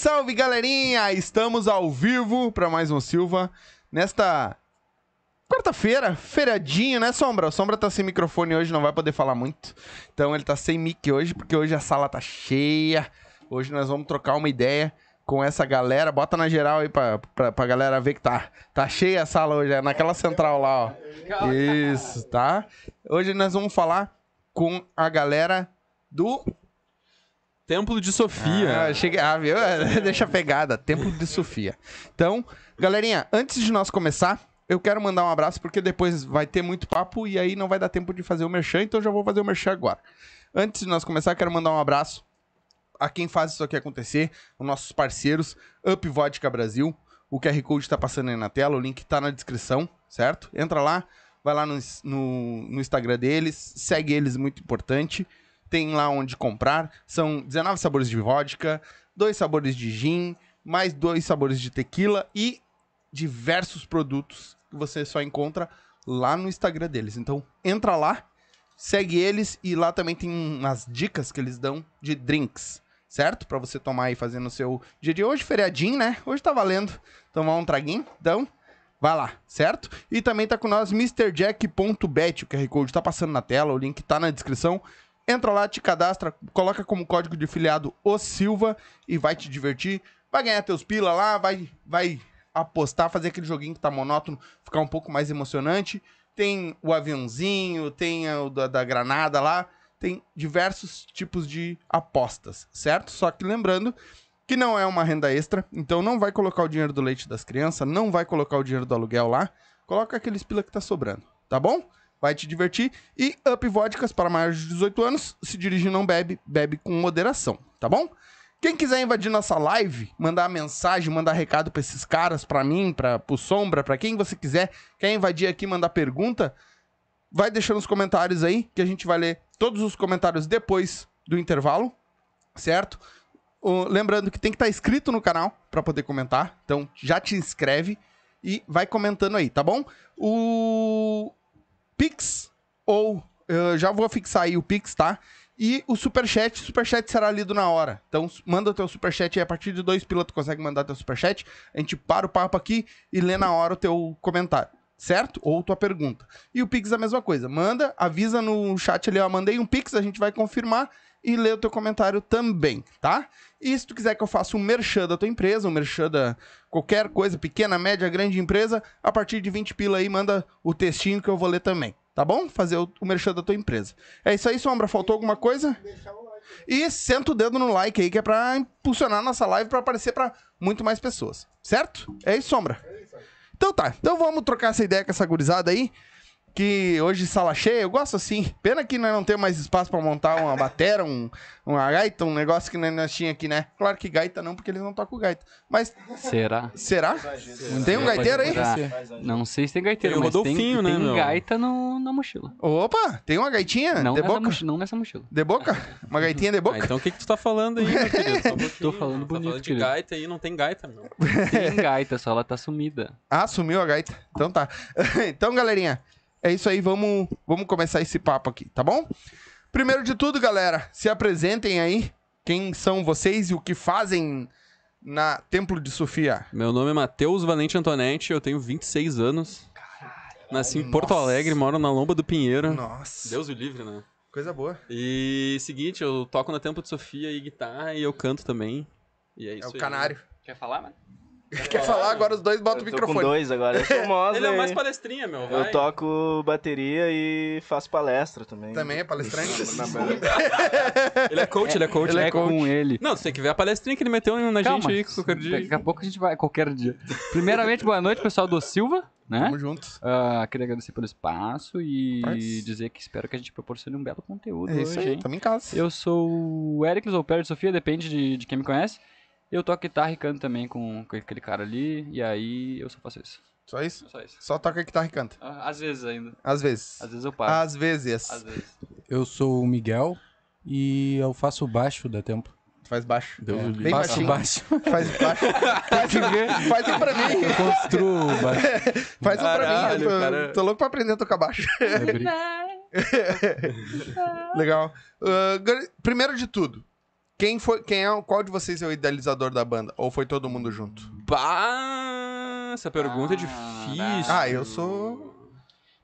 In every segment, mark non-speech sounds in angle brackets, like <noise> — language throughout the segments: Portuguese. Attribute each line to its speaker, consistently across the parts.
Speaker 1: Salve, galerinha! Estamos ao vivo para mais um Silva nesta quarta-feira, feriadinho, né, Sombra? O Sombra tá sem microfone hoje, não vai poder falar muito. Então ele tá sem mic hoje, porque hoje a sala tá cheia. Hoje nós vamos trocar uma ideia com essa galera. Bota na geral aí pra, pra, pra galera ver que tá, tá cheia a sala hoje, é naquela central lá, ó. Isso, tá? Hoje nós vamos falar com a galera do
Speaker 2: Templo de Sofia.
Speaker 1: ah, cheguei, ah, viu? <laughs> Deixa a pegada. Templo de Sofia. Então, galerinha, antes de nós começar, eu quero mandar um abraço, porque depois vai ter muito papo e aí não vai dar tempo de fazer o merchan, então já vou fazer o merchan agora. Antes de nós começar, quero mandar um abraço a quem faz isso aqui acontecer, os nossos parceiros, Up Vodka Brasil. O QR Code tá passando aí na tela, o link tá na descrição, certo? Entra lá, vai lá no, no, no Instagram deles, segue eles, muito importante tem lá onde comprar. São 19 sabores de vodka, dois sabores de gin, mais dois sabores de tequila e diversos produtos que você só encontra lá no Instagram deles. Então, entra lá, segue eles e lá também tem umas dicas que eles dão de drinks, certo? Para você tomar aí fazendo o seu dia de hoje, feriadinho, né? Hoje tá valendo tomar um traguinho. Então, Vai lá, certo? E também tá com nós MrJack.bet, o QR Code tá passando na tela, o link tá na descrição. Entra lá, te cadastra, coloca como código de filiado o Silva e vai te divertir. Vai ganhar teus pila lá, vai, vai apostar, fazer aquele joguinho que tá monótono, ficar um pouco mais emocionante. Tem o aviãozinho, tem o da, da granada lá, tem diversos tipos de apostas, certo? Só que lembrando que não é uma renda extra, então não vai colocar o dinheiro do leite das crianças, não vai colocar o dinheiro do aluguel lá, coloca aqueles pila que tá sobrando, tá bom? Vai te divertir. E Up Vodkas para maiores de 18 anos, se dirige não bebe, bebe com moderação, tá bom? Quem quiser invadir nossa live, mandar mensagem, mandar recado para esses caras, para mim, para pro Sombra, para quem você quiser, quer invadir aqui, mandar pergunta, vai deixando os comentários aí, que a gente vai ler todos os comentários depois do intervalo, certo? O, lembrando que tem que estar tá inscrito no canal para poder comentar, então já te inscreve e vai comentando aí, tá bom? O Pix ou eu já vou fixar aí o Pix, tá? E o Superchat, o Superchat será lido na hora. Então, manda o teu Superchat aí, a partir de dois pilotos consegue mandar teu Superchat. A gente para o papo aqui e lê na hora o teu comentário, certo? Ou tua pergunta. E o Pix é a mesma coisa. Manda, avisa no chat ali, ó, mandei um Pix, a gente vai confirmar e ler o teu comentário também, tá? E se tu quiser que eu faça um merchan da tua empresa, um merchan da qualquer coisa, pequena, média, grande empresa, a partir de 20 pila aí, manda o textinho que eu vou ler também, tá bom? Fazer o, o merchan da tua empresa. É isso aí, Sombra, faltou alguma coisa? E senta o dedo no like aí, que é pra impulsionar nossa live pra aparecer pra muito mais pessoas, certo? É isso, Sombra? Então tá, então vamos trocar essa ideia com essa gurizada aí que hoje sala cheia, eu gosto assim. Pena que nós não temos mais espaço para montar uma batera, um, uma gaita, um negócio que nós tínhamos aqui, né? Claro que gaita não, porque eles não tocam gaita. Mas.
Speaker 3: Será?
Speaker 1: Será? Tem um gaiteiro aí?
Speaker 3: Não sei se tem gaiteiro,
Speaker 2: Tem o
Speaker 3: mas tem,
Speaker 2: Rodolfinho, né,
Speaker 3: tem
Speaker 2: meu?
Speaker 3: gaita no, na mochila.
Speaker 1: Opa, tem uma gaitinha?
Speaker 3: Não
Speaker 1: de
Speaker 3: nessa,
Speaker 1: boca?
Speaker 3: mochi- não nessa mochila.
Speaker 1: De boca? Uma gaitinha de
Speaker 2: Ah,
Speaker 1: boca?
Speaker 2: então o que, que tu tá falando aí, meu querido? Só <laughs> um.
Speaker 3: Tô falando
Speaker 2: Tá
Speaker 3: bonito,
Speaker 2: falando de
Speaker 3: querido.
Speaker 2: gaita aí, não tem gaita, meu.
Speaker 3: Tem gaita, só ela tá sumida.
Speaker 1: Ah, sumiu a gaita. Então tá. <laughs> então, galerinha, é isso aí. Vamos, vamos começar esse papo aqui, tá bom? Primeiro de tudo, galera, se apresentem aí. Quem são vocês e o que fazem na Templo de Sofia?
Speaker 2: Meu nome é Matheus Valente Antonetti, eu tenho 26 anos. Nasci em Porto
Speaker 1: Nossa.
Speaker 2: Alegre, moro na Lomba do Pinheiro.
Speaker 1: Nossa.
Speaker 2: Deus o livre, né?
Speaker 1: Coisa boa.
Speaker 2: E seguinte, eu toco na Templo de Sofia e guitarra e eu canto também. E é
Speaker 1: É
Speaker 2: isso
Speaker 1: o
Speaker 2: aí.
Speaker 1: canário.
Speaker 3: Quer falar, mano? <laughs>
Speaker 1: Quer falar? Agora os dois botam o
Speaker 4: Eu tô com
Speaker 1: microfone.
Speaker 4: dois agora. Eu sou <laughs> Mosley.
Speaker 2: Ele é mais palestrinha, meu. Vai.
Speaker 4: Eu toco bateria e faço palestra também.
Speaker 1: Também é palestrante? <laughs>
Speaker 2: Ele é coach, ele é coach.
Speaker 1: Ele é
Speaker 3: é com ele.
Speaker 2: Não, você tem que ver a palestrinha que ele meteu na
Speaker 3: Calma,
Speaker 2: gente aí qualquer dia.
Speaker 3: Daqui a pouco a gente vai, qualquer dia. Primeiramente, boa noite, pessoal do Silva, né?
Speaker 1: Tamo juntos.
Speaker 3: Ah, queria agradecer pelo espaço e dizer que espero que a gente proporcione um belo conteúdo
Speaker 1: É isso
Speaker 3: hoje,
Speaker 1: aí,
Speaker 3: hein?
Speaker 1: tamo em casa.
Speaker 3: Eu sou o Ericles ou Pérez Sofia, depende de, de quem me conhece. Eu toco guitarra e canto também com, com aquele cara ali, e aí eu só faço isso.
Speaker 1: Só isso?
Speaker 3: Só isso.
Speaker 1: Só toca guitarra e canta.
Speaker 3: Ah, Às vezes ainda.
Speaker 1: Às vezes.
Speaker 3: Às vezes eu paro.
Speaker 1: Às vezes.
Speaker 3: Às vezes.
Speaker 5: Eu sou o Miguel e eu faço baixo da tempo.
Speaker 1: Faz baixo.
Speaker 2: Deus livre.
Speaker 1: Bem
Speaker 5: faço baixo.
Speaker 1: Faz baixo. Faz, <laughs> faz um pra mim. <laughs>
Speaker 5: Eu construo baixo.
Speaker 1: Faz um pra mim. Eu tô,
Speaker 2: cara.
Speaker 1: tô louco pra aprender a tocar baixo.
Speaker 5: É <laughs>
Speaker 1: Legal. Gar- primeiro de tudo, Quem foi, quem é, qual de vocês é o idealizador da banda? Ou foi todo mundo junto?
Speaker 2: Bah, essa pergunta é difícil.
Speaker 1: Ah, eu sou...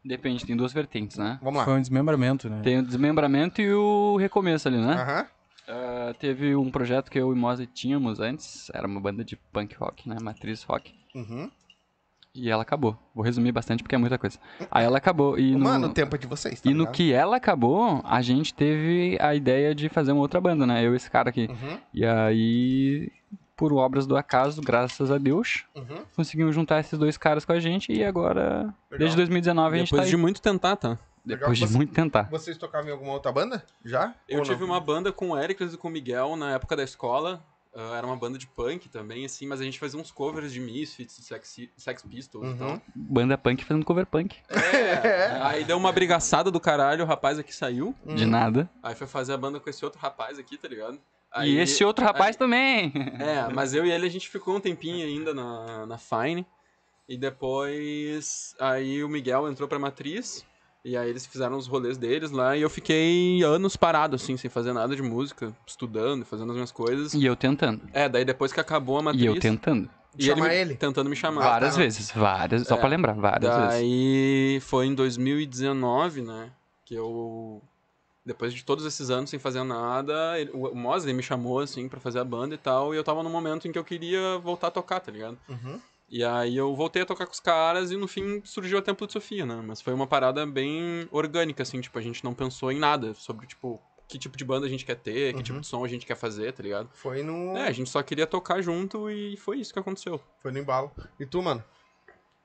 Speaker 3: Depende, tem duas vertentes, né?
Speaker 1: Vamos lá.
Speaker 5: Foi um desmembramento, né?
Speaker 3: Tem o desmembramento e o recomeço ali, né?
Speaker 1: Aham.
Speaker 3: Ah, teve um projeto que eu e o Mose tínhamos antes, era uma banda de punk rock, né? Matriz rock.
Speaker 1: Uhum.
Speaker 3: E ela acabou. Vou resumir bastante porque é muita coisa. Aí ela acabou. E no,
Speaker 1: Mano, o tempo é de vocês, tá
Speaker 3: e no
Speaker 1: ligado?
Speaker 3: que ela acabou, a gente teve a ideia de fazer uma outra banda, né? Eu e esse cara aqui.
Speaker 1: Uhum,
Speaker 3: E aí, por obras do acaso, graças a Deus,
Speaker 1: uhum.
Speaker 3: conseguimos juntar esses dois caras com a gente e agora, desde 2019, a gente
Speaker 2: Depois
Speaker 3: tá
Speaker 2: de
Speaker 3: aí.
Speaker 2: muito tentar, tá?
Speaker 3: Depois de
Speaker 1: Você-
Speaker 3: muito tentar.
Speaker 1: Vocês tocavam em alguma outra banda? Já?
Speaker 2: Eu
Speaker 1: Ou
Speaker 2: tive
Speaker 1: não?
Speaker 2: uma banda com o Ericles e com o Miguel na época da escola. Ah, era uma banda de punk também, assim, mas a gente fazia uns covers de Misfits, Sex, Sex Pistols e
Speaker 1: Uhum.
Speaker 2: tal.
Speaker 3: Banda punk fazendo cover punk.
Speaker 2: É, aí deu uma brigaçada do caralho, o rapaz aqui saiu.
Speaker 3: De nada.
Speaker 2: Aí foi fazer a banda com esse outro rapaz aqui, tá ligado?
Speaker 3: e
Speaker 2: Aí-
Speaker 3: esse outro rapaz também.
Speaker 2: É, mas eu e ele a gente ficou um tempinho ainda na, na Fine. E depois. Aí o Miguel entrou pra matriz. E aí eles fizeram os rolês deles lá. E eu fiquei anos parado, assim, sem fazer nada de música, estudando, fazendo as minhas coisas.
Speaker 3: E eu tentando.
Speaker 2: É, daí depois que acabou a matriz.
Speaker 3: E eu tentando.
Speaker 2: e
Speaker 1: Chamar
Speaker 2: me-
Speaker 1: ele?
Speaker 2: Tentando me chamar.
Speaker 3: várias
Speaker 1: tá.
Speaker 3: vezes, várias. Só
Speaker 2: É.
Speaker 3: pra lembrar, várias vezes.
Speaker 2: Daí foi em 2019, né? Que eu. Depois de todos esses anos sem fazer nada, ele- o o Mosley me chamou, assim, pra fazer a banda e tal. E eu tava num momento em que eu queria voltar a tocar, tá ligado?
Speaker 1: Uhum.
Speaker 2: E aí eu voltei a tocar com os caras e no fim surgiu a Templo de Sofia, né? Mas foi uma parada bem orgânica, assim, tipo, a gente não pensou em nada sobre, tipo, que tipo de banda a gente quer ter, que
Speaker 1: Uhum.
Speaker 2: tipo de som a gente quer fazer, tá ligado?
Speaker 1: Foi no...
Speaker 2: É, a gente só queria tocar junto e foi isso que aconteceu.
Speaker 1: Foi no embalo. E tu, mano?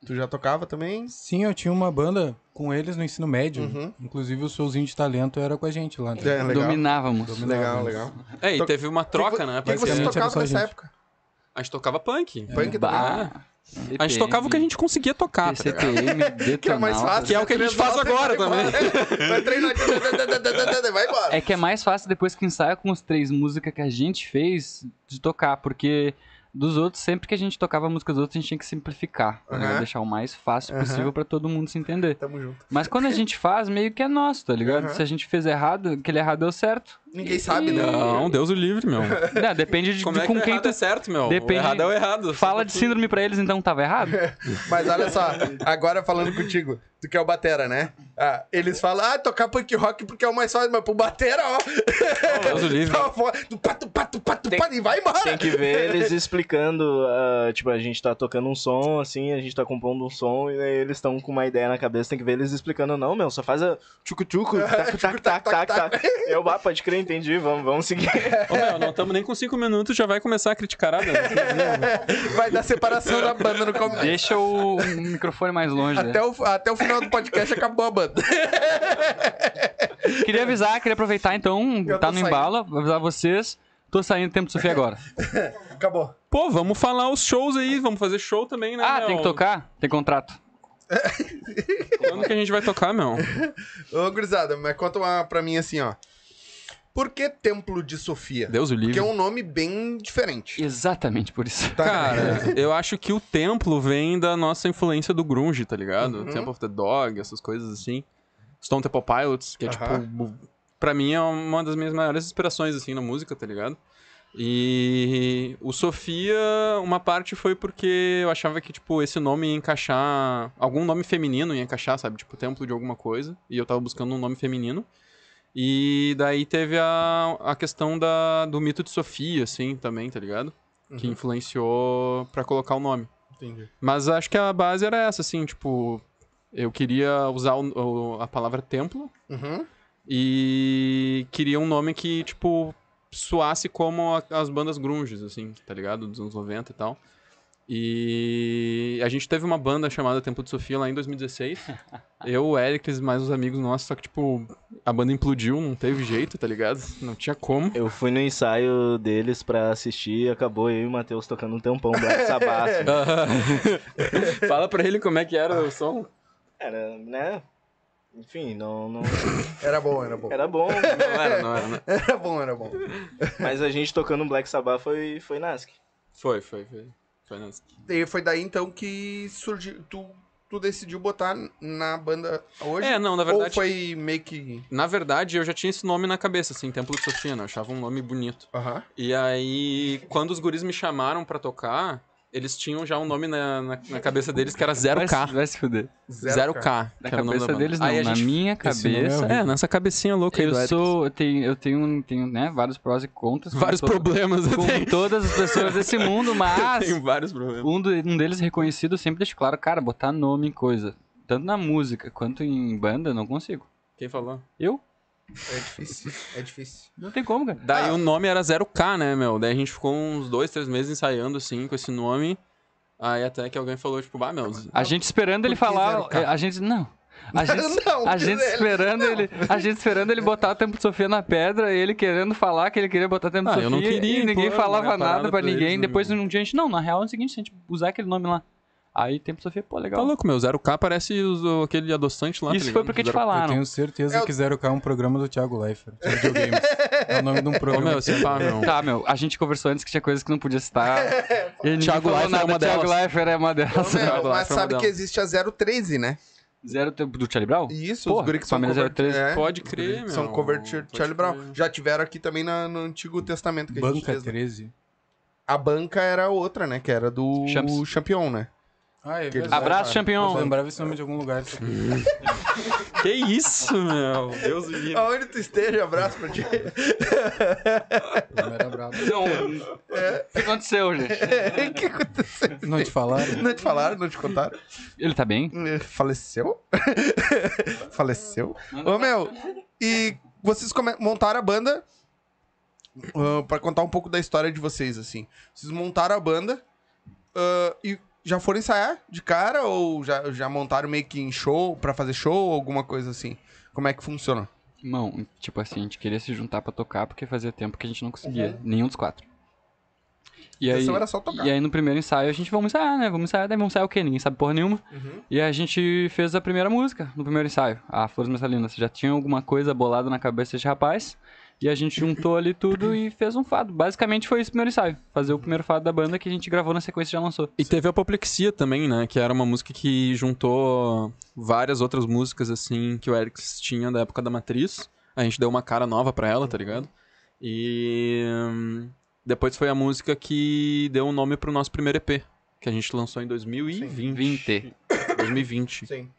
Speaker 1: Tu já tocava também?
Speaker 5: Sim, eu tinha uma banda com eles no ensino médio.
Speaker 1: Uhum.
Speaker 5: Inclusive o showzinho de talento era com a gente lá. né?
Speaker 1: É, legal.
Speaker 3: Dominávamos.
Speaker 1: Legal, legal.
Speaker 2: É, e teve uma troca,
Speaker 1: que,
Speaker 2: né?
Speaker 1: O que, que vocês
Speaker 5: Basicamente era
Speaker 1: tocavam
Speaker 5: só a
Speaker 1: nessa
Speaker 5: gente.
Speaker 1: época?
Speaker 2: A gente tocava punk.
Speaker 1: Punk também?
Speaker 3: Bah,
Speaker 2: A gente tocava o que a gente conseguia tocar, tá ligado?
Speaker 3: TCPM, <laughs>
Speaker 1: Que é mais
Speaker 3: detonautas.
Speaker 1: fácil.
Speaker 2: Que é o que a gente faz agora também. <laughs>
Speaker 1: Vai, treinar. Vai embora.
Speaker 3: É que é mais fácil depois que ensaia com as três músicas que a gente fez de tocar, porque dos outros, sempre que a gente tocava a música dos outros, a gente tinha que simplificar, tá ligado?
Speaker 1: Aham.
Speaker 3: deixar o mais fácil possível pra todo mundo se entender.
Speaker 1: Tamo junto.
Speaker 3: Mas quando a gente faz, meio que é nosso, tá ligado?
Speaker 1: Aham.
Speaker 3: Se a gente fez errado, aquele errado deu certo.
Speaker 1: Ninguém sabe, né?
Speaker 2: Não, Deus o livre, meu.
Speaker 3: Não, depende de,
Speaker 2: Como
Speaker 3: de
Speaker 2: é que
Speaker 3: com
Speaker 2: o
Speaker 3: quem
Speaker 2: errado
Speaker 3: tu
Speaker 2: é certo, meu?
Speaker 3: Depende-
Speaker 2: O errado é o errado.
Speaker 3: fala de síndrome pra eles, então tava errado? <laughs>
Speaker 1: Mas olha só, agora falando contigo, tu que é o Batera, né? Ah, eles falam, ah, tocar punk rock porque é o mais fácil, mas pro Batera, ó.
Speaker 2: Deus o livre.
Speaker 1: Tá foda. Tupá, tupá, tupá, tupá, e vai embora.
Speaker 4: Tem que ver eles explicando, ah, tipo, a gente tá tocando um som, assim, a gente tá compondo um som, e aí eles estão com uma ideia na cabeça, tem que ver eles explicando, não, meu, só faz a tchucu-tchucu, <laughs> tac, tac, tac, tac, tac. Eu, ah, pode crer, entendi, vamos, vamos seguir. <laughs>
Speaker 2: Ô, meu, não estamos nem com cinco minutos, já vai começar a criticar nada. <laughs>
Speaker 1: Vai dar separação da banda no começo.
Speaker 3: Deixa o microfone mais longe. né?
Speaker 1: Até o, até o final do podcast acabou a banda. <laughs>
Speaker 3: Queria avisar, queria aproveitar então,
Speaker 1: Eu
Speaker 3: tá no embalo, avisar vocês. Tô saindo do tempo de Sofia agora.
Speaker 1: Acabou.
Speaker 2: Pô, vamos falar os shows aí, vamos fazer show também, né?
Speaker 3: Ah,
Speaker 2: meu?
Speaker 3: tem que tocar? Tem contrato.
Speaker 2: Quando que a gente vai tocar, meu?
Speaker 1: Ô, gurizada, mas conta uma pra mim assim, ó. Por que Templo de Sofia?
Speaker 2: Deus o
Speaker 1: Porque
Speaker 2: livre.
Speaker 1: é um nome bem diferente.
Speaker 3: Exatamente por isso.
Speaker 1: Tá?
Speaker 2: Cara, eu acho que o templo vem da nossa influência do grunge, tá ligado?
Speaker 1: Uhum.
Speaker 2: Temple of the Dog, essas coisas assim. Stone Temple Pilots, que é
Speaker 1: Aham.
Speaker 2: tipo... Pra mim é uma das minhas maiores inspirações, assim, na música, tá ligado? E o Sofia, uma parte foi porque eu achava que, tipo, esse nome ia encaixar... Algum nome feminino ia encaixar, sabe? Tipo, templo de alguma coisa. E eu tava buscando um nome feminino. E daí teve a, a questão da, do mito de Sofia, assim, também, tá ligado? Que
Speaker 1: Uhum.
Speaker 2: influenciou pra colocar o nome.
Speaker 1: Entendi.
Speaker 2: Mas acho que a base era essa, assim, tipo... Eu queria usar o- o- a palavra templo
Speaker 1: Uhum.
Speaker 2: e queria um nome que, tipo, soasse como a- as bandas grunges, assim, tá ligado? Dos anos 90 e tal. E a gente teve uma banda chamada Templo de Sofia lá em 2016. <laughs> Eu, o Ericles, mais os amigos nossos, só que, tipo, a banda implodiu, não teve jeito, tá ligado? Não tinha como.
Speaker 4: Eu fui no ensaio deles pra assistir e acabou eu e o Matheus tocando um tempão Black Sabbath. <laughs>
Speaker 2: Fala pra ele como é que era o som.
Speaker 4: Era, né? Enfim, não, não...
Speaker 1: Era bom, era bom.
Speaker 4: Era bom,
Speaker 2: Não era, não era. Não.
Speaker 1: Era bom, era bom.
Speaker 4: mas a gente tocando um Black Sabbath foi, foi Nask.
Speaker 2: Foi, foi, foi. Nessa.
Speaker 1: E foi daí então que surgiu. Tu tu decidiu botar na banda hoje?
Speaker 2: É, não, na
Speaker 1: Ou
Speaker 2: verdade.
Speaker 1: foi meio que.
Speaker 2: Na verdade, eu já tinha esse nome na cabeça, assim, Templo de Sofia, né? Eu achava um nome bonito.
Speaker 1: Aham.
Speaker 2: E aí, quando os guris me chamaram pra tocar, eles tinham já um nome na, na, na cabeça deles que era
Speaker 3: Vai,
Speaker 2: 0K.
Speaker 3: se- vai se fuder.
Speaker 2: 0K.
Speaker 3: Na
Speaker 2: que era o nome da
Speaker 3: cabeça deles não,
Speaker 2: Aí a
Speaker 3: na
Speaker 2: gente-
Speaker 3: minha
Speaker 5: é
Speaker 3: cabeça...
Speaker 2: É, nessa cabecinha louca aí do
Speaker 3: Eu
Speaker 2: Eric.
Speaker 3: sou, eu tenho, eu tenho, tenho né, vários prós e contras.
Speaker 2: Vários
Speaker 3: todo-
Speaker 2: problemas tenho.
Speaker 3: todas as pessoas desse mundo, <laughs> mas
Speaker 2: Tenho vários problemas.
Speaker 3: um, do- um deles reconhecido eu sempre deixo claro, cara, botar nome em coisa. Tanto na música quanto em banda, não consigo.
Speaker 2: Quem falou?
Speaker 3: Eu?
Speaker 1: É difícil. É difícil.
Speaker 3: Não tem como, cara.
Speaker 2: Daí
Speaker 1: Ah.
Speaker 2: o nome era 0K, né, meu? Daí a gente ficou uns dois, três meses ensaiando, assim, com esse nome. Aí até que alguém falou, tipo, ah, meu...
Speaker 3: A gente esperando ele falar,
Speaker 1: 0K?
Speaker 3: a gente não. A <laughs> gente,
Speaker 1: Não,
Speaker 3: a gente
Speaker 1: ele.
Speaker 3: esperando ele, a gente esperando ele botar o Templo de Sofia na pedra, e ele querendo falar que ele queria botar o Templo
Speaker 2: Ah,
Speaker 3: de
Speaker 2: eu
Speaker 3: Sofia,
Speaker 2: não queria
Speaker 3: e ninguém
Speaker 2: impor
Speaker 3: falava
Speaker 2: uma parada
Speaker 3: nada pra
Speaker 2: pra
Speaker 3: ninguém.
Speaker 2: né,
Speaker 3: Depois
Speaker 2: meu?
Speaker 3: um dia a gente, não, na real é o seguinte, se a gente usar aquele nome lá. Aí Templo de Sofia, pô,
Speaker 2: Tá
Speaker 3: legal.
Speaker 2: louco, meu. 0K parece os- o- aquele adoçante lá,
Speaker 3: Isso
Speaker 2: tá
Speaker 3: foi porque te
Speaker 2: 0K.
Speaker 5: Eu
Speaker 3: falaram.
Speaker 5: tenho certeza
Speaker 1: É o-
Speaker 5: que 0K é um programa do Thiago Leifert. é o nome de um <laughs>
Speaker 2: Ô,
Speaker 5: programa.
Speaker 2: meu, se pá, meu.
Speaker 3: Tá, meu, a gente conversou antes que tinha coisas que não podia citar. <laughs> e ninguém
Speaker 2: Thiago
Speaker 3: falou
Speaker 2: Leifert é uma
Speaker 3: Thiago
Speaker 2: delas.
Speaker 3: Leifert é uma delas.
Speaker 1: Ô, meu,
Speaker 2: Thiago
Speaker 1: mas
Speaker 2: Leifert é
Speaker 1: sabe que existe a 013, né?
Speaker 3: Zero do Charlie Brown?
Speaker 1: Isso,
Speaker 3: Porra,
Speaker 1: os guri que são
Speaker 3: família
Speaker 1: cover-
Speaker 3: 013.
Speaker 1: é,
Speaker 2: Pode crer,
Speaker 1: que São
Speaker 2: meu.
Speaker 1: cover Charlie
Speaker 2: crer.
Speaker 1: Brown. Já tiveram aqui também na- no Antigo Testamento que a gente
Speaker 5: Banca
Speaker 1: fez. né?
Speaker 5: 13.
Speaker 1: A banca era outra, né? Que era do
Speaker 3: Champs.
Speaker 1: Champion, né?
Speaker 5: Ah, é
Speaker 1: Que-
Speaker 5: verdade.
Speaker 3: Abraço,
Speaker 5: Eu
Speaker 3: campeão.
Speaker 5: lembrava esse nome de algum lugar. <laughs>
Speaker 2: Que isso, meu. Deus do livre.
Speaker 1: Aonde tu esteja, abraço pra ti.
Speaker 5: Não era brabo.
Speaker 3: Então, o que aconteceu, gente? <laughs>
Speaker 1: O que aconteceu?
Speaker 5: Não te falaram?
Speaker 1: Não te falaram, não te contaram?
Speaker 3: Ele tá bem?
Speaker 1: Faleceu? <laughs> Faleceu? Ô, meu, e vocês montaram a banda ah, pra contar um pouco da história de vocês, assim. Vocês montaram a banda ah, e já foram ensaiar de cara ou já, já montaram meio que em show, pra fazer show ou alguma coisa assim? Como é que funciona?
Speaker 3: Irmão, tipo assim, a gente queria se juntar pra tocar porque fazia tempo que a gente não conseguia. Nenhum dos quatro. E
Speaker 1: A
Speaker 3: aí,
Speaker 1: era só tocar.
Speaker 3: e aí no primeiro ensaio a gente vamos ensaiar, né? Vamos ensaiar, daí vamos ensaiar o quê? Ninguém sabe porra nenhuma.
Speaker 1: Uhum.
Speaker 3: E a gente fez a primeira música no primeiro ensaio, a Flores Messalinas. Já tinha alguma coisa bolada na cabeça desse rapaz. E a gente juntou ali tudo e fez um fado. Basicamente foi esse o primeiro ensaio. Fazer o primeiro fado da banda que a gente gravou na sequência e já lançou.
Speaker 2: E teve a Apoplexia também, né? Que era uma música que juntou várias outras músicas, assim, que o Erics tinha da época da Matriz. A gente deu uma cara nova pra ela, tá ligado? E hum, depois foi a música que deu o nome pro nosso primeiro EP, que a gente lançou em 2020.
Speaker 3: 20.
Speaker 2: 2020.
Speaker 1: Sim,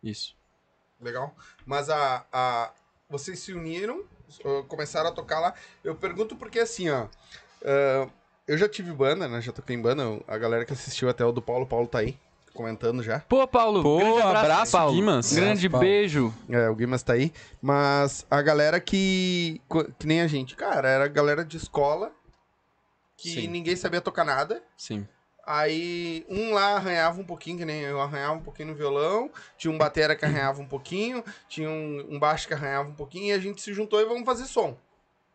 Speaker 2: Isso.
Speaker 1: legal. Mas a, a... vocês se uniram, começaram a tocar lá. Eu pergunto porque assim, ó. ah, eu já tive banda, né? Já toquei em banda. A galera que assistiu até o do Paulo, Paulo tá aí, comentando já.
Speaker 3: Pô, Paulo!
Speaker 2: Pô,
Speaker 3: grande abraço,
Speaker 2: abraço,
Speaker 3: Paulo.
Speaker 2: Guimas.
Speaker 3: Grande
Speaker 5: Paulo.
Speaker 3: beijo.
Speaker 1: É, o Guimas tá aí. Mas a galera que. Que nem a gente. Cara, era a galera de escola. Que
Speaker 2: Sim.
Speaker 1: ninguém sabia tocar nada.
Speaker 2: Sim.
Speaker 1: Aí um lá arranhava um pouquinho, que nem eu arranhava um pouquinho no violão. Tinha um batera que arranhava um pouquinho. Tinha um, um baixo que arranhava um pouquinho. E a gente se juntou e vamos fazer som.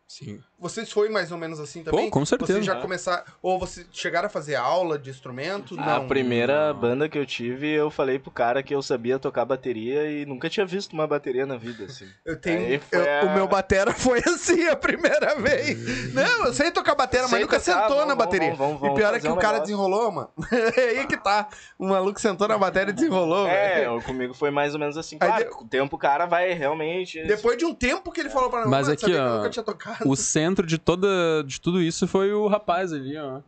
Speaker 2: Sim.
Speaker 1: Vocês foi mais ou menos assim também?
Speaker 2: Pô, com certeza.
Speaker 1: Vocês já começaram. Ou vocês chegaram a fazer aula de instrumento?
Speaker 4: A
Speaker 1: Não.
Speaker 4: primeira
Speaker 2: Não.
Speaker 4: banda que eu tive, eu falei pro cara que eu sabia tocar bateria e nunca tinha visto uma bateria na vida, assim.
Speaker 1: Eu tenho. Eu-
Speaker 4: a-
Speaker 1: O meu batera foi assim a primeira vez. <laughs> Não, eu sei tocar batera, mas
Speaker 4: Sei
Speaker 1: nunca
Speaker 4: tocar,
Speaker 1: sentou
Speaker 4: vamos,
Speaker 1: na
Speaker 4: vamos,
Speaker 1: bateria.
Speaker 4: vamos,
Speaker 1: e
Speaker 4: vamos
Speaker 1: pior é que
Speaker 4: um
Speaker 1: o cara
Speaker 4: negócio.
Speaker 1: desenrolou, mano. é <laughs> aí que tá. O maluco sentou na bateria e desenrolou,
Speaker 4: É,
Speaker 1: velho.
Speaker 4: eu- comigo foi mais ou menos assim.
Speaker 1: Aí
Speaker 4: Claro,
Speaker 1: de-
Speaker 4: com o tempo o cara vai realmente...
Speaker 1: Depois de um tempo que ele falou pra nós,
Speaker 2: Mas
Speaker 1: "Mano,
Speaker 2: aqui,
Speaker 1: que eu
Speaker 2: ó,
Speaker 1: nunca tinha tocado.
Speaker 2: O centro de toda de tudo isso foi o rapaz ali, ó.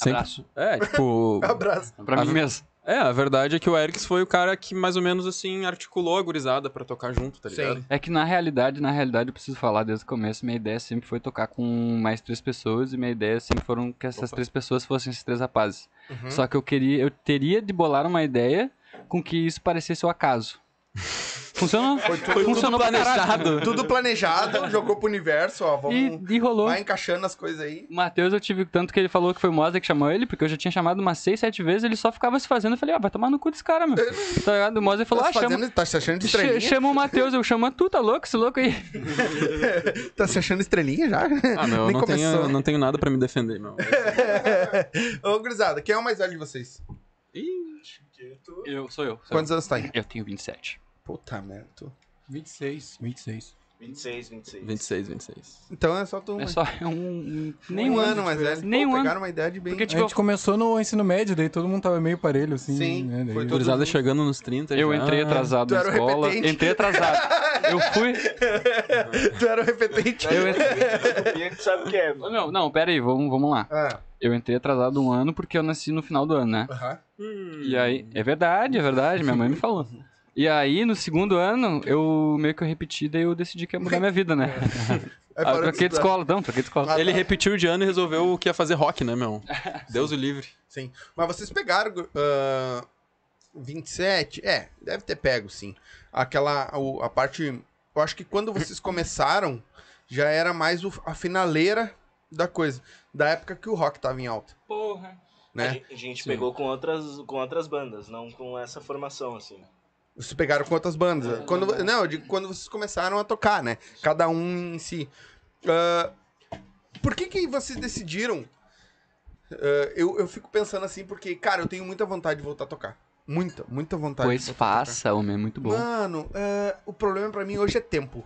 Speaker 3: Abraço.
Speaker 2: É, tipo. <laughs>
Speaker 1: Abraço.
Speaker 3: Pra
Speaker 2: A-
Speaker 3: mim mesmo.
Speaker 2: É, a verdade é que o Erics foi o cara que mais ou menos assim articulou a gurizada pra tocar junto, tá ligado?
Speaker 1: Sim.
Speaker 3: É que na realidade, na realidade, eu preciso falar desde o começo, minha ideia sempre foi tocar com mais três pessoas e minha ideia sempre foram que essas
Speaker 2: Opa.
Speaker 3: três pessoas fossem esses três rapazes.
Speaker 1: Uhum.
Speaker 3: Só que eu queria, eu teria de bolar uma ideia com que isso parecesse o acaso. Funcionou?
Speaker 1: Foi tudo,
Speaker 3: Funcionou pra caralho.
Speaker 1: tudo planejado, jogou pro universo, ó. Vamos.
Speaker 3: E, e rolou.
Speaker 1: Vai encaixando as coisas aí.
Speaker 3: O Matheus, eu tive tanto que ele falou que foi o Moza que chamou ele, porque eu já tinha chamado umas seis, sete vezes, ele só ficava se fazendo. Eu falei, ah, vai tomar no cu desse cara, meu. Tá ligado? O Moza falou,
Speaker 1: tá
Speaker 3: ah, chama.
Speaker 1: fazendo, tá se achando de
Speaker 3: Ch-
Speaker 1: estrelinha?
Speaker 3: Chama o Matheus, eu chamo tu, tá louco? Esse louco aí. <laughs>
Speaker 1: Tá se achando estrelinha já?
Speaker 2: Ah, meu, eu
Speaker 1: Nem
Speaker 2: não
Speaker 1: começou.
Speaker 2: tenho, não tenho nada pra me defender, meu. <laughs>
Speaker 1: Ô, gurizada, quem é o mais velho de vocês?
Speaker 3: Eu, sou eu. Sou
Speaker 1: Quantos anos tá aí?
Speaker 3: eu. eu tenho 27.
Speaker 1: Puta merda. tu-
Speaker 5: 26. 26.
Speaker 4: 26, 26.
Speaker 2: 26, 26.
Speaker 1: Então é só tu.
Speaker 3: É só um. um-
Speaker 1: nem um ano mais velho.
Speaker 3: Nem um ano.
Speaker 1: Pegaram uma idade bem.
Speaker 3: Porque,
Speaker 5: A
Speaker 3: tipo,
Speaker 5: gente começou no ensino médio, daí todo mundo tava meio parelho, assim.
Speaker 1: Sim,
Speaker 5: né? daí-
Speaker 1: foi todo-
Speaker 2: Gurizada chegando nos 30
Speaker 3: eu
Speaker 2: já.
Speaker 3: entrei atrasado
Speaker 1: Tu
Speaker 3: na
Speaker 1: era o
Speaker 3: escola.
Speaker 1: repetente.
Speaker 3: Entrei atrasado. Eu fui. <laughs>
Speaker 1: tu era o repetente.
Speaker 3: Eu entrei...
Speaker 4: E a gente sabe o que é.
Speaker 3: Não, não, pera aí, vamos, vamos lá.
Speaker 1: Ah,
Speaker 3: Eu entrei atrasado um ano porque eu nasci no final do ano, né?
Speaker 1: aham.
Speaker 3: E aí, é verdade, é verdade, minha mãe me falou. E aí, no segundo ano, eu meio que eu repeti, daí eu decidi que ia mudar minha vida, né?
Speaker 1: Aí <laughs>
Speaker 3: Ah, troquei de escola, não, troquei de escola.
Speaker 1: Ah,
Speaker 2: Ele
Speaker 1: tá.
Speaker 2: repetiu de ano e resolveu que ia fazer rock, né, meu? <laughs> Deus o livre.
Speaker 1: Sim. Mas vocês pegaram ah, 27? É, deve ter pego, sim. Aquela. o- A parte. Eu acho que quando vocês <laughs> começaram, já era mais o- a finaleira da coisa. Da época que o rock tava em alta.
Speaker 3: Porra.
Speaker 4: A
Speaker 1: Né?
Speaker 4: gente, a gente
Speaker 2: Sim.
Speaker 4: pegou com outras, com outras bandas, não com essa formação, assim.
Speaker 1: Vocês pegaram com outras bandas. Quando, não, eu digo quando vocês começaram a tocar, né? Cada um em si. Ah, por que que vocês decidiram? Ah, eu, eu fico pensando assim, porque, cara, eu tenho muita vontade de voltar a tocar. Muita, muita vontade
Speaker 3: Pois faça, homem, é muito bom.
Speaker 1: Mano, é, o problema pra mim hoje é tempo.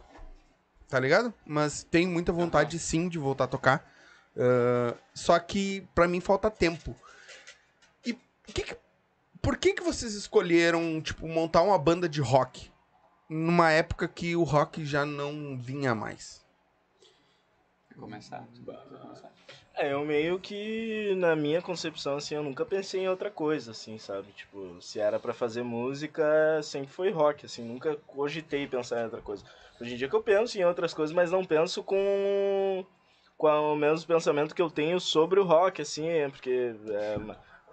Speaker 1: Tá ligado? Mas tenho muita vontade sim de voltar a tocar. É, só que pra mim falta tempo. E que que- por que que vocês escolheram, tipo, montar uma banda de rock? Numa época que o rock já não vinha mais.
Speaker 3: Começar.
Speaker 4: É, eu meio que, na minha concepção, assim, eu nunca pensei em outra coisa, assim, sabe? Tipo, se era pra fazer música, sempre foi rock, assim, nunca cogitei pensar em outra coisa. Hoje em dia que eu penso em outras coisas, mas não penso com, com o mesmo pensamento que eu tenho sobre o rock, assim, é porque é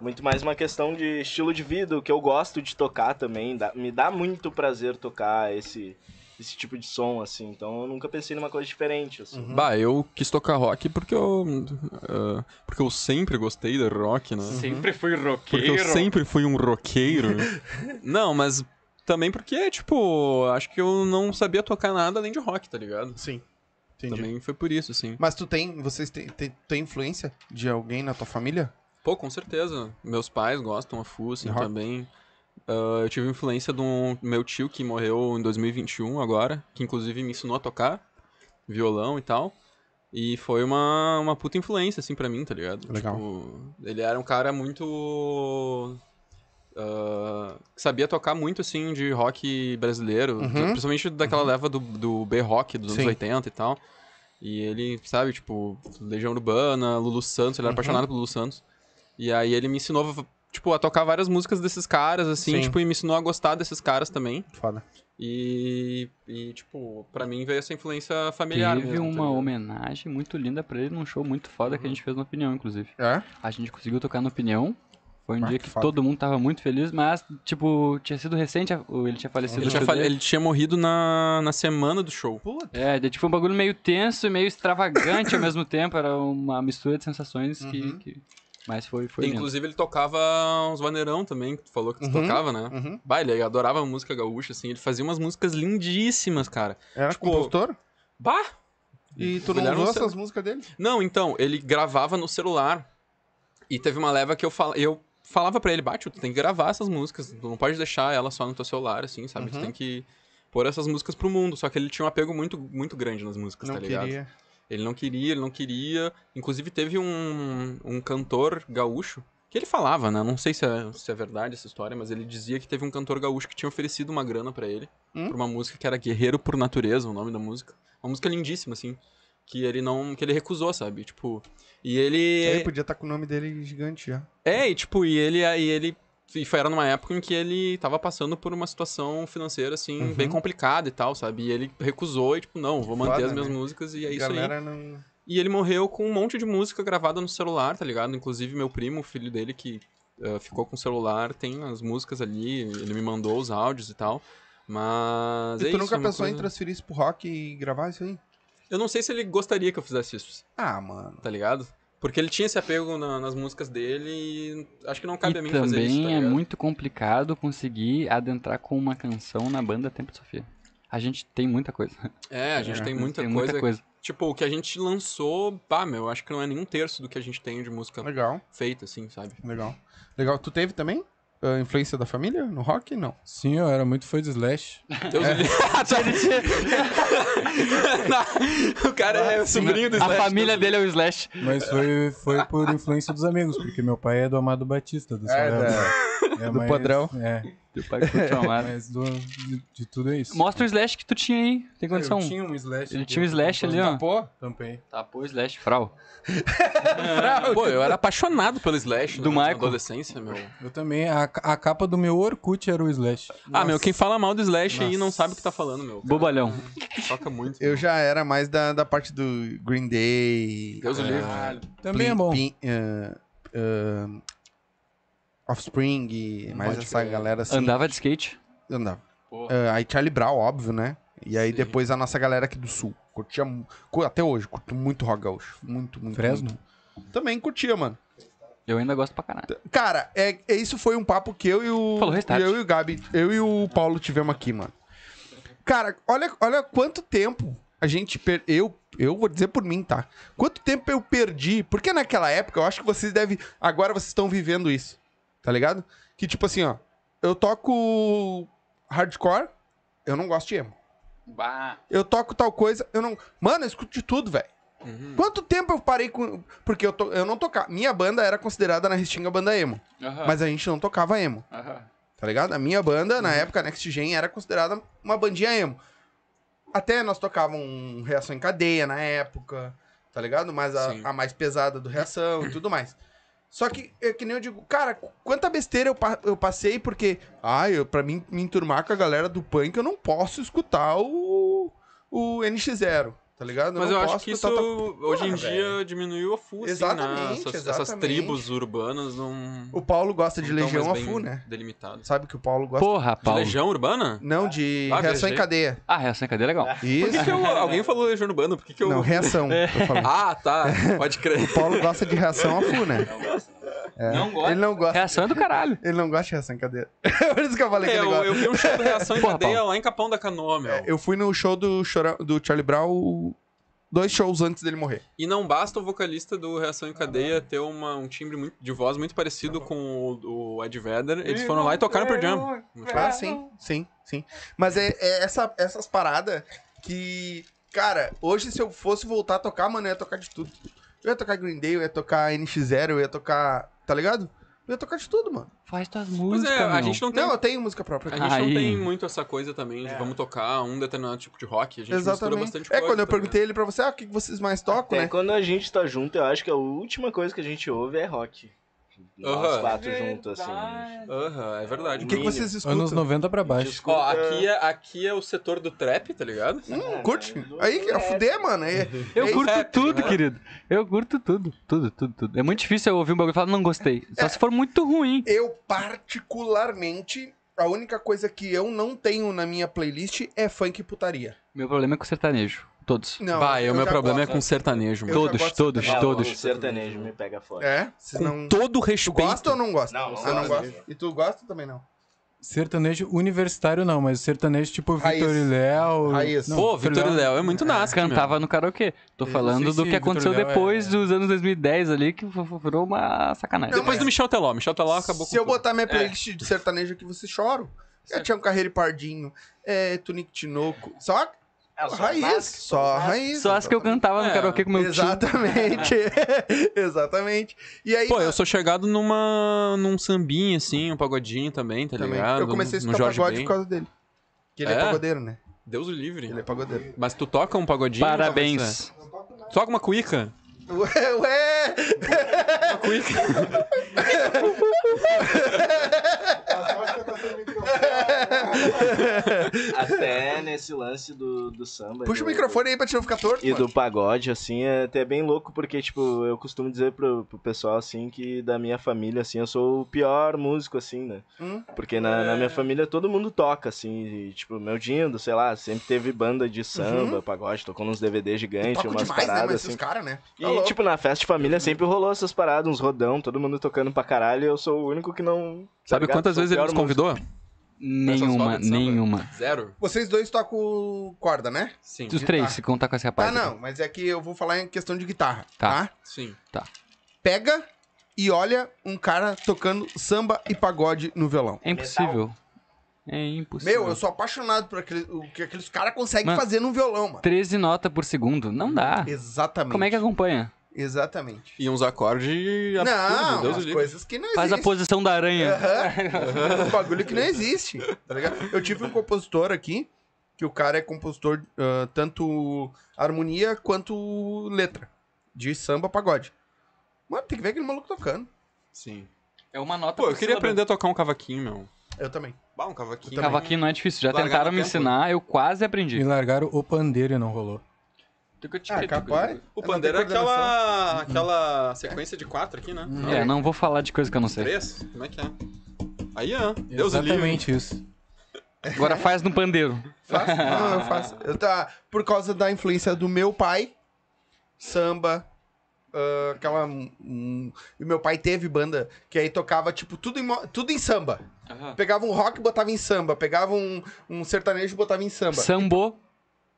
Speaker 4: muito mais uma questão de estilo de vida, o que eu gosto de tocar também, dá- me dá muito prazer tocar esse, esse tipo de som, assim, então eu nunca pensei numa coisa diferente, assim.
Speaker 2: Bah, eu quis tocar rock porque eu. ah, porque eu sempre gostei de rock, né?
Speaker 3: Sempre fui
Speaker 2: Porque
Speaker 3: roqueiro.
Speaker 2: eu sempre fui um roqueiro. <laughs> não, mas também porque, tipo, acho que eu não sabia tocar nada além de rock, tá ligado?
Speaker 1: Sim. Entendi.
Speaker 2: Também foi por isso, assim.
Speaker 1: Mas tu tem, vocês têm, têm, têm influência de alguém na tua família?
Speaker 2: Pô, com certeza. Meus pais gostam a FU, assim,
Speaker 1: rock?
Speaker 2: também. Ah, eu tive influência de um meu tio que morreu em 2021 agora, que inclusive me ensinou a tocar violão e tal. E foi uma, uma puta influência, assim, pra mim, tá ligado?
Speaker 1: Legal.
Speaker 2: Tipo, ele era um cara muito... que sabia tocar muito, assim, de rock brasileiro.
Speaker 1: Uhum.
Speaker 2: Principalmente daquela leva do, do B-rock dos anos
Speaker 1: Sim.
Speaker 2: 80 e tal. E ele, sabe, tipo, Legião Urbana, Lulu Santos, ele era
Speaker 1: Uhum.
Speaker 2: apaixonado por Lulu Santos. E aí ele me ensinou, tipo, a tocar várias músicas desses caras, assim,
Speaker 1: Sim.
Speaker 2: tipo, e me ensinou a gostar desses caras também.
Speaker 1: Foda.
Speaker 2: E, e tipo, pra mim veio essa influência familiar
Speaker 3: Teve
Speaker 2: mesmo, tá
Speaker 3: uma
Speaker 2: ligado?
Speaker 3: homenagem muito linda pra ele num show muito foda que a gente fez no Opinião, inclusive.
Speaker 1: É?
Speaker 3: A gente conseguiu tocar no Opinião. Foi um
Speaker 1: Ah,
Speaker 3: dia
Speaker 1: que
Speaker 3: que todo mundo tava muito feliz, mas, tipo, tinha sido recente, ele tinha falecido.
Speaker 2: Ele tinha, fale- ele tinha morrido na, na semana do show.
Speaker 3: É, daí, tipo, foi um bagulho meio tenso e meio extravagante ao mesmo tempo. Era uma mistura de sensações que.
Speaker 1: Uhum.
Speaker 3: que- Mas foi, foi lindo.
Speaker 2: Inclusive ele tocava uns vaneirão também, que tu falou que tu
Speaker 1: Uhum.
Speaker 2: tocava, né?
Speaker 1: Uhum.
Speaker 2: Bah, ele adorava música gaúcha, assim, ele fazia umas músicas lindíssimas, cara.
Speaker 1: Era
Speaker 2: Tipo,
Speaker 1: compositor?
Speaker 2: Bah!
Speaker 1: E tu não usou
Speaker 2: cel-
Speaker 1: essas músicas dele?
Speaker 2: Não, então, ele gravava no celular. E teve uma leva que eu, fal... eu falava pra ele, Bate, tu tem que gravar essas músicas. Tu não pode deixar ela só no teu celular, assim, sabe? Tu
Speaker 1: Uhum.
Speaker 2: tem que pôr essas músicas pro mundo. Só que ele tinha um apego muito, muito grande nas músicas,
Speaker 1: Não
Speaker 2: tá ligado?
Speaker 1: queria.
Speaker 2: Ele não queria, ele não queria. Inclusive teve um, um cantor gaúcho, que ele falava, né? Não sei se é, se é verdade essa história, mas ele dizia que teve um cantor gaúcho que tinha oferecido uma grana pra ele.
Speaker 1: Hum?
Speaker 2: Por uma música que era Guerreiro por Natureza, o nome da música. Uma música lindíssima, assim. Que ele não. que ele recusou, sabe? Tipo. E ele.
Speaker 1: Ele podia estar com o nome dele gigante já.
Speaker 2: É, e tipo, e ele. E ele e foi, era numa época em que ele tava passando por uma situação financeira, assim,
Speaker 1: Uhum.
Speaker 2: bem complicada e tal, sabe? E ele recusou e, tipo, não, vou manter
Speaker 1: Foda,
Speaker 2: as minhas
Speaker 1: né?
Speaker 2: músicas e é isso aí.
Speaker 1: Galera não.
Speaker 2: E ele morreu com um monte de música gravada no celular, tá ligado? Inclusive meu primo, o filho dele, que eh, ficou com o celular, tem as músicas ali, ele me mandou os áudios e tal. Mas.
Speaker 1: E
Speaker 2: é
Speaker 1: tu
Speaker 2: isso,
Speaker 1: nunca
Speaker 2: é
Speaker 1: pensou em
Speaker 2: coisa-
Speaker 1: transferir isso pro rock e gravar isso aí?
Speaker 2: Eu não sei se ele gostaria que eu fizesse isso,
Speaker 1: Ah, mano.
Speaker 2: tá ligado? Porque ele tinha esse apego na- nas músicas dele e acho que não cabe
Speaker 3: e
Speaker 2: a mim fazer
Speaker 3: também
Speaker 2: isso, tá
Speaker 3: é muito complicado conseguir adentrar com uma canção na banda Tempo de Sofia. A gente tem muita coisa.
Speaker 2: É, a gente
Speaker 1: É,
Speaker 2: tem muita
Speaker 3: tem
Speaker 2: coisa.
Speaker 3: muita coisa.
Speaker 2: Tipo, o que a gente lançou, pá, meu, acho que não é nem um terço do que a gente tem de música
Speaker 1: Legal,
Speaker 2: feita, assim, sabe?
Speaker 1: legal. Legal. Tu teve também? A influência da família no rock? Não.
Speaker 5: Sim, eu era muito fã de Slash.
Speaker 2: Deus livre. <laughs> <laughs> o cara é sobrinho do
Speaker 3: A
Speaker 2: Slash.
Speaker 3: família dele é o Slash.
Speaker 5: Mas foi, foi por influência dos amigos, porque meu pai é do Amado Batista, do
Speaker 1: É,
Speaker 5: Salvador. É,
Speaker 1: do
Speaker 5: mas-
Speaker 1: padrão.
Speaker 5: É,
Speaker 3: Teu pai curte uma marca.
Speaker 5: mas do, de, de tudo é isso.
Speaker 3: Mostra o Slash que tu tinha aí. Tem condição?
Speaker 5: Eu tinha um Slash.
Speaker 3: Ele
Speaker 5: aqui,
Speaker 3: tinha um Slash ali, ó.
Speaker 1: Pô,
Speaker 5: Tampei.
Speaker 3: Tapou o Slash, <laughs> frau.
Speaker 2: Pô, eu era apaixonado pelo Slash
Speaker 3: Do
Speaker 2: na, na
Speaker 3: Michael.
Speaker 2: adolescência, meu.
Speaker 5: Eu também. A, a capa do meu Orkut era o Slash.
Speaker 2: Ah, meu, quem fala mal do Slash aí não
Speaker 5: Nossa.
Speaker 2: sabe o que tá falando, meu. Cara,
Speaker 3: Bobalhão.
Speaker 2: Choca muito.
Speaker 1: eu já era mais da, da parte do Green Day.
Speaker 2: Deus o
Speaker 1: eh,
Speaker 2: livre.
Speaker 5: Também é bom.
Speaker 1: Pin- eh, eh, Offspring, mais
Speaker 2: Pode
Speaker 1: essa
Speaker 2: crer.
Speaker 1: galera assim.
Speaker 3: Andava de skate.
Speaker 1: Andava. Eh, aí Charlie Brown, óbvio, né? E aí
Speaker 2: Sim.
Speaker 1: depois a nossa galera aqui do sul. Curtia até hoje, curto muito rock gaúcho. Muito, muito.
Speaker 5: Fresno?
Speaker 1: muito. Também curtia, mano.
Speaker 3: Eu ainda gosto pra caralho.
Speaker 1: Cara, é, é- isso foi um papo que eu e o.
Speaker 3: Falou restart.
Speaker 1: eu e o Gabi, eu e o Paulo tivemos aqui, mano. Cara, olha, olha quanto tempo a gente per... eu eu vou dizer por mim, tá? Quanto tempo eu perdi? Porque naquela época eu acho que vocês devem agora vocês estão vivendo isso. Tá ligado? Que tipo assim, ó, eu toco hardcore, eu não gosto de emo.
Speaker 3: Bah.
Speaker 1: Eu toco tal coisa, eu não. Mano, eu escuto de tudo, velho.
Speaker 2: Uhum.
Speaker 1: Quanto tempo eu parei com. Porque eu, to... eu não tocava. Minha banda era considerada na Restinga banda emo. Mas a gente não tocava emo. Tá ligado? A minha banda, na época, Next Gen, era considerada uma bandinha emo. Até nós tocávamos Reação em Cadeia na época, tá ligado? Mas a, a mais pesada do Reação e tudo mais. Só que, é que nem eu digo, cara, quanta besteira eu, pa- eu passei porque, ah, eu, pra mim me enturmar com a galera do punk, eu não posso escutar o, o NX0, tá ligado?
Speaker 2: Mas
Speaker 1: não
Speaker 2: eu acho que isso
Speaker 1: tal-
Speaker 2: hoje em
Speaker 1: Porra,
Speaker 2: dia diminuiu a FU, assim,
Speaker 1: Exatamente,
Speaker 2: né? Essas, essas
Speaker 1: exatamente.
Speaker 2: tribos urbanas não.
Speaker 1: O Paulo gosta de Legião a Fu, né?
Speaker 2: Delimitadas.
Speaker 1: Sabe que o Paulo gosta.
Speaker 3: Porra,
Speaker 2: De
Speaker 3: Paulo.
Speaker 2: Legião Urbana?
Speaker 1: Não, de
Speaker 2: Ah,
Speaker 1: Reação em. Cadeia.
Speaker 3: Ah, reação em cadeia é legal.
Speaker 1: Isso.
Speaker 2: Por que que eu- <laughs> alguém falou Legião Urbana? Por que, que eu.
Speaker 1: Não, reação. tô falando.
Speaker 2: Ah, tá. <laughs> Pode crer.
Speaker 1: O Paulo gosta de reação a fu, né?
Speaker 3: Não
Speaker 1: Ele não gosta.
Speaker 3: Reação é do caralho. <laughs>
Speaker 1: Ele não gosta de reação em cadeia. <laughs> Por isso que eu falei
Speaker 2: É,
Speaker 1: que ele
Speaker 2: eu,
Speaker 1: gosta.
Speaker 2: eu vi um show de <laughs> reação em
Speaker 3: Porra,
Speaker 2: cadeia lá em Capão da Canoa, meu.
Speaker 1: Eu fui no show do, do Charlie Brown dois shows antes dele morrer.
Speaker 2: E não basta o vocalista do Reação em Cadeia ter uma, um timbre muito, de voz muito parecido com o, o Ed Vedder. Eles foram lá e tocaram Pearl Jam.
Speaker 1: Ah, sim, sim, sim. Mas é, é essa, essas paradas que, cara, hoje se eu fosse voltar a tocar, mano, eu ia tocar de tudo. Eu ia tocar Green Day, eu ia tocar NX0, eu ia tocar, tá ligado? Eu ia tocar de tudo, mano.
Speaker 3: Faz tuas
Speaker 2: Pois
Speaker 3: músicas,
Speaker 2: é, a gente não tem
Speaker 1: Não, eu tenho música própria.
Speaker 2: A gente
Speaker 3: Aí.
Speaker 2: não tem muito essa coisa também de vamos tocar um determinado tipo de rock. A gente mistura
Speaker 1: Exatamente.
Speaker 2: bastante
Speaker 1: É,
Speaker 2: coisa.
Speaker 1: quando eu
Speaker 2: tá
Speaker 1: perguntei ele pra você, ah, o que vocês mais tocam,
Speaker 4: É,
Speaker 1: né?
Speaker 4: quando a gente tá junto, eu acho que a última coisa que a gente ouve é rock. Nós
Speaker 2: Aham.
Speaker 4: quatro juntos, assim.
Speaker 2: Aham, é verdade.
Speaker 1: O que, que vocês escutam?
Speaker 5: Anos 90 pra baixo.
Speaker 2: Ó, aqui é, aqui é o setor do trap, tá ligado?
Speaker 1: Hum, curte? Aí que é fuder, mano. É,
Speaker 3: Eu
Speaker 1: é
Speaker 3: curto
Speaker 2: rap,
Speaker 3: tudo,
Speaker 2: né?
Speaker 3: querido. Eu curto tudo, tudo, tudo, tudo. É muito difícil eu ouvir um bagulho e falar, não gostei. Só se for muito ruim.
Speaker 1: Eu, particularmente, a única coisa que eu não tenho na minha playlist é funk e putaria.
Speaker 3: Meu problema é com sertanejo. Todos.
Speaker 1: Não,
Speaker 2: Vai,
Speaker 1: eu
Speaker 2: o meu problema é
Speaker 1: gosto.
Speaker 2: com sertanejo,
Speaker 1: Eu
Speaker 3: Todos, todos,
Speaker 1: sertanejo.
Speaker 4: Ah,
Speaker 3: todos.
Speaker 4: O sertanejo me pega forte.
Speaker 1: É?
Speaker 2: Com
Speaker 1: não...
Speaker 2: todo
Speaker 1: Tu
Speaker 2: respeito.
Speaker 1: gosta ou não gosta?
Speaker 4: Não, não
Speaker 1: Ah, não
Speaker 4: gosto.
Speaker 1: gosto. E tu gosta também não?
Speaker 5: Sertanejo universitário não, mas sertanejo tipo
Speaker 1: Raiz.
Speaker 5: Vitor e Léo.
Speaker 1: Raiz.
Speaker 5: Não,
Speaker 2: Pô, Vitor e Léo é muito nasca, meu.
Speaker 3: Cantava no karaokê. Tô
Speaker 5: Eu
Speaker 3: falando do que aconteceu
Speaker 5: Léo
Speaker 3: depois
Speaker 5: é-
Speaker 3: dos anos 2010 ali, que virou uma sacanagem.
Speaker 1: Não,
Speaker 2: Depois do Michel Teló. Michel Teló acabou
Speaker 1: Se
Speaker 2: com
Speaker 1: eu
Speaker 2: tudo.
Speaker 1: botar minha playlist de sertanejo aqui, você chora. É Tião Carreiro e Pardinho, é Tunique Tinoco. Só
Speaker 4: É, só
Speaker 1: raiz.
Speaker 4: as-
Speaker 1: Só
Speaker 4: as-
Speaker 1: raiz.
Speaker 3: Só as que eu cantava no
Speaker 2: É,
Speaker 3: karaokê com meu tio.
Speaker 1: Exatamente. <laughs> Exatamente. E aí,
Speaker 2: Pô, eu sou chegado numa, num sambinho, assim, um pagodinho também, tá
Speaker 1: também.
Speaker 2: ligado?
Speaker 1: eu comecei a
Speaker 2: no
Speaker 1: escutar
Speaker 2: Jorge
Speaker 1: pagode
Speaker 2: Ben.
Speaker 1: por causa dele. Que ele é,
Speaker 2: É?
Speaker 1: pagodeiro, né?
Speaker 2: Deus o livre.
Speaker 1: Ele é pagodeiro.
Speaker 2: Mas tu toca um pagodinho?
Speaker 3: Parabéns.
Speaker 2: Talvez, é. Toca uma cuíca?
Speaker 1: Ué, ué!
Speaker 2: Uma cuíca. <laughs> <laughs>
Speaker 4: Até nesse lance do, do samba.
Speaker 1: Puxa
Speaker 4: do-
Speaker 1: o microfone aí pra te não ficar torto.
Speaker 4: E
Speaker 1: mano.
Speaker 4: do pagode, assim, é até bem louco, porque, tipo, eu costumo dizer pro, pro pessoal, assim, que da minha família, assim, eu sou o pior músico, assim, né?
Speaker 1: Hum.
Speaker 4: Porque na, na minha família todo mundo toca, assim, e, tipo, meu Dindo, sei lá, sempre teve banda de samba, pagode, tocou nos DVD gigantes, umas
Speaker 1: demais, né?
Speaker 4: paradas,
Speaker 1: Mas
Speaker 4: assim.
Speaker 1: caras, né?
Speaker 4: E,
Speaker 1: Tá louco.
Speaker 4: tipo, na festa de família sempre rolou essas paradas, uns rodão, todo mundo tocando pra caralho, e eu sou o único que não... tá
Speaker 2: Sabe
Speaker 4: ligado?
Speaker 2: quantas vezes ele nos convidou?
Speaker 3: Nenhuma,
Speaker 2: de samba?
Speaker 3: nenhuma.
Speaker 2: Zero.
Speaker 1: Vocês dois tocam corda, né?
Speaker 2: Sim.
Speaker 3: Os três,
Speaker 1: Ah.
Speaker 3: se contar com esse
Speaker 1: Tá,
Speaker 3: rapaz.
Speaker 1: não, mas é que eu vou falar em questão de guitarra,
Speaker 3: Tá.
Speaker 1: tá?
Speaker 2: Sim.
Speaker 1: Pega e olha um cara tocando samba e pagode no violão.
Speaker 3: É impossível. É impossível.
Speaker 1: Meu, eu sou apaixonado por aquele, o que aqueles caras conseguem
Speaker 3: Mano,
Speaker 1: fazer no violão, mano.
Speaker 3: 13 notas por segundo. Não dá.
Speaker 1: Exatamente.
Speaker 3: Como é que acompanha?
Speaker 1: Exatamente.
Speaker 2: E uns acordes absurdos,
Speaker 1: Não,
Speaker 2: Deus
Speaker 1: as coisas que não
Speaker 3: Faz a
Speaker 1: existem.
Speaker 3: posição da aranha.
Speaker 1: Aham. <laughs> Um bagulho que não existe, tá ligado? Eu tive um compositor aqui, que o cara é compositor ah, tanto harmonia quanto letra. De samba pagode. Mano, tem que ver aquele maluco tocando.
Speaker 2: Sim.
Speaker 3: É uma nota
Speaker 2: Pô, eu
Speaker 3: por
Speaker 2: queria
Speaker 3: sílaba.
Speaker 2: aprender a tocar um cavaquinho, meu.
Speaker 1: Eu também.
Speaker 2: Bah, um cavaquinho.
Speaker 3: Cavaquinho não é difícil. Já
Speaker 2: Largar
Speaker 3: tentaram
Speaker 2: no
Speaker 3: me
Speaker 2: tempo.
Speaker 3: ensinar, eu quase aprendi.
Speaker 5: Me largaram o pandeiro e não rolou.
Speaker 1: Ah, capaz.
Speaker 2: O pandeiro é aquela, aquela sequência de quatro aqui, né?
Speaker 3: É, não vou falar de coisa que eu não sei.
Speaker 2: Três? Como é que é? Aí, ó. Deus livre.
Speaker 5: Exatamente isso.
Speaker 3: Agora faz no pandeiro.
Speaker 1: Faço? Não, eu faço. Eu tá, por causa da influência do meu pai, samba, ah, aquela. hum, e meu pai teve banda que aí tocava, tipo, tudo em, tudo em samba. Pegava um rock e botava em samba. Pegava um, um sertanejo e botava em samba.
Speaker 3: Sambo.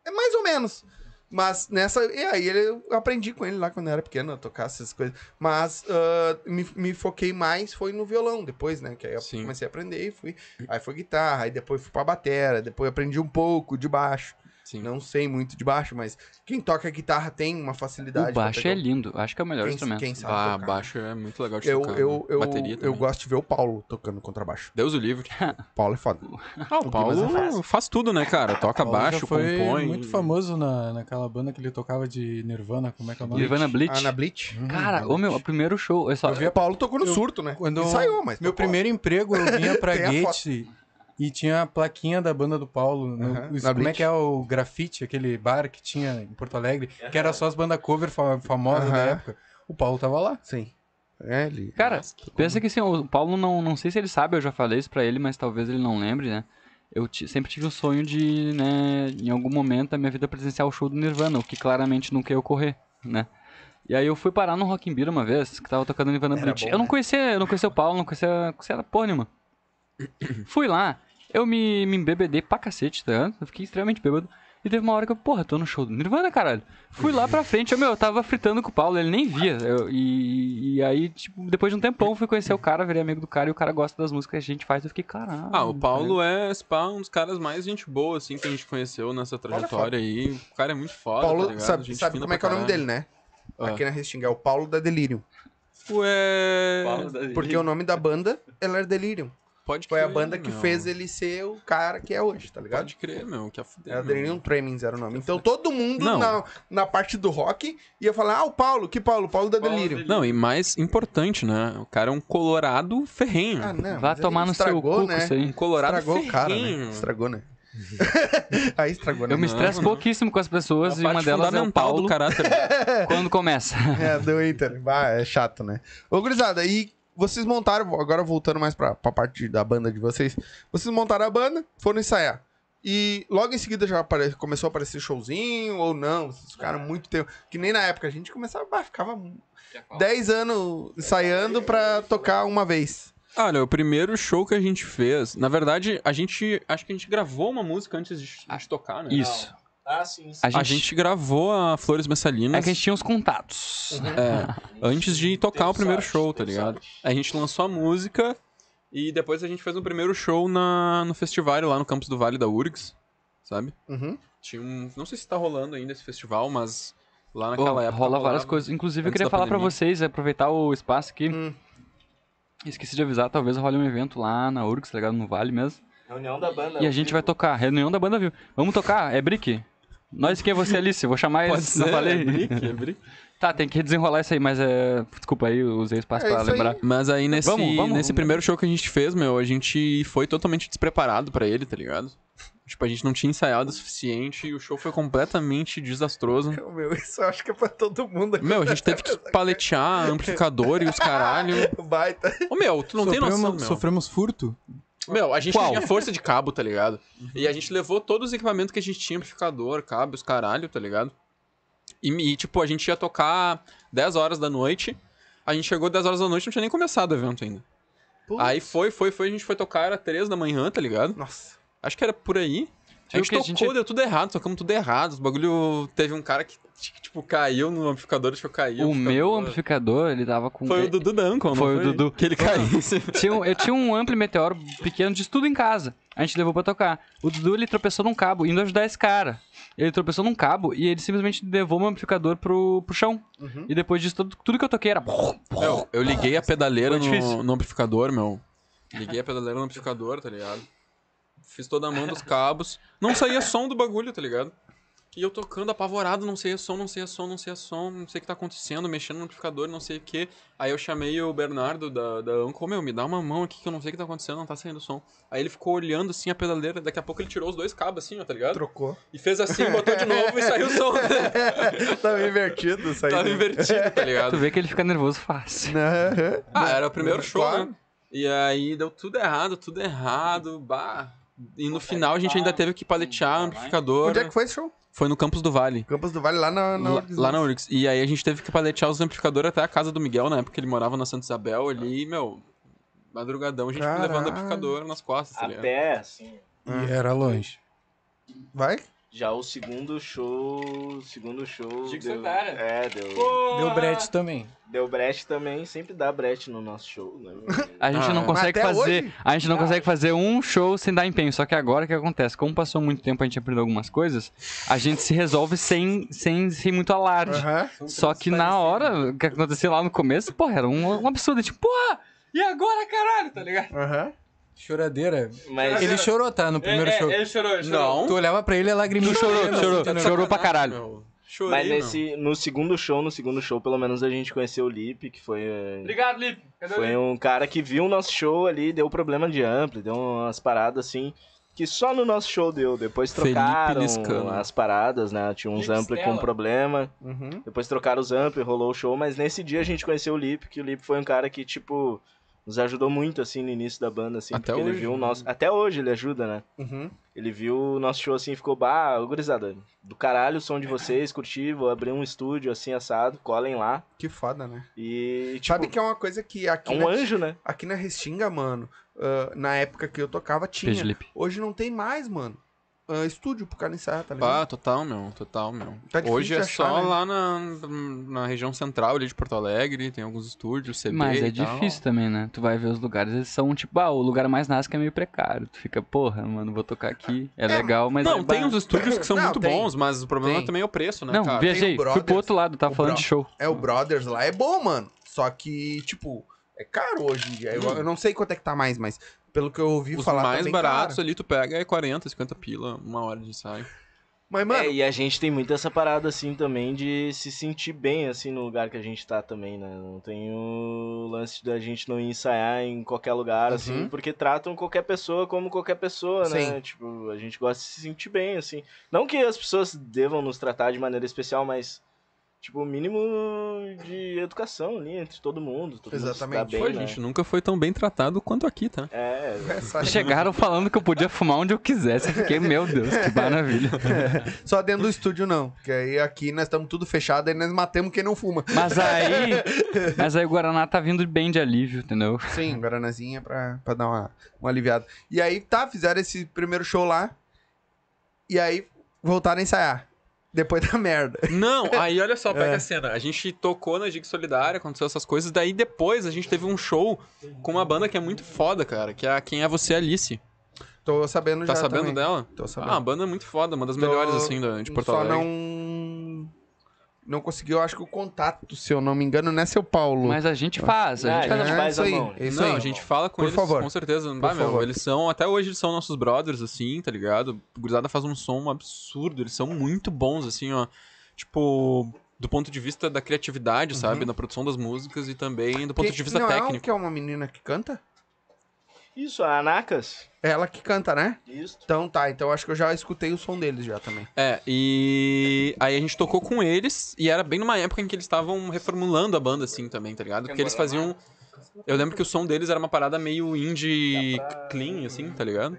Speaker 1: É mais ou menos. Mas nessa. E aí ele- eu aprendi com ele lá quando eu era pequeno a tocar essas coisas. Mas ah, me, me foquei mais foi no violão depois, né? Que aí eu
Speaker 2: Sim.
Speaker 1: comecei a aprender e fui. Aí foi guitarra, aí depois fui pra batera, depois aprendi um pouco de baixo.
Speaker 2: Sim.
Speaker 1: Não sei muito de baixo, mas quem toca guitarra tem uma facilidade.
Speaker 3: O
Speaker 1: pra
Speaker 3: baixo
Speaker 1: pegar
Speaker 3: é lindo. Acho que é o melhor
Speaker 1: quem,
Speaker 3: instrumento.
Speaker 1: quem sabe
Speaker 2: Ah,
Speaker 1: tocar.
Speaker 2: baixo é muito legal de
Speaker 1: Eu,
Speaker 2: tocar.
Speaker 1: eu,
Speaker 2: né?
Speaker 1: eu,
Speaker 2: Bateria
Speaker 1: eu
Speaker 2: também.
Speaker 1: gosto de ver o Paulo tocando contrabaixo.
Speaker 2: Deus o livre.
Speaker 1: O <laughs> Paulo é foda.
Speaker 2: Ah, o Paulo
Speaker 1: Guimas é fácil.
Speaker 2: faz tudo, né, cara? Toca
Speaker 5: Paulo já
Speaker 2: baixo,
Speaker 5: foi
Speaker 2: compõe.
Speaker 5: muito famoso na, naquela banda que ele tocava de Nirvana, como é que é o nome?
Speaker 3: Nirvana Bleach.
Speaker 1: Ah, na Bleach?
Speaker 5: Hum,
Speaker 3: Cara,
Speaker 5: Bleach.
Speaker 3: ô meu, o primeiro show. É só,
Speaker 1: O Paulo tocou no
Speaker 5: eu-
Speaker 1: surto, né?
Speaker 5: Quando
Speaker 1: Ensaiou, mas.
Speaker 5: Meu
Speaker 1: tocou.
Speaker 5: primeiro emprego, eu vinha <laughs> pra
Speaker 1: Tem a
Speaker 5: Gate e tinha a plaquinha da banda do Paulo. no-
Speaker 1: na
Speaker 5: como é que é o grafite, aquele bar que tinha em Porto Alegre, que era só as bandas cover fa famosas da
Speaker 1: Aham.
Speaker 5: época. O Paulo tava lá.
Speaker 1: Sim. É, ele.
Speaker 3: Cara,
Speaker 2: Nossa, que
Speaker 3: pensa que assim, o Paulo não, não sei se ele sabe, eu já falei isso pra ele, mas talvez ele não lembre, né? Eu sempre tive o sonho de, né, em algum momento da minha vida presenciar o show do Nirvana, o que claramente nunca ia ocorrer, né? E aí eu fui parar no Rock in Beer uma vez, que tava tocando Nirvana Bleach.
Speaker 1: bom,
Speaker 3: eu não
Speaker 1: né?
Speaker 3: conhecia, eu não conhecia o Paulo, não conhecia, conhecia porra nenhuma. <clears throat> Fui lá, eu me, me embebedei pra cacete, tá ligado? Eu fiquei extremamente bêbado. E teve uma hora que eu, porra, tô no show do Nirvana, caralho. Fui lá pra frente, eu, meu, eu tava fritando com o Paulo, ele nem via. Eu- e, e aí, tipo, depois de um tempão, fui conhecer o cara, virei amigo do cara e o cara gosta das músicas que a gente faz. Eu fiquei, caralho.
Speaker 2: Ah, o Paulo é, um dos caras mais gente boa, assim, que a gente conheceu nessa trajetória aí. O cara é muito foda,
Speaker 1: Paulo,
Speaker 2: tá ligado?
Speaker 1: sabe,
Speaker 2: Gente
Speaker 1: sabe como é que é o nome dele, né?
Speaker 2: Ah.
Speaker 1: Aqui na Restinga, é o Paulo da Delirium.
Speaker 2: Ué...
Speaker 1: Porque o nome da banda, ela é Delirium.
Speaker 2: Pode
Speaker 1: Foi a banda que
Speaker 2: meu.
Speaker 1: fez ele ser o cara que é hoje, tá ligado?
Speaker 2: Pode crer, meu, que a fuder,
Speaker 1: Era
Speaker 2: meu.
Speaker 1: Delirium Tremens era o nome. Então todo mundo
Speaker 2: Não.
Speaker 1: na, na parte do rock ia falar, ah, o Paulo, que Paulo? Paulo da Delirium.
Speaker 2: Não, e mais importante, né? O cara é um colorado ferrenho.
Speaker 1: Ah, não.
Speaker 3: Vai tomar no seu cu
Speaker 1: né?
Speaker 3: com isso aí.
Speaker 2: um colorado
Speaker 1: Estragou o cara,
Speaker 2: ferrenho.
Speaker 1: né? Estragou, né? <laughs> aí estragou, né?
Speaker 3: Eu me estresso pouquíssimo com as pessoas
Speaker 2: A
Speaker 3: e uma delas é o Paulo
Speaker 2: do caráter. <laughs>
Speaker 3: quando começa.
Speaker 1: É, do Inter. Bah, é chato, né? Ô, gurizada, e vocês montaram, agora voltando mais pra, pra parte da banda de vocês, vocês montaram a banda, foram ensaiar. E logo em seguida já apare- começou a aparecer showzinho ou não? Vocês ficaram muito tempo. Que nem na época a gente começava, ficava 10 anos ensaiando pra tocar uma vez.
Speaker 2: Olha, o primeiro show que a gente fez, na verdade, a gente. Acho que a gente gravou uma música antes de, de tocar, né?
Speaker 3: Isso.
Speaker 4: Ah, sim. sim.
Speaker 3: A
Speaker 2: A
Speaker 3: gente,
Speaker 2: gente gravou a Flores
Speaker 3: é
Speaker 2: Messalinas
Speaker 3: que a gente tinha uns contatos.
Speaker 2: é, antes de tocar
Speaker 4: Teve
Speaker 2: o primeiro
Speaker 4: sorte,
Speaker 2: show, tá
Speaker 4: teve
Speaker 2: ligado?
Speaker 4: sorte.
Speaker 2: A gente lançou a música e depois a gente fez um primeiro show na, no festival lá no campus do Vale da URGS, sabe?
Speaker 1: Uhum.
Speaker 2: Tinha um. Não sei se tá rolando ainda esse festival, mas lá naquela época.
Speaker 3: rola várias coisas. Inclusive, eu queria falar pra
Speaker 2: pandemia.
Speaker 3: vocês, aproveitar o espaço aqui.
Speaker 1: Hum.
Speaker 3: Esqueci de avisar, talvez role um evento lá na URGS, tá ligado? No Vale mesmo.
Speaker 4: Reunião da banda.
Speaker 3: E a gente vai tocar. Reunião da banda viu. Vamos tocar? É Brick? Nós quem é você, Alice? Vou chamar
Speaker 2: Pode
Speaker 3: eles.
Speaker 2: ser,
Speaker 3: Não falei?
Speaker 2: é brick, é brick. <laughs>
Speaker 3: Tá, tem que desenrolar isso aí, mas é. Desculpa aí, eu usei o espaço
Speaker 1: É
Speaker 3: pra
Speaker 1: isso aí.
Speaker 3: lembrar.
Speaker 2: Mas aí nesse,
Speaker 3: Vamos, vamos,
Speaker 2: nesse
Speaker 3: vamos.
Speaker 2: primeiro show que a gente fez, meu, a gente foi totalmente despreparado pra ele, tá ligado? Tipo, a gente não tinha ensaiado o suficiente e o show foi completamente desastroso.
Speaker 1: Meu, isso eu acho que é pra todo mundo. aqui.
Speaker 2: Meu, a gente teve que <laughs> paletear amplificador e os caralho. <laughs>
Speaker 1: Baita.
Speaker 2: Ô, meu, tu não tem
Speaker 5: sofremos,
Speaker 2: noção, meu.
Speaker 5: sofremos furto.
Speaker 2: Meu, a gente
Speaker 3: Qual?
Speaker 2: tinha força de cabo, tá ligado? E a gente levou todos os equipamentos que a gente tinha, amplificador, cabo, os caralho, tá ligado? E, e, tipo, a gente ia tocar 10 horas da noite. A gente chegou 10 horas da noite e não tinha nem começado o evento ainda.
Speaker 1: Putz.
Speaker 2: Aí foi, foi, foi, a gente foi tocar, era 3 da manhã, tá ligado?
Speaker 1: Nossa.
Speaker 2: Acho que era por aí. A gente
Speaker 3: que a
Speaker 2: tocou,
Speaker 3: gente-
Speaker 2: deu tudo errado, tocamos tudo errado. Os bagulho. Teve um cara que, que, tipo, caiu no amplificador, deixou cair.
Speaker 3: O meu amplificador, ele tava com.
Speaker 2: Foi o Dudu Duncan, não
Speaker 3: Foi o Dudu.
Speaker 2: Que ele caiu.
Speaker 3: Tinha um- eu tinha um ampli meteoro pequeno de tudo em casa. A gente levou pra tocar. O Dudu, ele tropeçou num cabo, indo ajudar esse cara. Ele tropeçou num cabo e ele simplesmente levou meu amplificador pro, pro chão.
Speaker 1: Uhum.
Speaker 3: E depois disso, tudo, tudo que eu toquei era...
Speaker 2: Meu, eu liguei a pedaleira
Speaker 3: Foi
Speaker 2: no, no amplificador, meu. Liguei a pedaleira no amplificador, tá ligado? Fiz toda a mão dos cabos. Não saía som do bagulho, tá ligado? E eu tocando apavorado, não sei a som, não sei a som, não sei a som, não sei o que tá acontecendo, mexendo no amplificador, não sei o que. Aí eu chamei o Bernardo da, da Anco, meu, me dá uma mão aqui que eu não sei o que tá acontecendo, não tá saindo som. Aí ele ficou olhando assim a pedaleira, daqui a pouco ele tirou os dois cabos assim, ó, tá ligado?
Speaker 1: Trocou.
Speaker 2: E fez assim, botou de novo e saiu o som. <laughs>
Speaker 1: Tava invertido aí.
Speaker 2: Tava invertido, tá
Speaker 3: Tu
Speaker 2: ligado?
Speaker 3: vê que ele fica nervoso fácil.
Speaker 1: Aham.
Speaker 2: Ah, era o primeiro show,
Speaker 1: Claro.
Speaker 2: né? E aí deu tudo errado, tudo errado, bah. E no final a gente ainda teve que paletear o amplificador.
Speaker 1: Onde é que foi esse show?
Speaker 2: Foi no Campus do Vale.
Speaker 1: Campos do Vale, lá na... na
Speaker 2: Lá, lá na Urix. E aí a gente teve que paletear os amplificadores até a casa do Miguel, na época que ele morava na Santa Isabel ali, e, meu, madrugadão a gente
Speaker 1: Caralho.
Speaker 2: levando amplificador nas costas, tá
Speaker 4: A
Speaker 2: ligado?
Speaker 4: pé, assim.
Speaker 5: E era longe.
Speaker 1: Vai?
Speaker 4: Já o segundo show. o Segundo show.
Speaker 3: Digo
Speaker 4: deu,
Speaker 3: solitária.
Speaker 4: é, deu.
Speaker 5: Deu brete também.
Speaker 4: Deu brete também, sempre dá brete no nosso show, né? <laughs>
Speaker 3: A gente
Speaker 2: Ah,
Speaker 3: não consegue fazer.
Speaker 1: hoje?
Speaker 3: A gente não consegue fazer um show sem dar empenho. Só que agora o que acontece? Como passou muito tempo, a gente aprendeu algumas coisas, a gente se resolve sem, sem, sem muito alarde. Só que na hora, o que aconteceu lá no começo, porra, era um, um absurdo. Tipo, porra, e agora, caralho, tá ligado?
Speaker 1: Aham.
Speaker 5: Choradeira.
Speaker 4: Mas
Speaker 5: Ele chorou, tá? No primeiro show.
Speaker 3: ele chorou, ele
Speaker 2: Não.
Speaker 5: Tu olhava pra ele e a lagriminha.
Speaker 3: Tu chorou, chorou,
Speaker 5: assim,
Speaker 3: tu chorou pra caralho.
Speaker 2: Meu, chorei,
Speaker 4: Mas nesse, no segundo show, no segundo show, pelo menos a gente conheceu o Lip, que foi. eh,
Speaker 3: Obrigado, Lipe. Cadê
Speaker 4: Foi um cara que viu o nosso show ali, deu problema de ampli, deu umas paradas assim, que só no nosso show deu. Depois trocaram as paradas, né? Tinha uns ampli com problema.
Speaker 1: Uhum.
Speaker 4: Depois trocaram os ampli, rolou o show, mas nesse dia a gente conheceu o Lip, que o Lip foi um cara que, tipo, nos ajudou muito, assim, no início da banda, assim,
Speaker 2: Até
Speaker 4: porque ele
Speaker 2: hoje,
Speaker 4: viu o nosso... Até hoje ele ajuda, né?
Speaker 1: Uhum.
Speaker 4: Ele viu o nosso show assim e ficou, bah, gurizada, do caralho o som de vocês, curti, vou abrir um estúdio assim, assado, colhem lá.
Speaker 1: Que foda, né?
Speaker 4: E, tipo,
Speaker 1: Sabe que é uma coisa que aqui,
Speaker 4: é um
Speaker 1: na,
Speaker 4: anjo, né?
Speaker 1: aqui na Restinga, mano, ah, na época que eu tocava, tinha. Hoje não tem mais, mano. Ah, estúdio pro cara ensaiar, tá ligado?
Speaker 2: Ah, total, meu, total, meu.
Speaker 1: Tá
Speaker 2: Hoje é
Speaker 1: achar,
Speaker 2: só
Speaker 1: né?
Speaker 2: lá na, na região central ali de Porto Alegre, tem alguns estúdios, CB
Speaker 3: Mas é
Speaker 2: tal.
Speaker 3: difícil também, né? Tu vai ver os lugares, eles são tipo, ah, o lugar mais nasce que é meio precário. Tu fica, porra, mano, vou tocar aqui. É, legal, mas
Speaker 2: Não,
Speaker 3: é
Speaker 2: tem uns estúdios que são
Speaker 1: Não,
Speaker 2: muito
Speaker 1: tem.
Speaker 2: bons, mas o problema
Speaker 1: Tem.
Speaker 2: também é o preço, né,
Speaker 3: Não,
Speaker 2: cara?
Speaker 3: viajei,
Speaker 1: o
Speaker 3: fui
Speaker 1: Brothers,
Speaker 3: pro outro lado, tava
Speaker 1: o
Speaker 3: falando
Speaker 1: Bro-
Speaker 3: de show.
Speaker 1: É o Brothers lá, é bom, mano. Só que, tipo, é caro hoje em dia. Eu,
Speaker 2: Hum.
Speaker 1: eu não sei quanto é que tá mais, mas pelo que eu ouvi
Speaker 2: Os
Speaker 1: falar, tá
Speaker 2: mais
Speaker 1: bem
Speaker 2: baratos
Speaker 1: caro.
Speaker 2: ali tu pega é 40, 50 pila, uma hora de ensaio.
Speaker 1: Mas, mano,
Speaker 4: É, e a gente tem muito essa parada, assim, também de se sentir bem, assim, no lugar que a gente tá também, né? Não tem o lance da gente não ir ensaiar em qualquer lugar, assim,
Speaker 1: Uhum.
Speaker 4: porque tratam qualquer pessoa como qualquer pessoa, né?
Speaker 1: Sim.
Speaker 4: Tipo, a gente gosta de se sentir bem, assim. Não que as pessoas devam nos tratar de maneira especial, mas, tipo, o mínimo de educação ali entre todo mundo. Todo
Speaker 1: Exatamente.
Speaker 4: Mundo
Speaker 2: Pô,
Speaker 4: bem,
Speaker 2: a
Speaker 4: né?
Speaker 2: gente nunca foi tão bem tratado quanto aqui, tá?
Speaker 4: É,
Speaker 1: essa-
Speaker 3: Chegaram falando que eu podia fumar onde eu quisesse. Eu fiquei, meu Deus, que maravilha. <laughs>
Speaker 1: só dentro do estúdio não. Porque aí aqui nós estamos tudo fechado, aí nós matamos quem não fuma.
Speaker 3: Mas aí. <laughs> Mas aí o Guaraná tá vindo bem de alívio, entendeu?
Speaker 1: Sim, Guaranazinha pra, pra dar uma, uma aliviada. E aí, tá, fizeram esse primeiro show lá. E aí, voltaram a ensaiar. Depois da merda. <laughs>
Speaker 2: Não, aí olha só,
Speaker 1: É.
Speaker 2: pega a cena. A gente tocou na Gig Solidária, aconteceu essas coisas. Daí depois a gente teve um show com uma banda que é muito foda, cara. Que é a Quem é Você Alice.
Speaker 1: Tô sabendo
Speaker 2: Tá
Speaker 1: já
Speaker 2: sabendo
Speaker 1: também.
Speaker 2: dela?
Speaker 1: Tô
Speaker 2: Ah,
Speaker 1: sabendo.
Speaker 2: uma banda muito foda, uma das
Speaker 1: Tô-
Speaker 2: melhores, assim, de Porto
Speaker 1: Só
Speaker 2: Alegre.
Speaker 1: não... Não conseguiu, acho que o contato, se eu não me engano, não é seu Paulo.
Speaker 3: Mas a gente faz, a
Speaker 4: Ah,
Speaker 3: gente
Speaker 4: a
Speaker 3: faz.
Speaker 4: gente
Speaker 1: é
Speaker 4: faz
Speaker 1: isso
Speaker 4: a
Speaker 1: aí,
Speaker 4: mão.
Speaker 1: é isso
Speaker 2: não,
Speaker 1: aí.
Speaker 2: a gente fala com
Speaker 1: Por
Speaker 2: eles,
Speaker 1: favor.
Speaker 2: com certeza. Bah, meu,
Speaker 1: favor.
Speaker 2: eles são, até hoje eles são nossos brothers, assim, tá ligado? O Gurizada faz um som absurdo, eles são muito bons, assim, ó. Tipo, do ponto de vista da criatividade, sabe? Da produção das músicas e também do ponto
Speaker 1: Que-
Speaker 2: de vista
Speaker 1: não É,
Speaker 2: técnico.
Speaker 1: que é uma menina que canta?
Speaker 4: Isso, a Anacas.
Speaker 1: É ela que canta, né?
Speaker 4: Isso.
Speaker 1: Então tá, então acho que eu já escutei o som deles já também.
Speaker 2: É, e aí a gente tocou com eles e era bem numa época em que eles estavam reformulando a banda, assim, também, tá ligado? Porque eles faziam. Eu lembro que o som deles era uma parada meio indie clean, assim, tá ligado?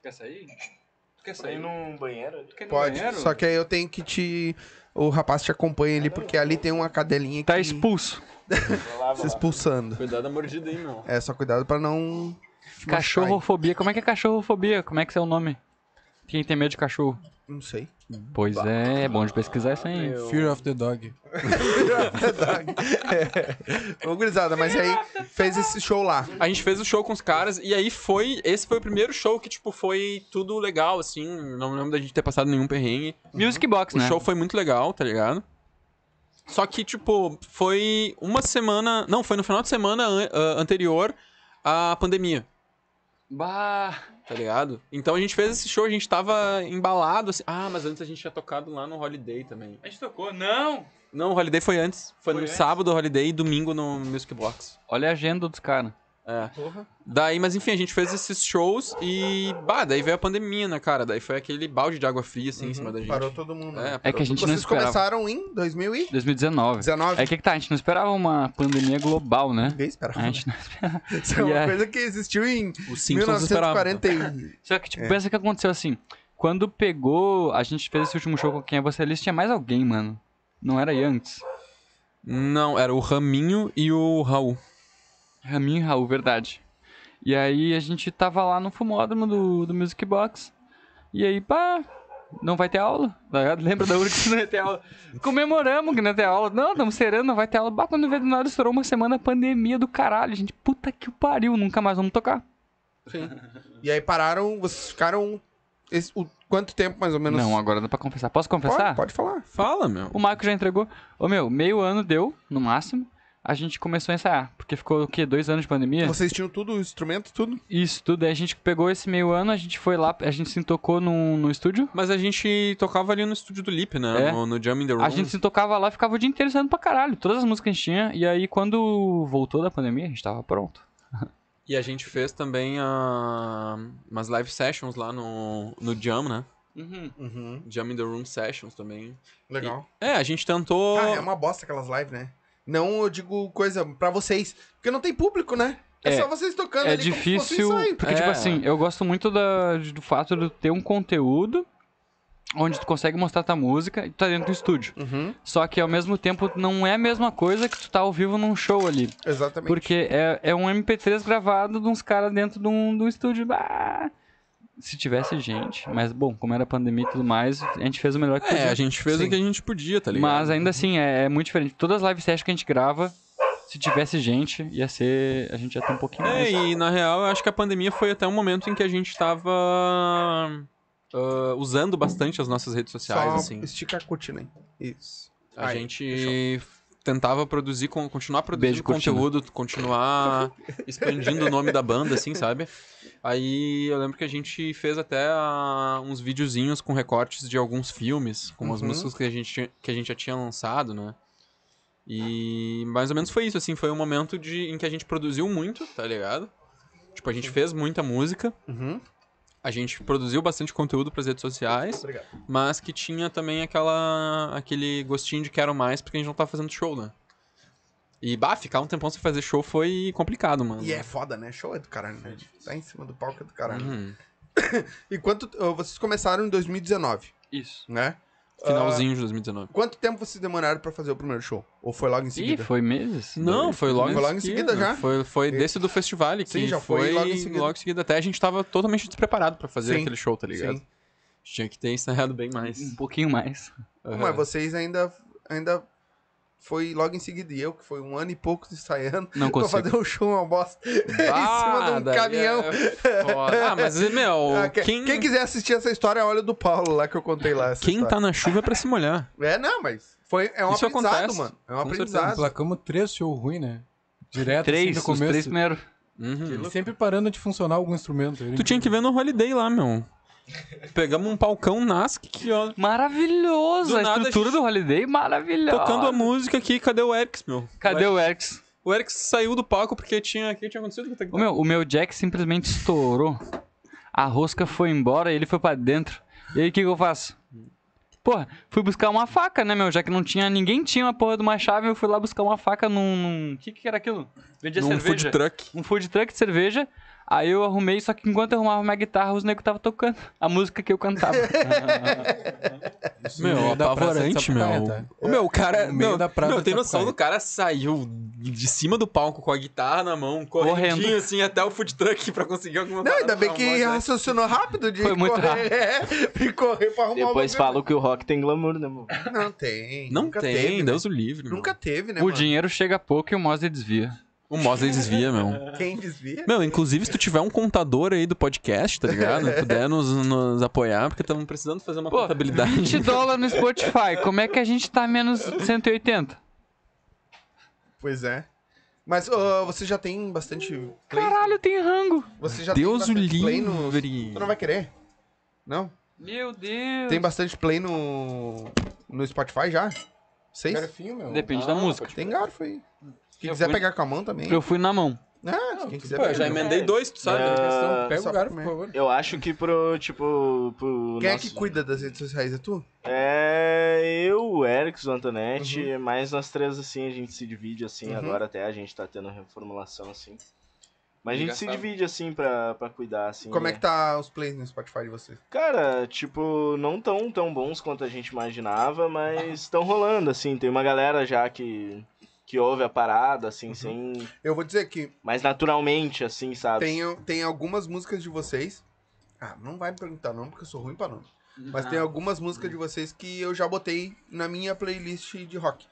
Speaker 3: Quer sair? Tu quer
Speaker 4: Pra ir num banheiro ali.
Speaker 1: Pode, só que aí eu tenho que te... O rapaz te acompanha ali, porque ali tem uma cadelinha
Speaker 3: Tá
Speaker 1: que...
Speaker 3: expulso.
Speaker 4: Vou lá,
Speaker 1: se expulsando.
Speaker 2: Cuidado da mordida aí, meu.
Speaker 1: É, só cuidado pra não...
Speaker 3: Cachorrofobia. Como é que é cachorrofobia? Como é que é o nome? Quem tem medo de cachorro?
Speaker 1: Não sei.
Speaker 3: Pois é, é bom de pesquisar isso aí.
Speaker 5: Fear of the Dog. <laughs>
Speaker 1: Ô, gurizada, mas aí fez esse show lá.
Speaker 2: A gente fez o show com os caras e aí foi. Esse foi o primeiro show que, tipo, foi tudo legal, assim. Não lembro da gente ter passado nenhum perrengue.
Speaker 3: Music Box,
Speaker 2: O
Speaker 3: né?
Speaker 2: show foi muito legal, tá ligado? Só que, tipo, foi uma semana. Não, foi no final de semana an- ah, anterior à pandemia,
Speaker 3: Bah.
Speaker 2: tá ligado? Então a gente fez esse show, a gente tava embalado assim. Ah, mas antes a gente tinha tocado lá no Holiday também.
Speaker 3: A gente tocou? Não!
Speaker 2: Não, o Holiday foi antes. Foi,
Speaker 3: Foi
Speaker 2: no
Speaker 3: antes?
Speaker 2: sábado o Holiday e domingo no Music Box.
Speaker 3: Olha a agenda dos caras.
Speaker 2: É. Daí, mas enfim, a gente fez esses shows e. Bah, daí veio a pandemia, né, cara? Daí foi aquele balde de água fria, assim, em cima da gente.
Speaker 1: Parou todo mundo.
Speaker 2: É,
Speaker 1: né?
Speaker 3: É que a gente não
Speaker 1: Vocês
Speaker 3: esperava.
Speaker 1: começaram em 2019.
Speaker 3: 2019. É que que tá, a gente não esperava uma pandemia global, né?
Speaker 1: Ninguém esperava.
Speaker 3: A gente não esperava. <laughs>
Speaker 1: Isso é uma
Speaker 3: E
Speaker 1: coisa que existiu em
Speaker 2: Os Simpsons esperavam.
Speaker 1: 1940 e...
Speaker 3: Só que, tipo, pensa que aconteceu assim. Quando pegou, a gente fez esse último show com quem é você ali, tinha mais alguém, mano. Não era aí antes.
Speaker 2: Não, era o Raminho e o Raul.
Speaker 3: Raminho e Raul, verdade. E aí a gente tava lá no fumódromo do, do Music Box. E aí, pá, não vai ter aula. tá? <laughs> Lembra da hora que não ia ter aula? Comemoramos que não ia ter aula. Não, estamos serando, não vai ter aula. Bah, quando veio do nada, estourou uma semana pandemia do caralho. Gente, puta que o pariu, nunca mais vamos tocar.
Speaker 1: E aí pararam, vocês ficaram... esse- o, quanto tempo, mais ou menos?
Speaker 3: Não, agora dá pra confessar. Posso confessar?
Speaker 1: Pode, pode falar.
Speaker 2: Fala, meu.
Speaker 3: O Marco já entregou. Ô meu, meio ano deu, no máximo. A gente começou a ensaiar. Porque ficou o quê? Dois anos de pandemia?
Speaker 1: Vocês tinham tudo, o instrumento, tudo?
Speaker 3: Isso, tudo. Aí a gente pegou esse meio ano, a gente foi lá, a gente se tocou no, no estúdio.
Speaker 2: Mas a gente tocava ali no estúdio do Lip, né?
Speaker 3: É.
Speaker 2: No, no Jam in the Room.
Speaker 3: A gente se tocava lá, ficava o dia inteiro ensaiando pra caralho. Todas as músicas que a gente tinha. E aí, quando voltou da pandemia, a gente tava pronto. <laughs>
Speaker 2: E a gente fez também ah, umas live sessions lá no, no Jam, né?
Speaker 1: Uhum.
Speaker 2: Jam in the Room Sessions também.
Speaker 1: Legal.
Speaker 2: É, a gente tentou...
Speaker 1: Ah, é uma bosta aquelas lives, né? Não, eu digo coisa pra vocês. Porque não tem público, né? É,
Speaker 3: É,
Speaker 1: só vocês tocando
Speaker 3: É difícil, porque,
Speaker 2: É.
Speaker 3: tipo assim, eu gosto muito da, do fato de ter um conteúdo onde tu consegue mostrar tua música e tu tá dentro do estúdio.
Speaker 1: Uhum,
Speaker 3: Só que ao mesmo tempo não é a mesma coisa que tu tá ao vivo num show ali.
Speaker 1: exatamente.
Speaker 3: Porque é, é um MP3 gravado de uns caras dentro de um, de um estúdio. Ah, se tivesse gente, mas bom, como era pandemia e tudo mais, a gente fez o melhor que
Speaker 2: É,
Speaker 3: podia.
Speaker 2: a gente fez
Speaker 1: Sim.
Speaker 2: o que a gente podia, tá ligado?
Speaker 3: Mas ainda assim, é, é muito diferente. Todas as live sessions que a gente grava, se tivesse gente, ia ser. A gente ia ter um pouquinho
Speaker 2: É,
Speaker 3: mais.
Speaker 2: e na real, eu acho que a pandemia foi até um momento em que a gente tava ah, usando bastante as nossas redes sociais,
Speaker 1: Só
Speaker 2: assim.
Speaker 1: estica a cortina aí. Isso.
Speaker 2: A
Speaker 1: Aí,
Speaker 2: gente tentava produzir, con- continuar produzindo
Speaker 3: Beijo, cortina.
Speaker 2: conteúdo, continuar <laughs> expandindo o nome da banda, assim, sabe? Aí eu lembro que a gente fez até ah, uns videozinhos com recortes de alguns filmes, com as
Speaker 1: Uhum.
Speaker 2: músicas que a, gente, que a gente já tinha lançado, né? E mais ou menos foi isso, assim, foi um momento de, em que a gente produziu muito, tá ligado? Tipo, a gente fez muita música,
Speaker 1: Uhum.
Speaker 2: A gente produziu bastante conteúdo pras redes sociais,
Speaker 1: Obrigado.
Speaker 2: mas que tinha também aquela aquele gostinho de quero mais porque a gente não tava fazendo show, né? E, bah, ficar um tempão sem fazer show foi complicado, mano.
Speaker 1: E é foda, né? Show é do caralho, né? Tá em cima do palco é do caralho.
Speaker 2: Uhum. <coughs>
Speaker 1: E quanto... uh, Vocês começaram em 2019,
Speaker 3: Isso.
Speaker 1: né?
Speaker 2: Finalzinho de 2019.
Speaker 1: Quanto tempo vocês demoraram pra fazer o primeiro show? Ou foi logo em
Speaker 3: Ih,
Speaker 1: seguida?
Speaker 3: foi meses?
Speaker 2: Não,
Speaker 3: Dois,
Speaker 2: foi logo,
Speaker 1: Foi logo em seguida já?
Speaker 2: Foi, foi desse do festival que
Speaker 1: Sim, já foi
Speaker 2: foi
Speaker 1: logo em seguida.
Speaker 2: logo em seguida. Até a gente tava totalmente despreparado pra fazer
Speaker 1: Sim,
Speaker 2: aquele show, tá ligado?
Speaker 1: sim.
Speaker 2: A gente tinha que ter ensaiado bem mais.
Speaker 3: Um pouquinho mais.
Speaker 2: Aham.
Speaker 1: Mas vocês ainda... ainda foi logo em seguida. E eu, que foi um ano e pouco ensaiando,
Speaker 3: Não
Speaker 1: pra
Speaker 3: consigo.
Speaker 1: fazer um show, uma bosta. <laughs> em cima de
Speaker 2: Ah,
Speaker 1: um caminhão.
Speaker 2: é. Ah, mas, meu, <laughs>
Speaker 1: Ah, que-
Speaker 2: quem,
Speaker 1: quem quiser assistir essa história, olha o do Paulo lá que eu contei lá. essa
Speaker 2: quem
Speaker 1: história.
Speaker 2: tá na chuva é pra se molhar. <laughs>
Speaker 1: É, não, mas foi, é um
Speaker 2: Isso
Speaker 1: aprendizado,
Speaker 2: acontece,
Speaker 1: mano. É um
Speaker 2: com
Speaker 1: aprendizado.
Speaker 5: Placamos três shows ruins, né? Direto,
Speaker 3: Três,
Speaker 5: assim, no
Speaker 3: os
Speaker 5: começo.
Speaker 3: três primeiros.
Speaker 2: Uhum.
Speaker 5: Sempre parando de funcionar algum instrumento.
Speaker 2: Tu tinha que ver no Holiday lá, meu. Pegamos um palcão NASC aqui, ó.
Speaker 3: Maravilhoso!
Speaker 2: Do
Speaker 3: a
Speaker 2: nada a
Speaker 3: estrutura
Speaker 2: gente-
Speaker 3: do Holiday, maravilhosa.
Speaker 2: Tocando a música aqui, cadê o Erix, meu?
Speaker 3: Cadê o Erix?
Speaker 2: O Erix saiu do palco porque tinha. O que tinha acontecido?
Speaker 3: O meu, o meu jack simplesmente estourou. A rosca foi embora e ele foi pra dentro. E aí o que, que eu faço? Porra, fui buscar uma faca, né, meu? Já que não tinha. Ninguém tinha uma porra de uma chave, eu fui lá buscar uma faca num. num- O que, que era aquilo? Vendia
Speaker 2: Num
Speaker 3: cerveja.
Speaker 2: food truck.
Speaker 3: Um food truck de cerveja. Aí eu arrumei, só que enquanto eu arrumava minha guitarra, os negros tava tocando a música que eu cantava. <laughs>
Speaker 5: Isso
Speaker 2: Meu, apavorante, meu.
Speaker 5: Sapucaia, tá?
Speaker 2: Meu, o cara.
Speaker 5: No
Speaker 2: Meu,
Speaker 5: da
Speaker 2: meu, tem noção do cara saiu de cima do palco com a guitarra na mão,
Speaker 3: Correndo.
Speaker 2: assim até o food truck pra conseguir alguma
Speaker 1: Não,
Speaker 2: parada
Speaker 1: ainda bem que
Speaker 2: famosa.
Speaker 1: raciocinou rápido de
Speaker 3: Foi muito
Speaker 1: correr,
Speaker 3: rápido. <laughs>
Speaker 1: É, correr pra arrumar
Speaker 4: Depois falam que o rock tem glamour, né, mano?
Speaker 1: Não tem.
Speaker 2: Não
Speaker 1: nunca
Speaker 2: tem,
Speaker 1: teve, né?
Speaker 2: Deus o livre.
Speaker 1: Nunca teve, né,
Speaker 3: o
Speaker 1: mano?
Speaker 3: dinheiro chega pouco e o Mosley desvia.
Speaker 2: O Mosley desvia, meu.
Speaker 1: Quem desvia?
Speaker 2: Meu, inclusive, se tu tiver um contador aí do podcast, tá ligado? Puder nos, nos apoiar, porque estamos precisando fazer uma
Speaker 3: Pô,
Speaker 2: contabilidade.
Speaker 3: 20 dólares no Spotify, como é que a gente tá menos 180?
Speaker 1: Pois é. Mas ô, você já tem bastante play?
Speaker 3: Caralho, tem rango.
Speaker 1: Você já
Speaker 2: Deus
Speaker 1: tem
Speaker 2: o
Speaker 1: bastante play no...
Speaker 2: livre.
Speaker 1: Tu não vai querer? Não?
Speaker 3: Meu Deus.
Speaker 1: Tem bastante play no... No Spotify já? Seis?
Speaker 5: Garfinho, meu.
Speaker 3: Depende da música.
Speaker 1: Tem garfo aí. Quem
Speaker 3: Eu
Speaker 1: quiser
Speaker 3: fui-
Speaker 1: pegar com a mão também.
Speaker 3: Eu fui na mão.
Speaker 1: Ah, quem quiser
Speaker 5: pô,
Speaker 1: pegar
Speaker 2: Já
Speaker 1: com a mão.
Speaker 2: emendei dois, tu sabe?
Speaker 4: Ah,
Speaker 5: Pega o
Speaker 1: pra
Speaker 5: por favor.
Speaker 4: Eu acho que pro, tipo, pro
Speaker 1: Quem é
Speaker 4: nosso-
Speaker 1: que cuida das redes sociais? É tu?
Speaker 4: É eu, o Erics, o Antonete, mais nós três, assim, a gente se divide, assim,
Speaker 1: Uhum.
Speaker 4: agora até a gente tá tendo reformulação, assim. Mas a gente se divide, assim, pra, pra cuidar, assim.
Speaker 1: Como é
Speaker 4: né?
Speaker 1: que tá os plays no Spotify de vocês?
Speaker 4: Cara, tipo, não tão tão bons quanto a gente imaginava, mas estão rolando, assim. Tem uma galera já que, que ouve a parada, assim,
Speaker 1: Uhum.
Speaker 4: sem...
Speaker 1: Eu vou dizer que
Speaker 4: Mais naturalmente, assim, sabe?
Speaker 1: tem, tem algumas músicas de vocês. Ah, não vai me perguntar não, porque eu sou ruim pra nome. Mas tem algumas músicas de vocês que eu já botei na minha playlist de rock.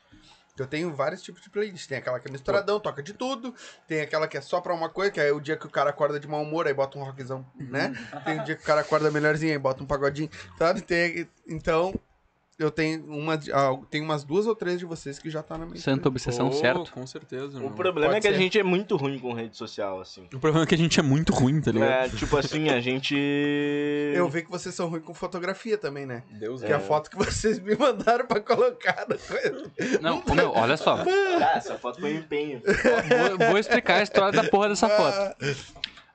Speaker 1: Eu tenho vários tipos de playlist. Tem aquela que é misturadão, toca de tudo. Tem aquela que é só pra uma coisa, que é o dia que o cara acorda de mau humor, aí bota um rockzão, né? Tem o dia que o cara acorda melhorzinho, aí bota um pagodinho, sabe? Tem, então, eu tenho, uma, ah, tem umas duas ou três de vocês que já tá na minha
Speaker 3: Santa obsessão,
Speaker 2: Pô,
Speaker 3: certo?
Speaker 2: Com certeza.
Speaker 4: O
Speaker 2: meu.
Speaker 4: problema
Speaker 1: Pode
Speaker 4: é que a
Speaker 1: ser.
Speaker 4: gente é muito ruim com rede social, assim.
Speaker 2: O problema é que a gente é muito ruim, tá ligado?
Speaker 4: É, tipo assim, a gente... <laughs>
Speaker 1: Eu vi que vocês são ruins com fotografia também, né?
Speaker 2: Deus
Speaker 1: Que é a foto que vocês me mandaram pra colocar na coisa.
Speaker 3: Não, ô, meu, olha só.
Speaker 4: Ah, essa foto foi empenho.
Speaker 3: Vou, vou explicar a história da porra dessa foto.
Speaker 1: Ah,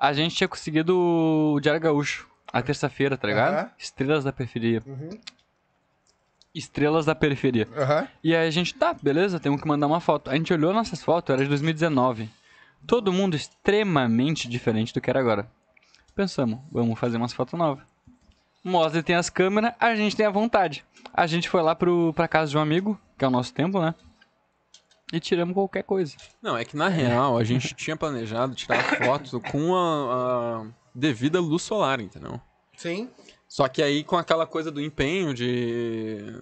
Speaker 3: A gente tinha conseguido o Diário Gaúcho. A terça-feira, tá ligado? Estrelas da periferia.
Speaker 1: Uhum.
Speaker 3: Estrelas da periferia.
Speaker 1: Aham.
Speaker 3: E aí a gente, tá, beleza, temos que mandar uma foto. A gente olhou nossas fotos, era de 2019. Todo mundo extremamente diferente do que era agora. Pensamos, vamos fazer umas fotos novas. Mosley tem as câmeras, a gente tem a vontade. A gente foi lá pro, pra casa de um amigo, que é o nosso tempo, né? E tiramos qualquer coisa.
Speaker 2: Não, é que na real a gente <laughs> tinha planejado tirar foto com a, a devida luz solar, entendeu?
Speaker 1: Sim.
Speaker 2: Só que aí com aquela coisa do empenho de.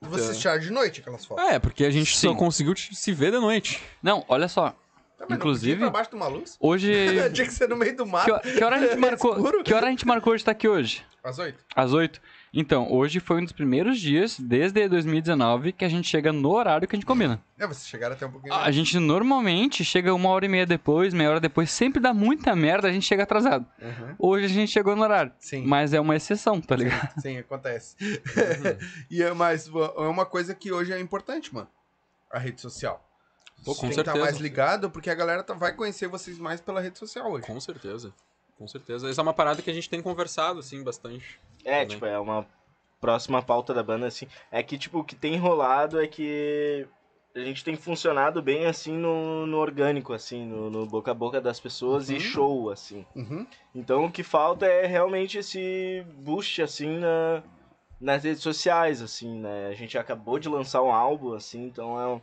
Speaker 1: Vocês tiraram de noite aquelas fotos.
Speaker 2: É, porque a gente só
Speaker 3: Sim.
Speaker 2: conseguiu te- se ver de noite.
Speaker 3: Não, olha só.
Speaker 1: Tá, não
Speaker 3: Inclusive-
Speaker 1: baixo de uma luz?
Speaker 3: Hoje. <laughs>
Speaker 1: Tinha que ser no meio do
Speaker 3: Que,
Speaker 1: mato.
Speaker 3: ho- que hora a gente <laughs> marcou?
Speaker 1: Escuro.
Speaker 3: Que hora a gente marcou de estar aqui hoje?
Speaker 1: Às oito.
Speaker 3: Às 8. Então, hoje foi um dos primeiros dias, desde 2019, que a gente chega no horário que a gente combina.
Speaker 1: É, vocês chegaram até um pouquinho.
Speaker 3: A gente normalmente chega uma hora e meia depois, meia hora depois, sempre dá muita merda, a gente chega atrasado.
Speaker 1: Uhum.
Speaker 3: Hoje a gente chegou no horário.
Speaker 1: Sim.
Speaker 3: Mas é uma exceção, tá ligado?
Speaker 1: Sim, acontece. <laughs> e é, mas é uma coisa que hoje é importante, mano. A rede social.
Speaker 2: Pô,
Speaker 1: Você
Speaker 2: com
Speaker 1: tem que estar
Speaker 2: certeza.
Speaker 1: mais ligado, porque a galera tá- vai conhecer vocês mais pela rede social hoje.
Speaker 2: Com certeza. Com certeza. Essa é uma parada que a gente tem conversado, assim, bastante.
Speaker 4: É,
Speaker 2: Também.
Speaker 4: tipo, é uma próxima pauta da banda, assim. É que, tipo, o que tem rolado é que a gente tem funcionado bem, assim, no, no orgânico, assim, no, no boca a boca das pessoas
Speaker 1: Uhum.
Speaker 4: e show, assim.
Speaker 1: Uhum.
Speaker 4: Então, o que falta é realmente esse boost, assim, na, nas redes sociais, assim, né? A gente acabou de lançar um álbum, assim, então é, um-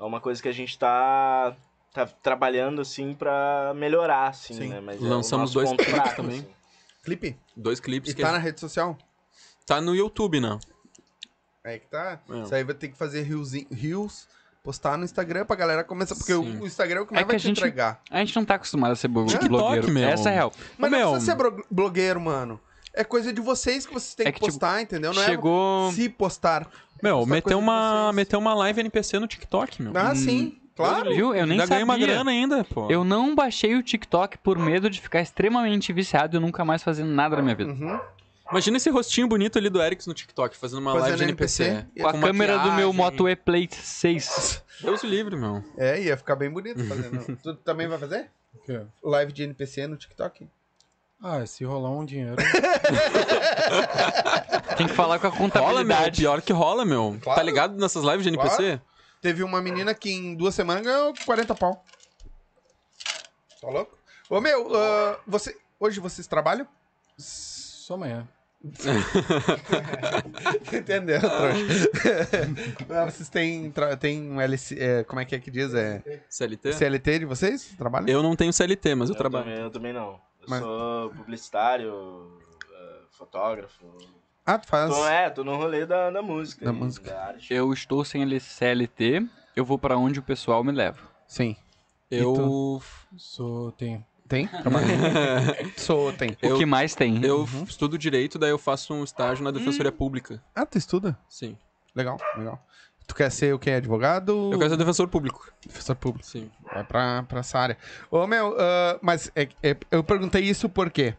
Speaker 4: é uma coisa que a gente tá, tá trabalhando, assim, pra melhorar, assim,
Speaker 1: Sim.
Speaker 4: né? Mas
Speaker 2: Lançamos
Speaker 4: é o nosso
Speaker 2: dois
Speaker 4: ponto
Speaker 2: clipes
Speaker 4: fraco,
Speaker 2: também.
Speaker 4: assim.
Speaker 1: Clipe?
Speaker 2: Dois clipes
Speaker 1: E
Speaker 2: que
Speaker 1: tá na rede social?
Speaker 2: tá no YouTube, né?
Speaker 1: É que tá.
Speaker 2: É.
Speaker 1: Isso aí vai ter que fazer reels, postar no Instagram pra galera começar. Porque
Speaker 2: Sim.
Speaker 1: o, Instagram é o que mais
Speaker 3: É que
Speaker 1: vai
Speaker 3: a
Speaker 1: te
Speaker 3: gente-
Speaker 1: entregar.
Speaker 3: A gente não tá acostumado a ser
Speaker 2: TikTok,
Speaker 3: blogueiro.
Speaker 2: meu.
Speaker 3: Essa é a real.
Speaker 1: Mas
Speaker 2: Ô,
Speaker 1: não
Speaker 2: meu,
Speaker 1: precisa ser blogueiro, mano. É coisa de vocês que vocês têm
Speaker 3: É
Speaker 1: que,
Speaker 3: que, tipo,
Speaker 1: postar, entendeu? Não
Speaker 3: Chegou.
Speaker 1: é se postar.
Speaker 2: Meu, meteu uma, meteu uma live NPC no TikTok, meu.
Speaker 1: Ah, sim. Claro.
Speaker 3: Viu? Eu nem
Speaker 2: Ainda
Speaker 3: sabia.
Speaker 2: ganhei uma grana ainda, pô.
Speaker 3: Eu não baixei o TikTok por medo de ficar extremamente viciado e nunca mais fazer nada na minha vida.
Speaker 1: Uhum.
Speaker 2: Imagina esse rostinho bonito ali do Erics no TikTok, fazendo uma
Speaker 1: Fazendo
Speaker 2: live de NPC.
Speaker 1: NPC.
Speaker 3: Com a câmera do meu. Moto E Plate 6.
Speaker 2: Deus o livre, meu.
Speaker 1: É, ia ficar bem bonito fazendo. <laughs> tu também vai fazer?
Speaker 5: O quê?
Speaker 1: Live de NPC no TikTok?
Speaker 5: Ah, se rolar um dinheiro.
Speaker 3: Tem que falar com a
Speaker 2: Rola, meu.
Speaker 3: contabilidade.
Speaker 2: Pior que rola, meu.
Speaker 1: Claro.
Speaker 2: Tá ligado nessas lives de NPC?
Speaker 1: Teve uma menina que em duas semanas ganhou 40 pau. Tá louco? Ô, meu, ah, você, hoje vocês trabalham?
Speaker 5: Só amanhã. <laughs>
Speaker 1: Entendeu, trouxa? Ah, vocês têm, têm um LC, é, como é que é que diz? É
Speaker 2: CLT?
Speaker 1: CLT de vocês? Trabalham?
Speaker 2: Eu não tenho CLT, mas eu,
Speaker 4: Eu
Speaker 2: trabalho.
Speaker 4: também, eu também não. Eu
Speaker 1: Mas-
Speaker 4: sou publicitário, eh, fotógrafo.
Speaker 1: Ah, tu faz.
Speaker 4: Tô, é, tô no rolê da, da música.
Speaker 1: Da
Speaker 4: e
Speaker 1: música.
Speaker 4: Da arte.
Speaker 3: Eu estou sem CLT, eu vou pra onde o pessoal me leva.
Speaker 1: Sim.
Speaker 2: Eu,
Speaker 5: Sou, tenho.
Speaker 1: Tem? <laughs> Trabalha? Sou, tem.
Speaker 3: O
Speaker 2: Eu-
Speaker 3: que mais tem?
Speaker 2: eu estudo direito, daí eu faço um estágio na Defensoria Pública.
Speaker 1: Ah, tu estuda?
Speaker 2: Sim.
Speaker 1: Legal, legal. Tu quer ser o que? Advogado?
Speaker 2: Eu quero ser defensor público.
Speaker 1: Professor público.
Speaker 2: Sim.
Speaker 1: Vai pra, pra essa área. Ô, meu, ah, mas é- é- eu perguntei isso por quê?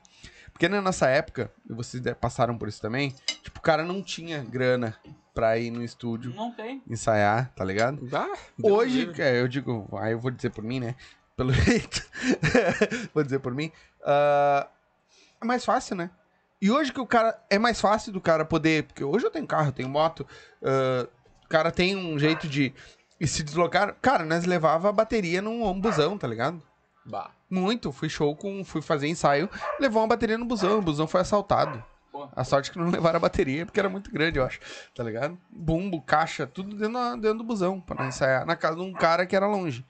Speaker 1: Porque na nossa época, e vocês passaram por isso também, tipo, o cara não tinha grana pra ir no estúdio
Speaker 3: Não tem.
Speaker 1: ensaiar, tá ligado?
Speaker 2: Ah, Deus
Speaker 1: Hoje, é, eu digo, aí eu vou dizer por mim, né? Pelo <laughs> jeito. <laughs> vou dizer por mim. ah, é mais fácil, né? E hoje que o cara. É mais fácil do cara poder. Porque hoje eu tenho carro, eu tenho moto. ah, o cara tem um jeito de e se deslocar. Cara, nós levava a bateria num um busão, tá ligado?
Speaker 2: Bah.
Speaker 1: Muito. Fui show com. Fui fazer ensaio, levou uma bateria no busão. O busão foi assaltado.
Speaker 3: Pô.
Speaker 1: A sorte que não <laughs> levaram a bateria, porque era muito grande, eu acho. Tá ligado? Bumbo, caixa, tudo dentro, dentro do busão, pra não ensaiar. Na casa de um cara que era longe.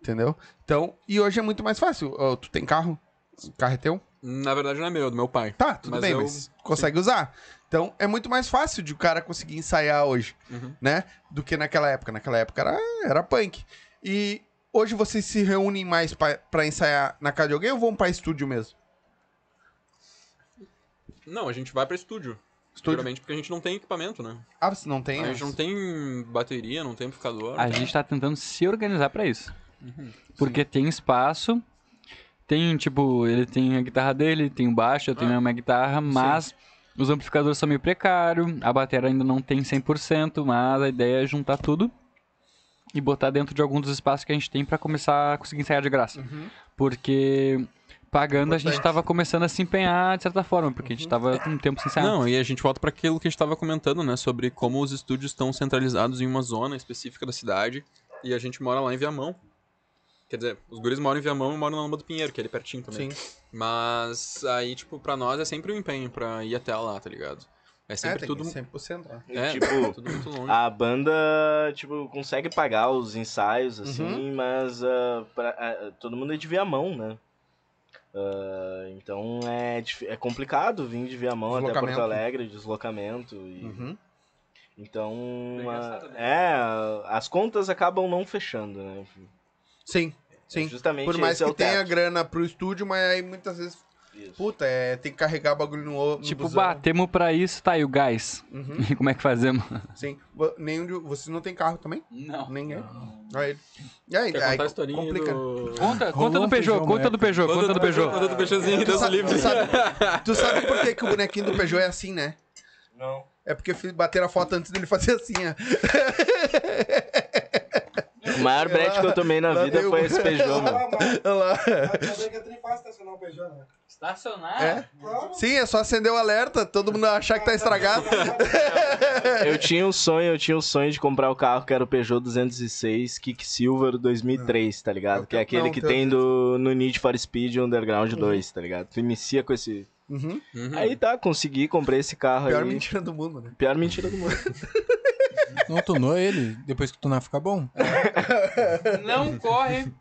Speaker 1: Entendeu? Então, e hoje é muito mais fácil. Ô, tu tem carro? O carro é teu?
Speaker 2: Na verdade não é meu, é do meu pai.
Speaker 1: Tá, tudo
Speaker 2: Mas
Speaker 1: bem,
Speaker 2: eu-
Speaker 1: mas consegue usar. Então, é muito mais fácil de o cara conseguir ensaiar hoje,
Speaker 2: Uhum.
Speaker 1: né? Do que naquela época. Naquela época era, era punk. E hoje vocês se reúnem mais pra, pra ensaiar na casa de alguém ou vão pra estúdio mesmo?
Speaker 2: Não, a gente vai pra estúdio.
Speaker 1: Estúdio?
Speaker 2: Geralmente porque a gente não tem equipamento, né?
Speaker 1: Ah, você não tem?
Speaker 2: A gente não tem bateria, não tem amplificador.
Speaker 3: A gente tá tentando se organizar pra isso.
Speaker 2: Uhum.
Speaker 3: Porque tem espaço, tem, tipo, ele tem a guitarra dele, tem o baixo, eu tenho
Speaker 2: Ah,
Speaker 3: a minha guitarra, mas os amplificadores são meio precários, a bateria ainda não tem 100%, mas a ideia é juntar tudo e botar dentro de algum dos espaços que a gente tem pra começar a conseguir ensaiar de graça. Porque pagando a gente
Speaker 1: Importante.
Speaker 3: tava começando a se empenhar de certa forma, porque a gente tava com um tempo sem ensaiar.
Speaker 2: Não, e a gente volta pra aquilo que a gente tava comentando, né? Sobre como os estúdios estão centralizados em uma zona específica da cidade e a gente mora lá em Viamão. Quer dizer, os guris moram em Viamão e moram na Lomba do Pinheiro, que é ali pertinho também.
Speaker 1: Sim.
Speaker 2: Mas aí, tipo, pra nós é sempre um empenho pra ir até lá, tá ligado? É
Speaker 1: É,
Speaker 2: sempre
Speaker 1: tem
Speaker 2: tudo.
Speaker 1: 100% lá.
Speaker 2: É,
Speaker 4: Tipo,
Speaker 2: tudo muito longe.
Speaker 4: A banda, tipo, consegue pagar os ensaios, assim,
Speaker 1: Uhum.
Speaker 4: mas ah, pra- ah, todo mundo é de Viamão, né? Ah, então é, é complicado vir de Viamão até
Speaker 1: Deslocamento.
Speaker 4: Porto Alegre, deslocamento. E,
Speaker 1: Uhum.
Speaker 4: Então,
Speaker 3: né?
Speaker 4: é, as contas acabam não fechando, né?
Speaker 1: Sim, sim.
Speaker 4: Justamente
Speaker 1: Por mais
Speaker 4: é
Speaker 1: que tenha grana pro estúdio, mas aí muitas vezes,
Speaker 4: Isso.
Speaker 1: puta, é, tem que carregar bagulho no outro.
Speaker 3: Tipo, batemos pra isso, tá aí o gás.
Speaker 1: Uhum,
Speaker 3: E <laughs> como é que fazemos?
Speaker 1: sim. Nenhum de, vocês não tem carro também?
Speaker 3: Não.
Speaker 1: Ninguém. Aí, e aí,
Speaker 2: Quer
Speaker 1: aí
Speaker 2: contar a historinha
Speaker 1: complica.
Speaker 2: do...
Speaker 3: Conta, conta do Peugeot,
Speaker 5: Peugeot
Speaker 3: conta do Peugeot,
Speaker 2: Conta
Speaker 3: conta do Peugeot.
Speaker 2: Conta do Peugeotzinho, Deus livre.
Speaker 1: tu, sabe, tu sabe por que, que o bonequinho do Peugeot é assim, né?
Speaker 4: Não.
Speaker 1: É porque fiz- bateram a foto antes dele fazer assim, ó.
Speaker 4: O maior brete que eu tomei na vida foi esse Peugeot, mano.
Speaker 1: Olha lá.
Speaker 6: Saber que é trem fácil estacionar o Peugeot, né?
Speaker 3: Estacionar?
Speaker 1: É? Sim, é só acender o alerta, todo mundo achar que tá estragado. <laughs>
Speaker 4: Eu tinha um sonho, eu tinha um sonho de comprar o carro que era o Peugeot 206 Kicksilver 2003, tá ligado? Que é aquele
Speaker 1: Não,
Speaker 4: que tem do, no Need for Speed Underground 2, tá ligado? Tu inicia com esse...
Speaker 1: Uhum.
Speaker 2: Uhum.
Speaker 4: Aí tá, consegui, comprei esse carro
Speaker 1: Pior
Speaker 4: aí.
Speaker 1: mentira do mundo, né?
Speaker 4: Pior mentira do mundo. <laughs>
Speaker 5: Não tunou ele, depois que tunar fica bom.
Speaker 3: Não corre,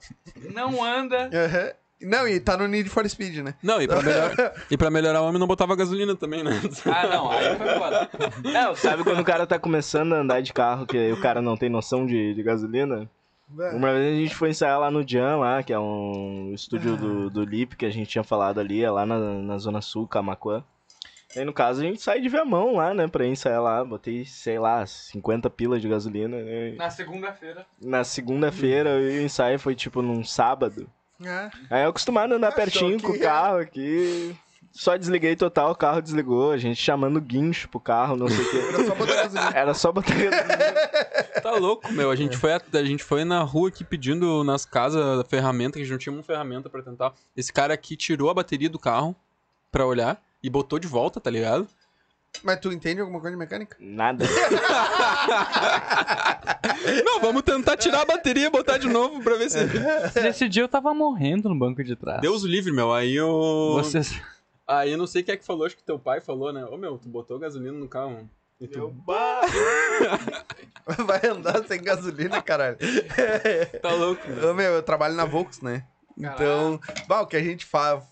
Speaker 3: não anda.
Speaker 1: Uhum. Não, e tá no Need for Speed, né?
Speaker 2: Não, e pra, <laughs> melhor... e pra melhorar o homem não botava gasolina também, né?
Speaker 3: Ah, não, aí foi foda.
Speaker 4: Não, sabe quando o cara tá começando a andar de carro, que aí o cara não tem noção de, de gasolina? Uma vez a gente foi ensaiar lá no Jam, lá, que é um estúdio do, do Lip que a gente tinha falado ali, é lá na, na Zona Sul, Camacuã. Aí no caso a gente sai de Viamão lá, né, pra ensaiar lá. Botei, sei lá, 50 pilas de gasolina. né?
Speaker 3: Na segunda-feira.
Speaker 4: Na segunda-feira o ensaio foi tipo num sábado.
Speaker 1: Ah,
Speaker 4: Aí eu acostumado a andar
Speaker 1: Achou
Speaker 4: pertinho com o carro aqui. Só desliguei total, o carro desligou. A gente chamando guincho pro carro, não sei o quê. <laughs>
Speaker 1: era só botar gasolina.
Speaker 4: Era só botar gasolina. <laughs>
Speaker 2: Tá louco, meu. A gente, foi, a, a gente foi na rua aqui pedindo nas casas ferramenta, que a gente não tinha uma ferramenta pra tentar. Esse cara aqui tirou a bateria do carro pra olhar e botou de volta, tá ligado?
Speaker 7: Mas tu entende alguma coisa de mecânica?
Speaker 4: Nada. <laughs>
Speaker 2: Não, vamos tentar tirar a bateria e botar de novo pra ver se.
Speaker 3: Esse dia eu tava morrendo no banco de trás.
Speaker 2: Deus o livre, meu. Aí eu.
Speaker 3: Vocês...
Speaker 2: Aí eu não sei quem é que falou, acho que teu pai falou, né? Ô meu, tu botou gasolina no carro. E tu <laughs>
Speaker 7: Vai andar sem gasolina, caralho. <laughs>
Speaker 2: tá louco, meu.
Speaker 7: Ô, meu, eu trabalho na Volks, né? Então, bah, o que a gente faz,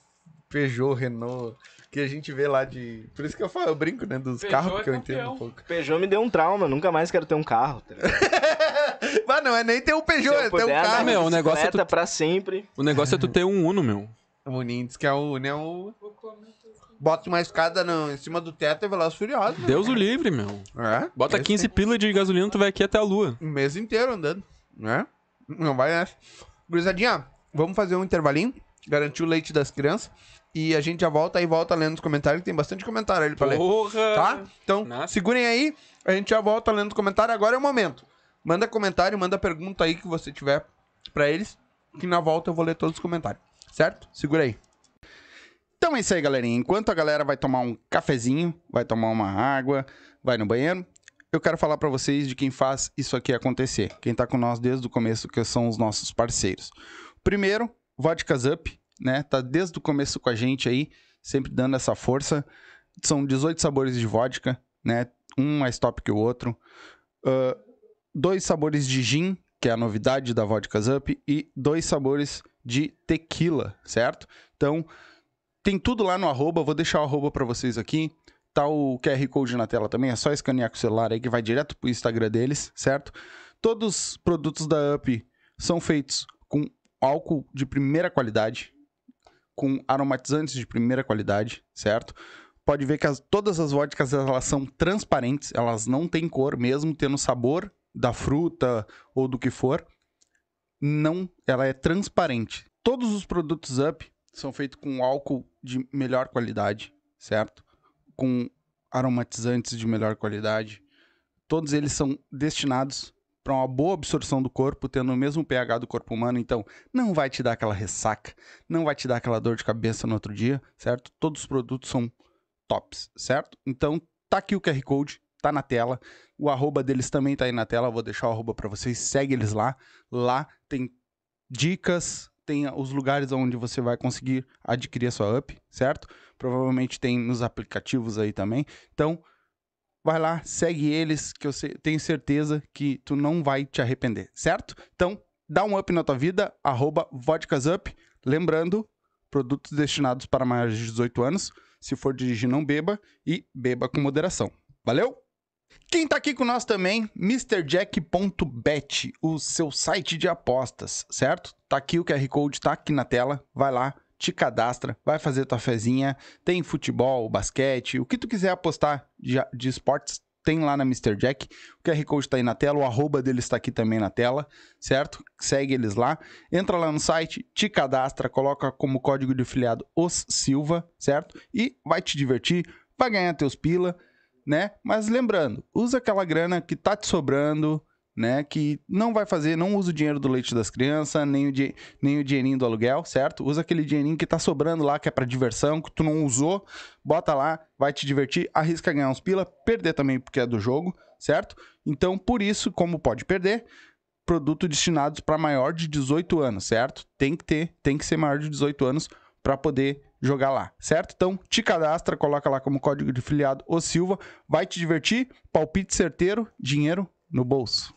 Speaker 7: Peugeot, Renault, que a gente vê lá de... Por isso que eu falo, eu brinco, né? Dos
Speaker 3: Peugeot
Speaker 7: carros,
Speaker 3: é
Speaker 7: porque eu
Speaker 3: campeão.
Speaker 7: entendo um pouco.
Speaker 4: Peugeot me deu um trauma, nunca mais quero ter um carro. tá? <laughs>
Speaker 7: Mas não é nem ter um
Speaker 4: Se
Speaker 7: Peugeot,
Speaker 4: eu
Speaker 7: é ter um carro.
Speaker 4: de
Speaker 2: meu, o negócio é tu-
Speaker 4: pra sempre.
Speaker 2: O negócio é tu ter um Uno, meu.
Speaker 7: O Boninho diz que é o Uno, é o... Bota uma escada no, em cima do teto e Velozes e Furiosos. né?
Speaker 2: Deus o livre, meu.
Speaker 7: É?
Speaker 2: Bota
Speaker 7: Esse
Speaker 2: 15 pila de gasolina, tu vai aqui até a lua.
Speaker 7: O mês inteiro andando, né? Não vai nessa. Gurizadinha, vamos fazer um intervalinho, garantir o leite das crianças. E a gente já volta aí, volta lendo os comentários, que tem bastante comentário ali pra ler.
Speaker 2: Porra!
Speaker 7: Tá? Então,
Speaker 2: Nossa.
Speaker 7: segurem aí, a gente já volta lendo os comentários. Agora é o momento. Manda comentário, manda pergunta aí que você tiver pra eles, que na volta eu vou ler todos os comentários. Certo? Segura aí. Então é isso aí, galerinha. Enquanto a galera vai tomar um cafezinho, vai tomar uma água, vai no banheiro, eu quero falar pra vocês de quem faz isso aqui acontecer. Quem tá com nós desde o começo, que são os nossos parceiros. Primeiro, Vodkas Up, né? Tá desde o começo com a gente aí, sempre dando essa força. São 18 sabores de vodka, né? Um mais top que o outro. Ah, dois sabores de gin, que é a novidade da Vodkas Up, e dois sabores de tequila, certo? Então, tem tudo lá no arroba, vou deixar o arroba pra vocês aqui. Tá o QR Code na tela também, é só escanear com o celular aí que vai direto pro Instagram deles, certo? Todos os produtos da Up são feitos com álcool de primeira qualidade, com aromatizantes de primeira qualidade, certo? Pode ver que as- todas as vodkas elas são transparentes, elas não têm cor, mesmo tendo sabor da fruta ou do que for. Não, ela é transparente. Todos os produtos Up são feitos com álcool de melhor qualidade, certo? Com aromatizantes de melhor qualidade. Todos eles são destinados para uma boa absorção do corpo, tendo o mesmo pH do corpo humano, então não vai te dar aquela ressaca, não vai te dar aquela dor de cabeça no outro dia, certo? Todos os produtos são tops, certo? Então tá aqui o QR Code, tá na tela. O arroba deles também tá aí na tela, vou deixar o arroba para vocês, segue eles lá. Lá tem dicas, tem os lugares onde você vai conseguir adquirir a sua up, certo? Provavelmente tem nos aplicativos aí também. Então, vai lá, segue eles, que eu tenho certeza que tu não vai te arrepender, certo? Então, dá um up na tua vida, arroba vodkasup. Lembrando, produtos destinados para maiores de 18 anos. Se for dirigir, não beba e beba com moderação. Valeu? Quem tá aqui com nós também, MrJack.bet, o seu site de apostas, certo? Tá aqui o QR Code, tá aqui na tela. Vai lá, te cadastra, vai fazer tua fezinha. Tem futebol, basquete, o que tu quiser apostar de, de esportes, tem lá na Mr. Jack. O QR Code tá aí na tela, o arroba deles tá aqui também na tela, certo? Segue eles lá. Entra lá no site, te cadastra, coloca como código de filiado os Silva, certo? E vai te divertir, vai ganhar teus pila, né? Mas lembrando, usa aquela grana que tá te sobrando, né? Que não vai fazer, não usa o dinheiro do leite das crianças, nem o, nem o dinheirinho do aluguel, certo? Usa aquele dinheirinho que tá sobrando lá, que é pra diversão, que tu não usou, bota lá, vai te divertir, arrisca ganhar uns pila, perder também porque é do jogo, certo? Então, por isso, como pode perder, produto destinados para maior de 18 anos, certo? Tem que ter, tem que ser maior de 18 anos para poder jogar lá, certo? Então, te cadastra, coloca lá como código de filiado o Silva, vai te divertir, palpite certeiro, dinheiro no bolso.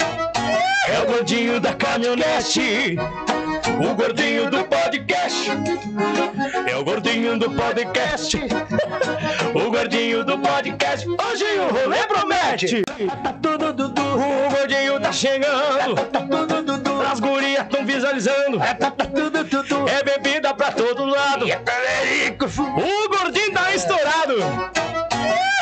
Speaker 8: É o gordinho da caminhonete. O gordinho do podcast. É o gordinho do podcast. <laughs> O gordinho do podcast. Hoje o rolê promete. O gordinho tá chegando. As gurias tão visualizando. É bebida pra todo lado. O gordinho tá estourado.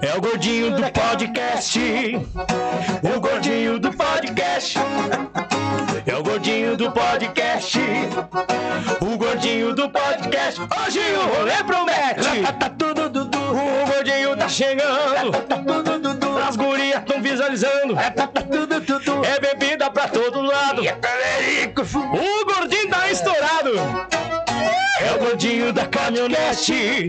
Speaker 8: É o gordinho do podcast. O gordinho do podcast. É o gordinho do podcast. O gordinho do podcast. Hoje o rolê promete. Tá dudu. O gordinho tá chegando. Tá. As gurias tão visualizando. Tá. É bebida pra todo lado. O gordinho tá estourado. É o gordinho da caminhonete.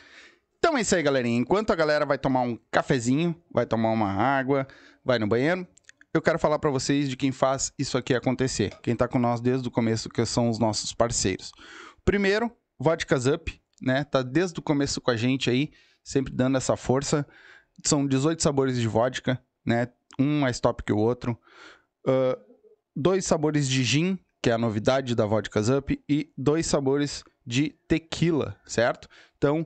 Speaker 7: Então é isso aí, galerinha. Enquanto a galera vai tomar um cafezinho, vai tomar uma água, vai no banheiro, eu quero falar pra vocês de quem faz isso aqui acontecer. Quem tá com nós desde o começo, que são os nossos parceiros. Primeiro, Vodkas Up, né? Tá desde o começo com a gente aí, sempre dando essa força. São 18 sabores de vodka, né? Um mais top que o outro. Ah, dois sabores de gin, que é a novidade da Vodkas Up, e dois sabores de tequila, certo? Então,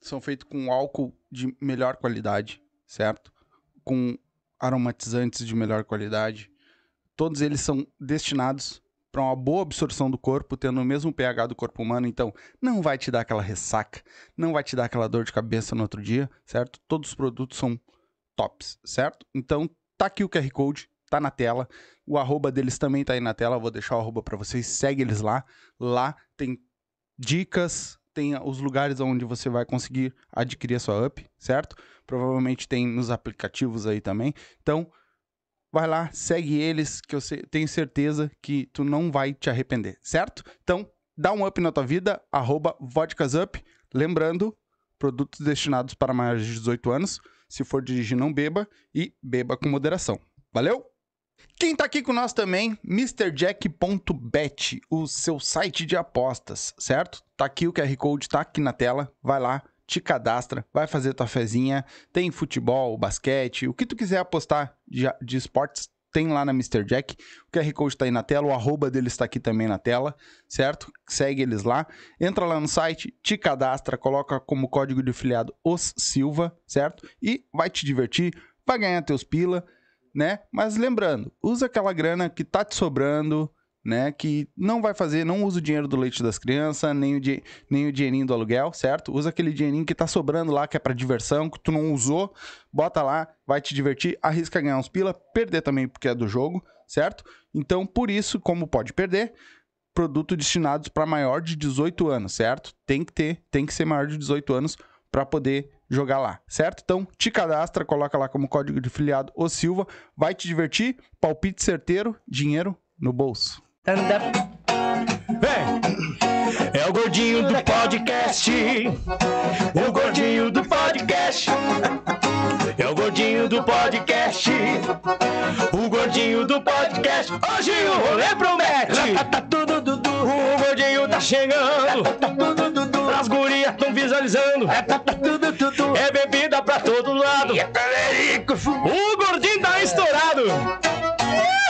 Speaker 7: são feitos com álcool de melhor qualidade, certo? com aromatizantes de melhor qualidade. Todos eles são destinados para uma boa absorção do corpo, tendo o mesmo pH do corpo humano, então não vai te dar aquela ressaca, não vai te dar aquela dor de cabeça no outro dia, certo? Todos os produtos são tops, certo? Então tá aqui o QR Code, tá na tela. O arroba deles também tá aí na tela, vou deixar o arroba para vocês, segue eles lá. Lá tem dicas, tem os lugares onde você vai conseguir adquirir a sua up, certo? Provavelmente tem nos aplicativos aí também. Então, vai lá, segue eles, que eu tenho certeza que tu não vai te arrepender, certo? Então, dá um up na tua vida, arroba. Lembrando, produtos destinados para maiores de 18 anos. Se for dirigir, não beba e beba com moderação. Valeu? Quem tá aqui com nós também, MrJack.bet, o seu site de apostas, certo? Tá aqui o QR Code, tá aqui na tela. Vai lá, te cadastra, vai fazer tua fezinha. Tem futebol, basquete, o que tu quiser apostar de, de esportes, tem lá na Mr. Jack. O QR Code tá aí na tela, o arroba deles tá aqui também na tela, certo? Segue eles lá. Entra lá no site, te cadastra, coloca como código de afiliado os Silva, certo? E vai te divertir, vai ganhar teus pila, né? Mas lembrando, usa aquela grana que tá te sobrando, né? Que não vai fazer, não usa o dinheiro do leite das crianças, nem o, nem o dinheirinho do aluguel, certo? Usa aquele dinheirinho que tá sobrando lá, que é pra diversão, que tu não usou, bota lá, vai te divertir, arrisca ganhar uns pila, perder também porque é do jogo, certo? Então, por isso, como pode perder, produto destinados para maior de 18 anos, certo? Tem que ter, tem que ser maior de 18 anos para poder jogar lá, certo? Então, te cadastra, coloca lá como código de filiado o Silva, vai te divertir, palpite certeiro, dinheiro no bolso.
Speaker 8: Vem! É o gordinho do podcast. O gordinho do podcast. É o gordinho do podcast. O gordinho do podcast. Hoje o rolê promete. Tá tudo dudu. O gordinho tá chegando. Tá. As gurias tão visualizando. Tá tudo dudu. É bebida pra todo lado. O gordinho tá estourado.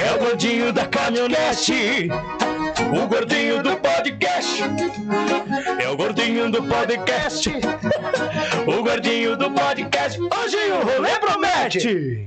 Speaker 8: É o gordinho da caminhonete. O gordinho do podcast. É o gordinho do podcast. O gordinho do podcast. Hoje o rolê promete.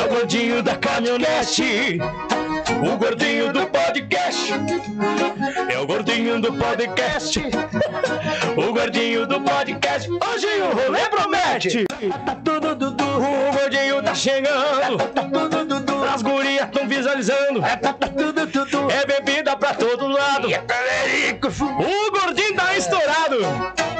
Speaker 8: É o gordinho da caminhonete. O gordinho do podcast. É o gordinho do podcast. O gordinho do podcast. Hoje o rolê promete. O gordinho tá chegando. As gurias tão visualizando. É bebida pra todo lado. O gordinho tá estourado.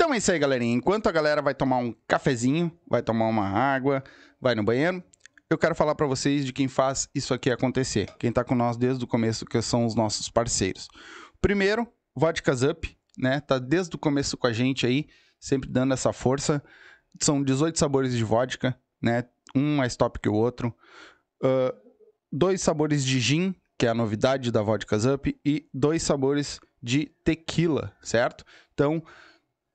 Speaker 7: Então é isso aí, galerinha. Enquanto a galera vai tomar um cafezinho, vai tomar uma água, vai no banheiro, eu quero falar pra vocês de quem faz isso aqui acontecer. Quem tá com nós desde o começo, que são os nossos parceiros. Primeiro, Vodkas Up, né? Tá desde o começo com a gente aí, sempre dando essa força. São 18 sabores de vodka, né? Um mais top que o outro. Ah, dois sabores de gin, que é a novidade da Vodkas Up, e dois sabores de tequila, certo? Então,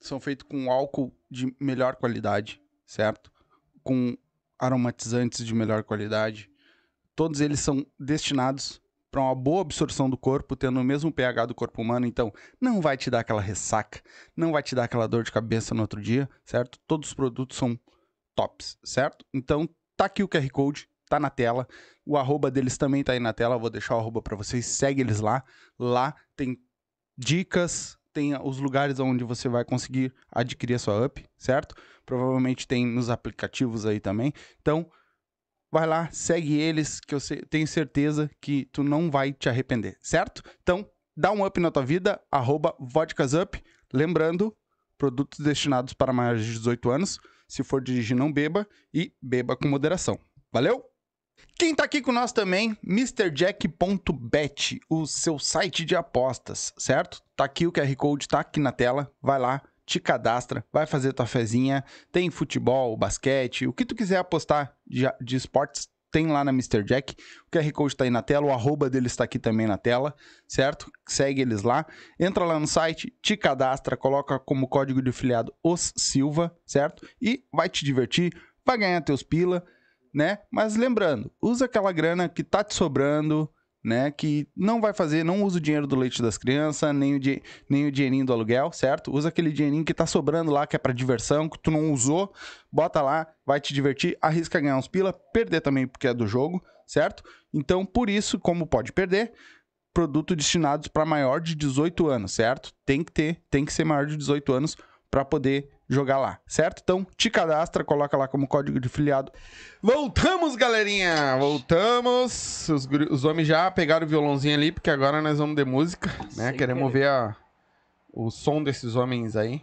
Speaker 7: são feitos com álcool de melhor qualidade, certo? Com aromatizantes de melhor qualidade. Todos eles são destinados para uma boa absorção do corpo, tendo o mesmo pH do corpo humano, então não vai te dar aquela ressaca, não vai te dar aquela dor de cabeça no outro dia, certo? Todos os produtos são tops, certo? Então tá aqui o QR Code, tá na tela. O arroba deles também tá aí na tela, vou deixar o arroba para vocês, segue eles lá. Lá tem dicas, tem os lugares onde você vai conseguir adquirir a sua up, certo? Provavelmente tem nos aplicativos aí também. Então, vai lá, segue eles, que eu tenho certeza que tu não vai te arrepender, certo? Então, dá um up na tua vida, arroba. Lembrando, produtos destinados para maiores de 18 anos. Se for dirigir, não beba e beba com moderação. Valeu? Quem tá aqui com nós também, MrJack.bet, o seu site de apostas, certo? Tá aqui o QR Code, tá aqui na tela. Vai lá, te cadastra, vai fazer tua fezinha. Tem futebol, basquete, o que tu quiser apostar de, de esportes, tem lá na Mr. Jack. O QR Code tá aí na tela, o arroba deles tá aqui também na tela, certo? Segue eles lá. Entra lá no site, te cadastra, coloca como código de afiliado os Silva, certo? E vai te divertir, vai ganhar teus pila né? Mas lembrando, usa aquela grana que tá te sobrando, né? Que não vai fazer, não usa o dinheiro do leite das crianças, nem o, di- nem o dinheirinho do aluguel, certo? Usa aquele dinheirinho que tá sobrando lá, que é pra diversão, que tu não usou, bota lá, vai te divertir, arrisca ganhar uns pila, perder também porque é do jogo, certo? Então, por isso, como pode perder, produto destinados para maior de 18 anos, certo? Tem que ter, tem que ser maior de 18 anos para poder jogar lá, certo? Então, te cadastra, coloca lá como código de filiado. Voltamos, galerinha! Voltamos! Os, os homens já pegaram o violãozinho ali, porque agora nós vamos de música, né? Queremos ver a- o som desses homens aí.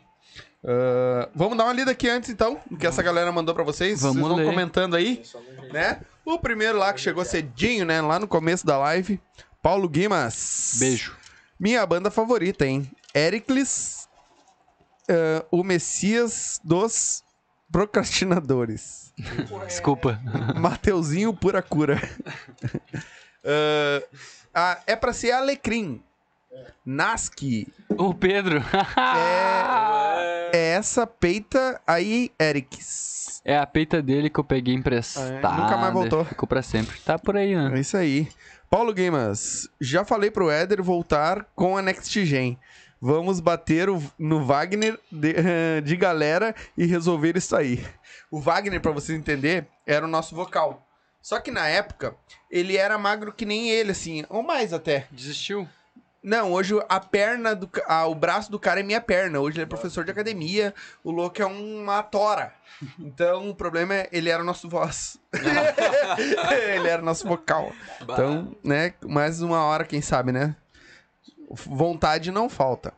Speaker 7: Ah, vamos dar uma lida aqui antes, então, do que essa galera mandou pra vocês.
Speaker 3: Vamos
Speaker 7: vocês vão
Speaker 3: ler.
Speaker 7: comentando aí, né? O primeiro lá que chegou cedinho, né? Lá no começo da live. Paulo Guimas.
Speaker 3: Beijo.
Speaker 7: Minha banda favorita, hein? Ericles, ah, o Messias dos
Speaker 1: procrastinadores.
Speaker 3: Desculpa.
Speaker 1: Mateuzinho pura cura. Ah, é pra ser alecrim. Nasky.
Speaker 3: O Pedro.
Speaker 1: É, é essa peita aí, Erics.
Speaker 3: É a peita dele que eu peguei emprestada.
Speaker 1: Ah, é? Nunca mais voltou.
Speaker 3: Ficou pra sempre. Tá por aí,
Speaker 1: É
Speaker 3: né?
Speaker 1: isso aí. Paulo Gamas, já falei pro Éder voltar com a Next Gen. Vamos bater o- no Wagner de, <laughs> de galera e resolver isso aí. O Wagner, pra vocês entenderem, era o nosso vocal. Só que na época, ele era magro que nem ele, assim, ou mais até.
Speaker 3: Desistiu?
Speaker 1: Não, hoje a perna do ah, o braço do cara é minha perna. Hoje ele é professor de academia, o louco é uma tora. Então o problema é ele era o nosso voz. <laughs> ele era o nosso vocal. Então, né, mais uma hora, quem sabe, né? Vontade não falta.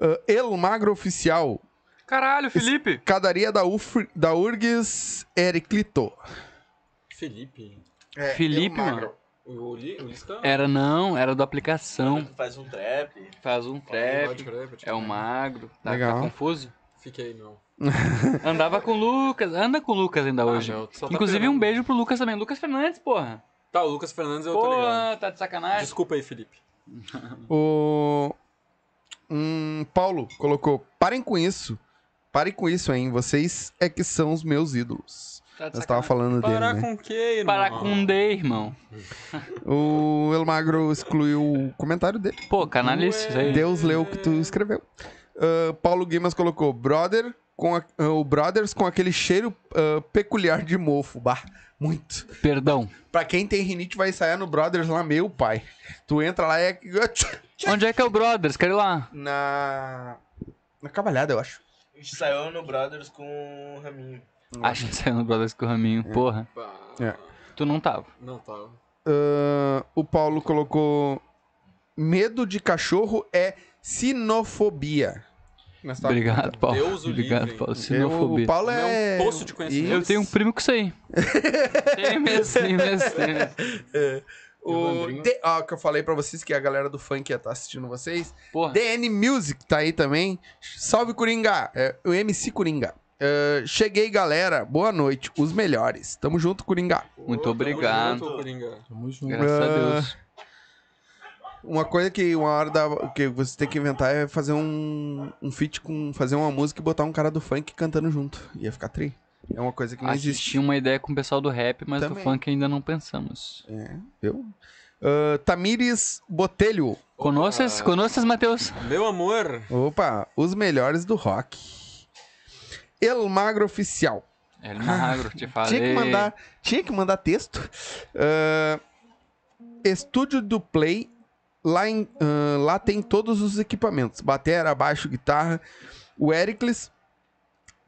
Speaker 1: Uh, El Magro Oficial,
Speaker 3: Caralho, Felipe!
Speaker 1: Cadaria da, UF, da URGS Ericlito.
Speaker 2: Felipe.
Speaker 1: É,
Speaker 3: Felipe,
Speaker 1: El Magro.
Speaker 2: O, Li, o Lisca?
Speaker 3: Era não, era do aplicação.
Speaker 4: Faz um trap.
Speaker 3: Faz um trap. É o magro. Tá,
Speaker 1: Legal.
Speaker 3: tá confuso?
Speaker 2: Fiquei, não. <laughs>
Speaker 3: Andava com o Lucas. Anda com o Lucas ainda hoje.
Speaker 2: Ah, meu, só tá
Speaker 3: Inclusive, um beijo pro Lucas também. Lucas Fernandes, porra.
Speaker 2: Tá, o Lucas Fernandes eu tô ligado.
Speaker 3: Porra, tá de sacanagem.
Speaker 2: Desculpa aí, Felipe. <laughs>
Speaker 1: O um, Paulo colocou: parem com isso. Parem com isso, hein? Vocês é que são os meus ídolos.
Speaker 3: Tá de
Speaker 1: Nós tava
Speaker 3: sacanagem.
Speaker 1: falando dele,
Speaker 2: Parar
Speaker 1: né?
Speaker 2: com o quê, irmão?
Speaker 3: Parar com um D, irmão.
Speaker 1: O El Magro excluiu o comentário dele.
Speaker 3: Pô, canalice, isso aí.
Speaker 1: Deus leu o que tu escreveu. Ah, Paulo Guimas colocou: brother com a- ah, o Brothers com aquele cheiro ah, peculiar de mofo. Bah, muito.
Speaker 3: Perdão.
Speaker 1: Pra quem tem rinite, vai ensaiar no Brothers lá, meu pai. Tu entra lá e é.
Speaker 3: Onde é que é o Brothers? Quero ir lá.
Speaker 1: Na. Na cavalhada, eu acho.
Speaker 4: A gente saiu no Brothers com o Raminho.
Speaker 3: Acho que saiu no Brothers com o Raminho. Porra.
Speaker 2: Bah,
Speaker 1: É.
Speaker 3: Tu não tava.
Speaker 2: Não tava.
Speaker 1: Ah, o Paulo colocou: medo de cachorro é sinofobia. Tava
Speaker 3: Obrigado, Paulo.
Speaker 2: Deus o
Speaker 3: Obrigado,
Speaker 2: livre.
Speaker 3: Paulo. Sinofobia.
Speaker 1: o Paulo
Speaker 2: É
Speaker 1: é.
Speaker 2: um poço de conhecimento.
Speaker 3: Eu tenho um primo com isso aí. tem mesmo, tem mesmo, <laughs> tem mesmo.
Speaker 1: O
Speaker 2: Evandrinho.
Speaker 1: D- ó, que eu falei pra vocês que a galera do funk ia estar assistindo vocês.
Speaker 3: Porra.
Speaker 1: DN Music tá aí também. Salve Coringa, é, o MC Coringa. É, cheguei, galera. Boa noite. Os melhores. Tamo junto, Coringa.
Speaker 3: Muito
Speaker 2: Tamo
Speaker 3: obrigado.
Speaker 2: junto, Coringa.
Speaker 5: Tamo junto.
Speaker 3: Graças a Deus.
Speaker 1: Uma coisa que uma hora da, que você tem que inventar é fazer um, um feat com. fazer uma música e botar um cara do funk cantando junto. Ia ficar tri. É uma coisa que não
Speaker 3: A gente
Speaker 1: existe.
Speaker 3: tinha uma ideia com o pessoal do rap, mas
Speaker 1: Também.
Speaker 3: do funk ainda não pensamos.
Speaker 1: É, eu. Ah, Tamires Botelho.
Speaker 3: Conoces? Conoces, Matheus?
Speaker 2: Meu amor.
Speaker 1: Opa, os melhores do rock. El Magro Oficial.
Speaker 3: É magro, te <laughs> falei.
Speaker 1: Tinha que mandar, tinha que mandar texto. Ah, estúdio do Play. Lá, em, ah, lá tem todos os equipamentos: batera, baixo, guitarra. O Ericles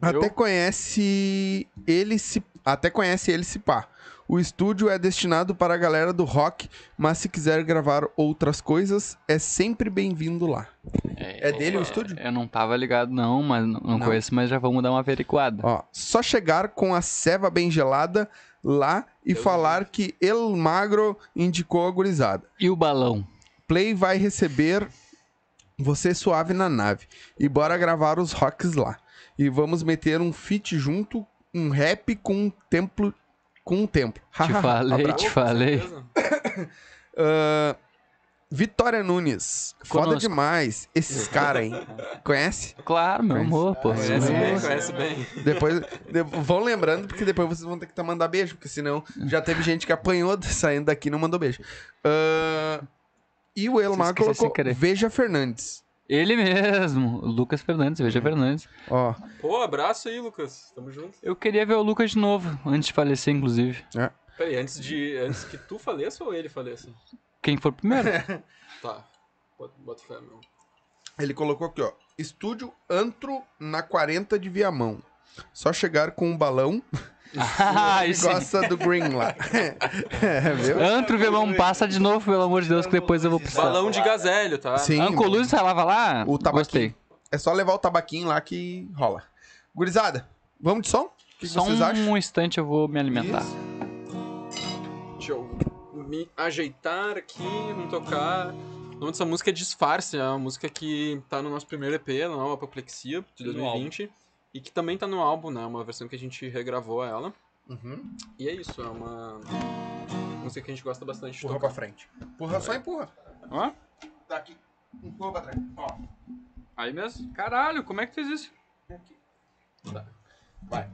Speaker 1: até conhece ele se até conhece ele se pá. O estúdio é destinado para a galera do rock, mas se quiser gravar outras coisas, é sempre bem-vindo lá. É dele o estúdio?
Speaker 3: Eu não tava ligado, não, mas não, não
Speaker 1: Não.
Speaker 3: conheço, mas já vamos dar uma averiguada.
Speaker 1: Ó, só chegar com a ceva bem gelada lá e falar que El Magro indicou a gurizada.
Speaker 3: E o balão?
Speaker 1: Play vai receber você suave na nave. E bora gravar os rocks lá. E vamos meter um feat junto, um rap com um templo. Com um templo.
Speaker 3: Te falei, te falei. <coughs>
Speaker 1: Ah, Vitória Nunes. Foda
Speaker 3: Conosco.
Speaker 1: demais. Esses caras, hein? Conhece?
Speaker 3: Claro, meu
Speaker 1: Conhece.
Speaker 3: amor, pô.
Speaker 2: Conhece bem, conhece bem.
Speaker 1: Depois, de- vão lembrando, porque depois vocês vão ter que tá mandar beijo, porque senão já teve gente que apanhou saindo daqui e não mandou beijo. Ah, e o
Speaker 3: esqueceu sem
Speaker 1: colocou. Veja Fernandes.
Speaker 3: Ele mesmo, o Lucas Fernandes, veja Fernandes.
Speaker 1: Ó,
Speaker 2: Pô, abraço aí, Lucas. Tamo junto.
Speaker 3: Eu queria ver o Lucas de novo, antes de falecer, inclusive.
Speaker 2: Peraí, antes de. Antes que tu faleça ou ele faleça?
Speaker 3: Quem for primeiro? <laughs>
Speaker 2: Tá. Bota, bota fé, meu.
Speaker 1: ele colocou aqui, ó. Estúdio Antro na 40 de Viamão. Só chegar com um balão <laughs>
Speaker 3: ah, isso.
Speaker 1: gosta do Green lá. <laughs> é, viu?
Speaker 3: Antro, Velão, passa de novo, pelo amor de Deus, que depois eu vou precisar.
Speaker 2: Balão de gazélio, tá?
Speaker 1: Sim.
Speaker 3: Ancoluz, você lava lá?
Speaker 1: O tabaquinho.
Speaker 3: Gostei.
Speaker 1: É só levar o tabaquinho lá que rola. Gurizada, vamos de som? O que,
Speaker 3: Só
Speaker 1: vocês
Speaker 3: um
Speaker 1: acham?
Speaker 3: instante eu vou me alimentar.
Speaker 2: Deixa eu me ajeitar aqui, vamos tocar. O nome dessa música é Disfarce, é uma música que tá no nosso primeiro EP, na nova Apoplexia, de 2020.
Speaker 9: E que também tá no álbum, né? Uma versão que a gente regravou ela.
Speaker 2: Uhum.
Speaker 9: E é isso, é uma música que a gente gosta bastante de
Speaker 1: Empurra
Speaker 9: tocar.
Speaker 1: pra frente. Empurra, só empurra.
Speaker 3: Ó,
Speaker 2: Daqui. Empurra pra trás. Ó.
Speaker 3: aí mesmo. Caralho, como é que fez isso?
Speaker 2: Vai.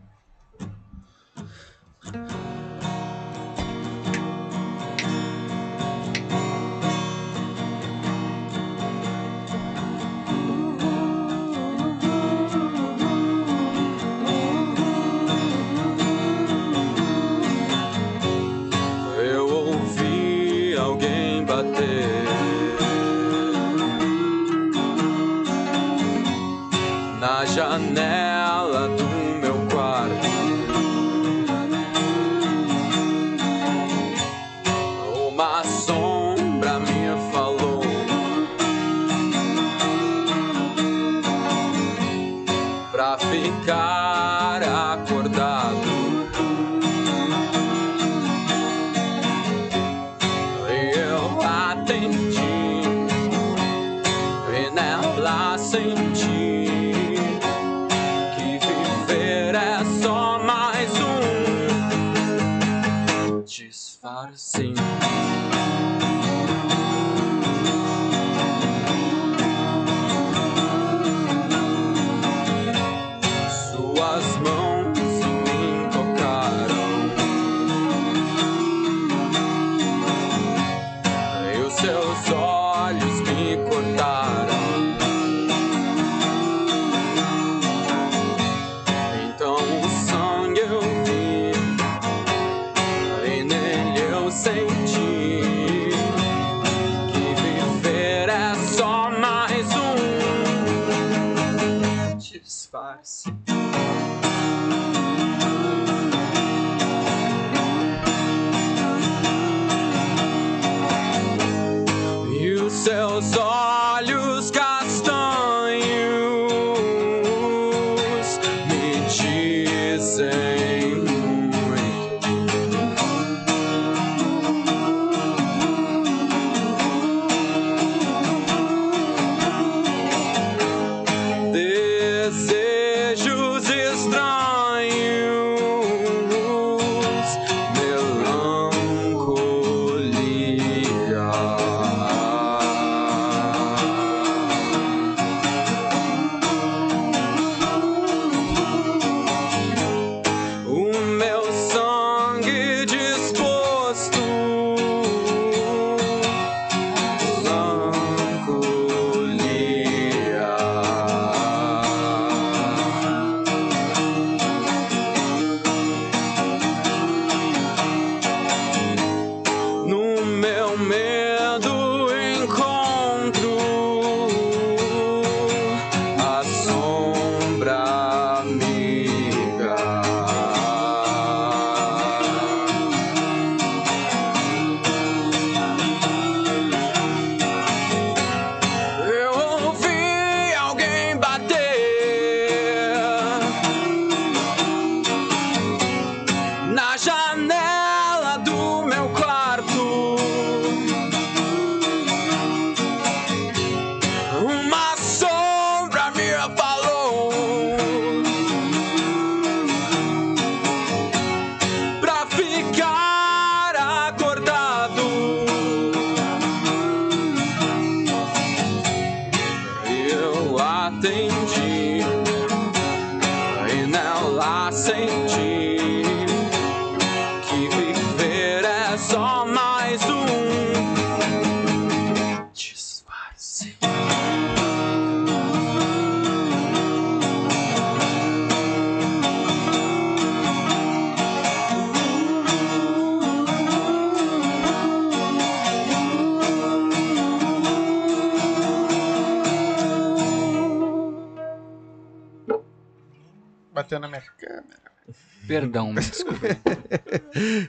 Speaker 3: Perdão, me desculpe. <laughs>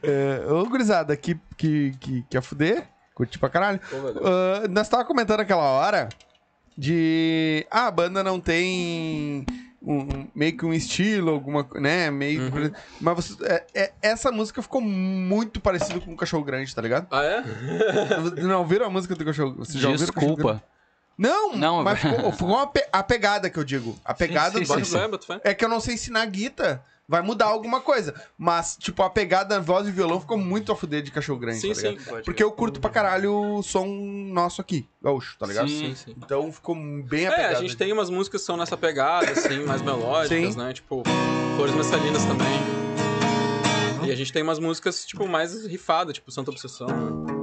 Speaker 2: É, ô, gurizada, que, que, que quer fuder? Curti pra caralho. Ah, nós tava comentando aquela hora de. Ah, a banda não tem um- um- meio que um estilo, alguma né? Meio.
Speaker 9: Uhum.
Speaker 2: Mas você- é- é- essa música ficou muito parecida com o Cachorro Grande, tá ligado?
Speaker 9: Ah, é? <laughs>
Speaker 2: não viram a música do Cachorro? Vocês já ouviram o Cachorro
Speaker 3: Desculpa.
Speaker 1: Não,
Speaker 3: Não,
Speaker 1: mas <laughs> ficou, ficou uma pe- a pegada que eu digo. A pegada
Speaker 3: sim,
Speaker 1: do
Speaker 3: sim.
Speaker 2: fé, bota fé.
Speaker 1: É que eu não sei se na guita vai mudar alguma coisa. Mas, tipo, a pegada voz e violão ficou muito a fuder de cachorro grande,
Speaker 2: Sim,
Speaker 1: tá ligado?
Speaker 2: sim.
Speaker 1: Porque eu curto pra caralho o som nosso aqui, gaúcho, tá ligado?
Speaker 3: Sim.
Speaker 2: Sim, sim.
Speaker 1: Então ficou bem a
Speaker 2: É,
Speaker 1: pegada.
Speaker 2: a gente tem umas músicas que são nessa pegada, assim, <coughs> mais melódicas,
Speaker 1: Sim.
Speaker 2: né? Tipo, Flores Messalinas também. E a gente tem umas músicas, tipo, mais rifadas, tipo Santa Obsessão. né?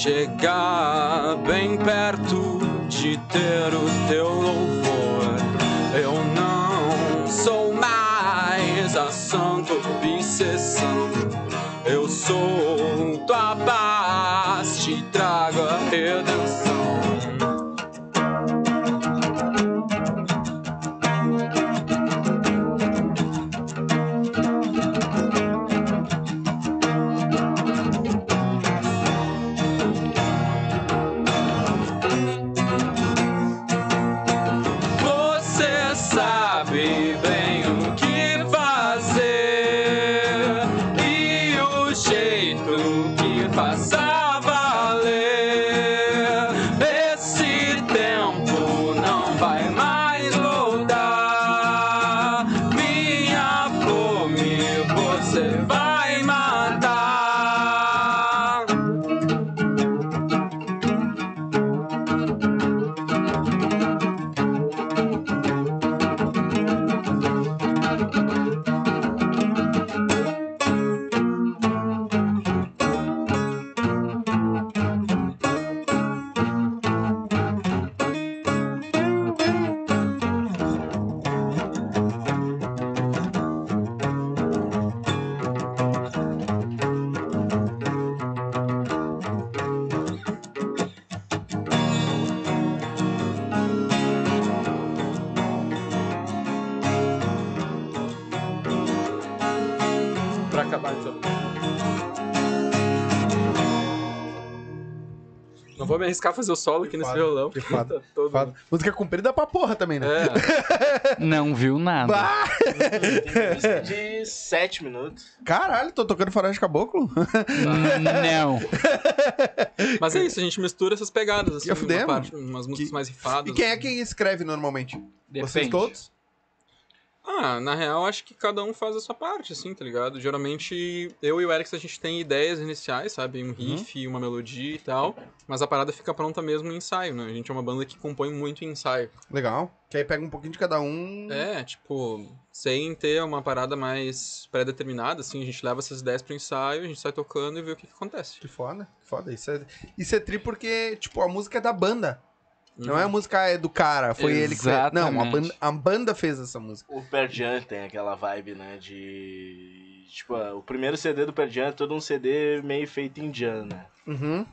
Speaker 2: Chegar bem perto arriscar fazer o solo aqui nesse violão.
Speaker 1: que
Speaker 2: tá todo-
Speaker 1: Foda. Música comprida pra porra também, né?
Speaker 2: É, <laughs>
Speaker 3: Não viu nada.
Speaker 1: Bah!
Speaker 4: Tem música de 7 minutos.
Speaker 1: Caralho, tô tocando Faroeste Caboclo?
Speaker 3: Não. <laughs>
Speaker 2: mas é isso, a gente mistura essas pegadas, assim, uma parte, umas músicas
Speaker 1: Que-
Speaker 2: mais rifadas.
Speaker 1: E quem é
Speaker 2: assim.
Speaker 1: que escreve normalmente? Vocês
Speaker 3: Depende.
Speaker 1: todos?
Speaker 2: Ah, na real, acho que cada um faz a sua parte, assim, tá ligado? Geralmente, eu e o Alex, a gente tem ideias iniciais, sabe? Um riff, uma melodia e tal. Mas a parada fica pronta mesmo no ensaio, né? A gente é uma banda que compõe muito em ensaio.
Speaker 1: Legal. Que aí pega um pouquinho de cada um.
Speaker 2: É, tipo, sem ter uma parada mais pré-determinada, assim, a gente leva essas ideias pro ensaio, a gente sai tocando e vê o que, que acontece.
Speaker 1: Que foda, que foda. Isso é, isso é tri porque, tipo, a música é da banda. Não é a música é do cara, foi ele que fez. Não, a
Speaker 3: Exatamente.
Speaker 1: banda, a banda fez essa música.
Speaker 4: O Pearl Jam tem aquela vibe, né, de... Tipo, ah, o primeiro CD do Pearl Jam é todo um CD meio feito em Jam, né?
Speaker 1: Uhum.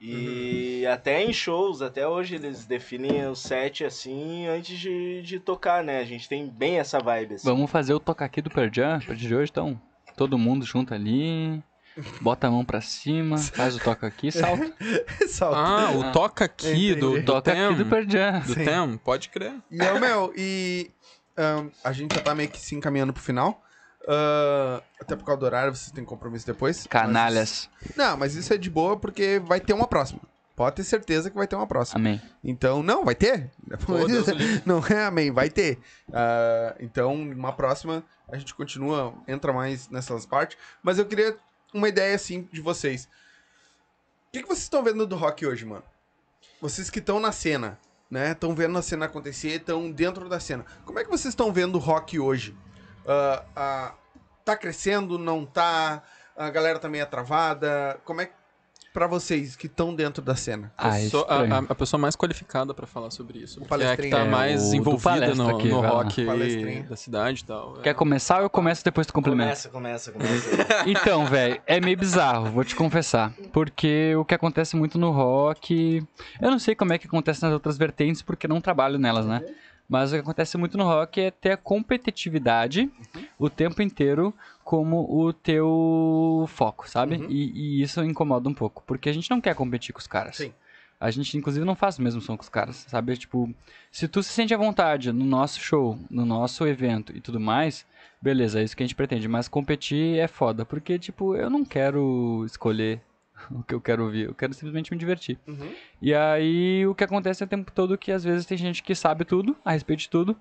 Speaker 4: E até em shows, até hoje eles definem o set assim antes de, de tocar, né? A gente tem bem essa vibe, assim.
Speaker 3: Vamos fazer o toca aqui do Pearl Jam, a partir de hoje, então. Todo mundo junto ali, bota a mão pra cima, faz o toca aqui e salta. <laughs>
Speaker 1: Salta.
Speaker 2: Ah, o toca aqui
Speaker 1: Entendi.
Speaker 2: do, do
Speaker 3: toca
Speaker 2: Tem.
Speaker 3: aqui do Pearl Jam.
Speaker 2: Do
Speaker 1: Sim.
Speaker 2: Tem, pode crer.
Speaker 1: E é o meu, e ahn, a gente já tá meio que se encaminhando pro final. Ah, até por causa do horário, vocês têm compromisso depois.
Speaker 3: Canalhas.
Speaker 1: Mas- não, mas isso é de boa porque vai ter uma próxima. Pode ter certeza que vai ter uma próxima.
Speaker 3: Amém.
Speaker 1: Então, não, vai ter.
Speaker 2: Pô, Deus <laughs>
Speaker 1: não é amém, vai ter. Ah, então, uma próxima, a gente continua, entra mais nessas partes. Mas eu queria uma ideia, assim, de vocês. O que, que vocês estão vendo do rock hoje, mano? Vocês que estão na cena, né? Estão vendo a cena acontecer, estão dentro da cena. Como é que vocês estão vendo o rock hoje? Ah, ah, tá crescendo, não tá? A galera tá meio travada? Como é que... Pra vocês que estão dentro da cena.
Speaker 3: Ah,
Speaker 2: Sou a, a- a pessoa mais qualificada pra falar sobre isso. porque é a que tá
Speaker 3: É,
Speaker 2: mais
Speaker 3: o do
Speaker 2: envolvida no,
Speaker 3: aqui,
Speaker 2: no rock da cidade e tal.
Speaker 3: Quer começar ou eu começo depois tu complementa?
Speaker 4: Começa, começa, começa. <laughs>
Speaker 3: Então, velho, é meio bizarro, vou te confessar. Porque o que acontece muito no rock. Eu não sei como é que acontece nas outras vertentes, porque não trabalho nelas, né? Mas o que acontece muito no rock é ter a competitividade o tempo inteiro como o teu foco, sabe?
Speaker 1: Uhum.
Speaker 3: E, e isso incomoda um pouco, porque a gente não quer competir com os caras.
Speaker 1: Sim.
Speaker 3: A gente, inclusive, não faz o mesmo som que os caras, sabe? Tipo, se tu se sente à vontade no nosso show, no nosso evento e tudo mais, beleza, é isso que a gente pretende. Mas competir é foda, porque, tipo, eu não quero escolher <laughs> o que eu quero ouvir, eu quero simplesmente me divertir.
Speaker 1: Uhum.
Speaker 3: E aí, o que acontece é o tempo todo que, às vezes, tem gente que sabe tudo, a respeito de tudo,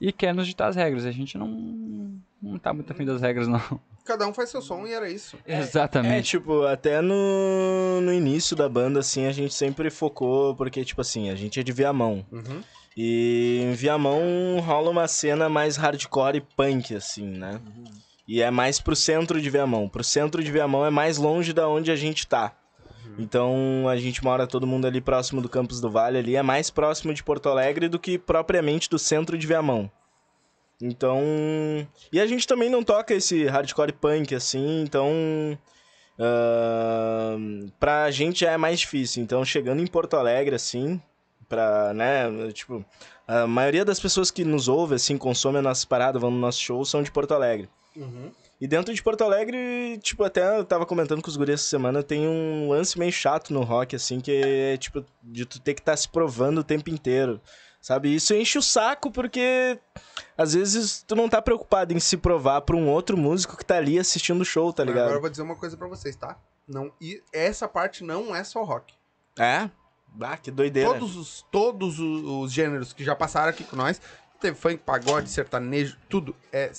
Speaker 3: e quer nos ditar as regras. A gente não, não tá muito afim das regras, não.
Speaker 1: Cada um faz seu som e era isso.
Speaker 4: É,
Speaker 3: Exatamente.
Speaker 4: tipo, até no, no início da banda, assim, a gente sempre focou, porque, tipo assim, a gente é de Viamão.
Speaker 1: Uhum.
Speaker 4: E em Viamão rola uma cena mais hardcore e punk, assim, né? E é mais pro centro de Viamão. Pro centro de Viamão é mais longe da onde a gente tá. Então a gente mora todo mundo ali próximo do Campos do Vale ali, é mais próximo de Porto Alegre do que propriamente do centro de Viamão. Então. E a gente também não toca esse hardcore punk assim, então. ahn, pra gente já é mais difícil. Então, chegando em Porto Alegre, assim, pra, né, tipo, a maioria das pessoas que nos ouve, assim, consomem a nossa parada, vão no nosso show, são de Porto Alegre. E dentro de Porto Alegre, tipo, até eu tava comentando com os guris essa semana, tem um lance meio chato no rock, assim, que é, tipo, de tu ter que estar se provando o tempo inteiro. Sabe? Isso enche o saco porque às vezes tu não tá preocupado em se provar pra um outro músico que tá ali assistindo o show, tá ligado?
Speaker 1: Agora eu vou dizer uma coisa pra vocês, tá? Não, e essa parte não é só rock.
Speaker 4: É? Ah, que doideira.
Speaker 1: Todos os, todos os, os gêneros que já passaram aqui com nós, teve funk, pagode, sertanejo, tudo é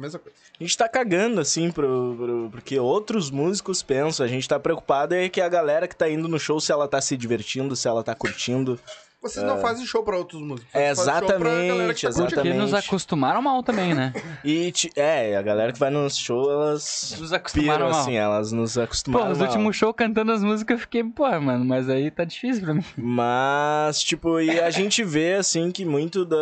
Speaker 1: mesma coisa.
Speaker 4: A gente tá cagando, assim, pro, pro- porque outros músicos pensam. A gente tá preocupado é que a galera que tá indo no show, se ela tá se divertindo, se ela tá curtindo.
Speaker 1: Vocês não fazem show pra outros músicos.
Speaker 4: É,
Speaker 1: vocês fazem show pra galera que tá
Speaker 4: exatamente.
Speaker 3: Porque nos
Speaker 4: exatamente.
Speaker 3: acostumaram mal também, né? <laughs>
Speaker 4: E, ti- é, a galera que vai no nosso show, elas
Speaker 3: Nos
Speaker 4: piram,
Speaker 3: acostumaram mal.
Speaker 4: assim, elas nos
Speaker 3: Pô,
Speaker 4: acostumaram
Speaker 3: nos
Speaker 4: mal.
Speaker 3: últimos shows cantando as músicas eu fiquei, pô, mano, mas aí tá difícil pra mim.
Speaker 4: Mas, tipo, e a gente vê, assim, que muito da.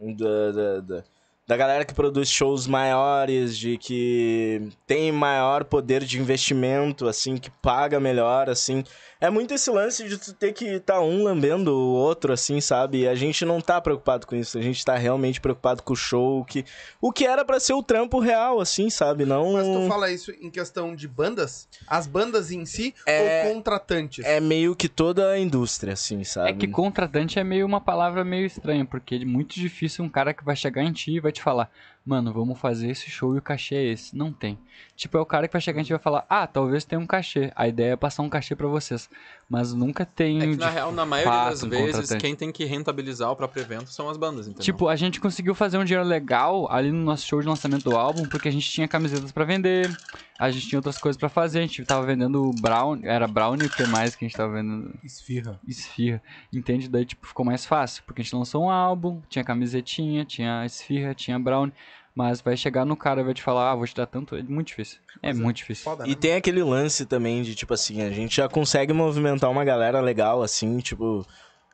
Speaker 4: da, da, da- da galera que produz shows maiores, de que tem maior poder de investimento, assim, que paga melhor, assim. É muito esse lance de tu ter que estar um lambendo o outro, assim, sabe? E a gente não tá preocupado com isso. A gente tá realmente preocupado com o show, que o que era pra ser o trampo real, assim, sabe? Não.
Speaker 1: Mas tu fala isso em questão de bandas? As bandas em si
Speaker 4: É-
Speaker 1: ou contratantes?
Speaker 4: É meio que toda a indústria, assim, sabe?
Speaker 3: É que contratante é meio uma palavra meio estranha, porque é muito difícil um cara que vai chegar em ti e vai te falar, mano, vamos fazer esse show e o cachê é esse. Não tem. Tipo, é o cara que vai chegar em ti e vai falar, ah, talvez tenha um cachê. A ideia é passar um cachê pra vocês. Mas nunca tem.
Speaker 2: É que, na
Speaker 3: de
Speaker 2: real, na maioria das
Speaker 3: um
Speaker 2: vezes,
Speaker 3: contratante.
Speaker 2: quem tem que rentabilizar o próprio evento são as bandas, entendeu?
Speaker 3: Tipo, a gente conseguiu fazer um dinheiro legal ali no nosso show de lançamento do álbum, porque a gente tinha camisetas pra vender, a gente tinha outras coisas pra fazer, a gente tava vendendo brown, era brownie, o que mais que a gente tava vendendo?
Speaker 5: Esfirra.
Speaker 3: Esfirra. Entende? Daí, tipo, ficou mais fácil, porque a gente lançou um álbum, tinha camisetinha, tinha esfirra, tinha brownie, mas vai chegar no cara e vai te falar, ah, vou te dar tanto, é muito difícil. É muito difícil.
Speaker 1: Foda,
Speaker 4: E
Speaker 1: né?
Speaker 4: tem aquele lance também de, tipo assim, a gente já consegue movimentar uma galera legal, assim, tipo,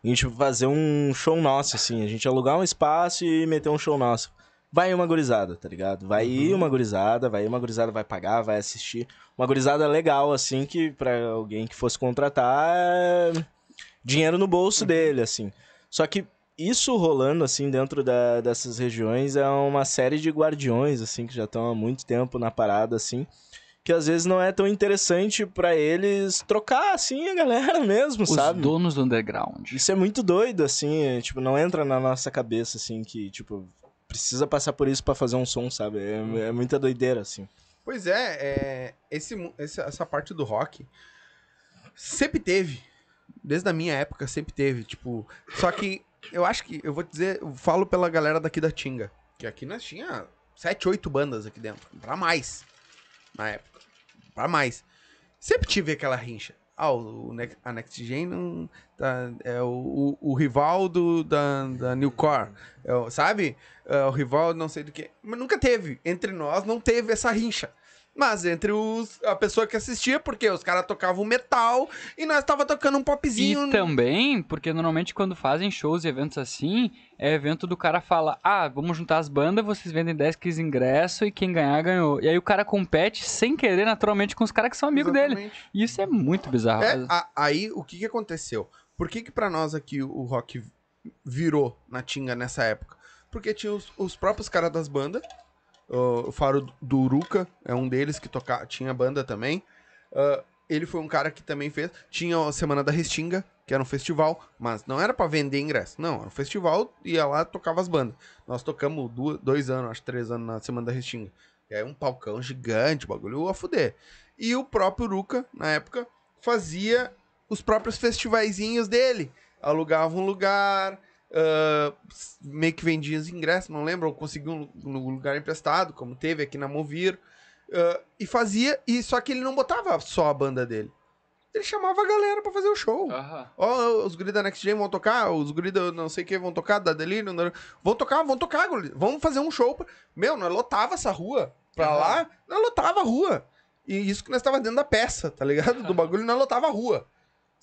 Speaker 4: a gente fazer um show nosso, assim, a gente alugar um espaço e meter um show nosso. Vai uma gurizada, tá ligado? Vai ir uma gurizada, vai ir uma gurizada, vai pagar, vai assistir. Uma gurizada legal, assim, que pra alguém que fosse contratar, é dinheiro no bolso dele, assim. Só que isso rolando, assim, dentro da- dessas regiões é uma série de guardiões, assim, que já estão há muito tempo na parada, assim que às vezes não é tão interessante pra eles trocar, assim, a galera <laughs> mesmo,
Speaker 3: Os
Speaker 4: sabe?
Speaker 3: donos do underground.
Speaker 4: Isso é muito doido, assim, é, tipo, não entra na nossa cabeça, assim, que, tipo, precisa passar por isso pra fazer um som, sabe? É, é muita doideira, assim.
Speaker 1: Pois é, é, esse- essa parte do rock sempre teve. Desde a minha época sempre teve, tipo. Só que eu acho que, eu vou dizer, eu falo pela galera daqui da Tinga. Que aqui nós tinha sete, oito bandas aqui dentro. Pra mais. Na época. Pra mais. Sempre tive aquela rincha. Ah, o, o Ne- a Next Gen não. tá- é o, o, o rival do, da, da Newcore. É sabe? É o rival não sei do que. Mas nunca teve. Entre nós não teve essa rincha. Mas entre os, a pessoa que assistia, porque os caras tocavam metal e nós tava tocando um popzinho.
Speaker 3: E também, porque normalmente quando fazem shows e eventos assim, é evento do cara fala, ah, vamos juntar as bandas, vocês vendem 10, 15 ingressos e quem ganhar, ganhou. E aí o cara compete sem querer, naturalmente, com os caras que são amigos dele.
Speaker 1: Exatamente.
Speaker 3: E isso é muito bizarro.
Speaker 1: É, a- aí, o que que aconteceu? Por que que pra nós aqui o rock virou na Tinga nessa época? Porque tinha os, os próprios caras das bandas, o Faro do Uruca é um deles que toca, tinha banda também. Ah, ele foi um cara que também fez. Tinha a Semana da Restinga, que era um festival, mas não era pra vender ingresso. Não, era um festival, ia lá tocava as bandas. Nós tocamos duas, dois anos, acho três anos na Semana da Restinga. E aí um palcão gigante, bagulho a fuder. E o próprio Uruca, na época, fazia os próprios festivaizinhos dele. Alugava um lugar, ah, meio que vendia os ingressos, não lembro, ou conseguiu um, um lugar emprestado, como teve aqui na Movir. ah, e fazia, e só que ele não botava só a banda dele. Ele chamava a galera pra fazer o show. Ó, os guris da Next Gen vão tocar, os guris da não sei o que vão tocar, da Delirium, da- vão tocar, vão tocar, guri. vamos fazer um show. pra- Meu, nós lotava essa rua pra lá, nós lotava a rua. E isso que nós tava dentro da peça, tá ligado? Do bagulho, nós lotava a rua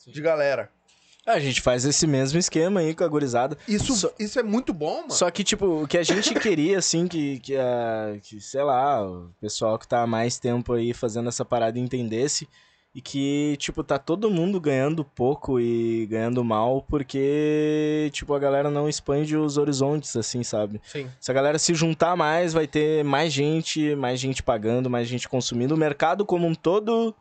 Speaker 1: de galera.
Speaker 4: A gente faz esse mesmo esquema aí com a gurizada.
Speaker 1: Isso,
Speaker 4: Só-
Speaker 1: isso é muito bom, mano.
Speaker 4: Só que, tipo, o que a gente <laughs> queria, assim, que, que, a, que, sei lá, o pessoal que tá há mais tempo aí fazendo essa parada entendesse e que, tipo, tá todo mundo ganhando pouco e ganhando mal porque, tipo, a galera não expande os horizontes, assim, sabe?
Speaker 1: Sim.
Speaker 4: Se a galera se juntar mais, vai ter mais gente, mais gente pagando, mais gente consumindo. O mercado como um todo,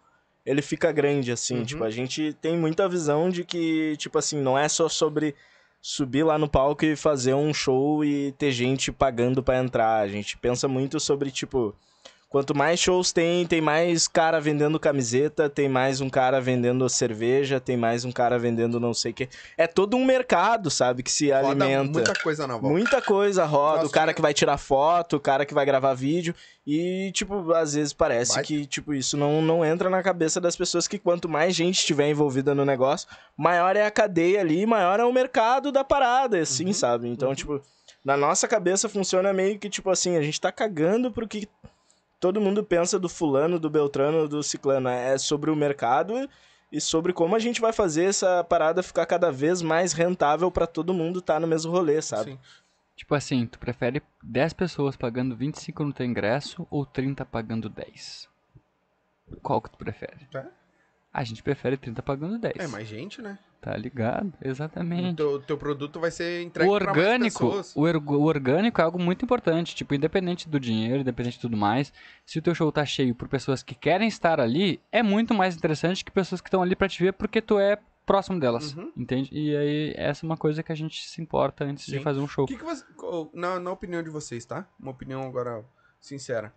Speaker 4: ele fica grande, assim.
Speaker 1: Uhum.
Speaker 4: Tipo, a gente tem muita visão de que, tipo assim, não é só sobre subir lá no palco e fazer um show e ter gente pagando pra entrar. A gente pensa muito sobre, tipo, quanto mais shows tem, tem mais cara vendendo camiseta, tem mais um cara vendendo cerveja, tem mais um cara vendendo não sei o que. É todo um mercado, sabe, que se
Speaker 1: Roda
Speaker 4: alimenta.
Speaker 1: muita coisa na volta.
Speaker 4: Muita coisa roda,
Speaker 1: Nossa,
Speaker 4: o cara
Speaker 1: né?
Speaker 4: que vai tirar foto, o cara que vai gravar vídeo. E, tipo, às vezes parece
Speaker 1: Baita.
Speaker 4: que, tipo, isso não, não entra na cabeça das pessoas que quanto mais gente estiver envolvida no negócio, maior é a cadeia ali, maior é o mercado da parada, assim,
Speaker 1: Uhum,
Speaker 4: sabe? Então, tipo, na nossa cabeça funciona meio que, tipo assim, a gente tá cagando pro que todo mundo pensa do fulano, do beltrano, do ciclano. É sobre o mercado e sobre como a gente vai fazer essa parada ficar cada vez mais rentável pra todo mundo estar no mesmo rolê, sabe?
Speaker 1: Sim.
Speaker 3: Tipo assim, tu prefere 10 pessoas pagando 25 no teu ingresso ou 30 pagando 10? Qual que tu prefere?
Speaker 1: Tá.
Speaker 3: A gente prefere 30 pagando 10.
Speaker 1: É mais gente, né?
Speaker 3: Tá ligado?
Speaker 1: O
Speaker 3: Exatamente.
Speaker 1: teu, teu produto vai ser entregue
Speaker 3: O orgânico,
Speaker 1: pessoas.
Speaker 3: o, o orgânico é algo muito importante, tipo, independente do dinheiro, independente de tudo mais, se o teu show tá cheio por pessoas que querem estar ali, é muito mais interessante que pessoas que estão ali pra te ver porque tu é próximo delas,
Speaker 1: Uhum.
Speaker 3: entende? E aí essa é uma coisa que a gente se importa antes de
Speaker 1: Sim.
Speaker 3: fazer um show.
Speaker 1: O que, que você. Na, na opinião de vocês, tá? Uma opinião agora sincera.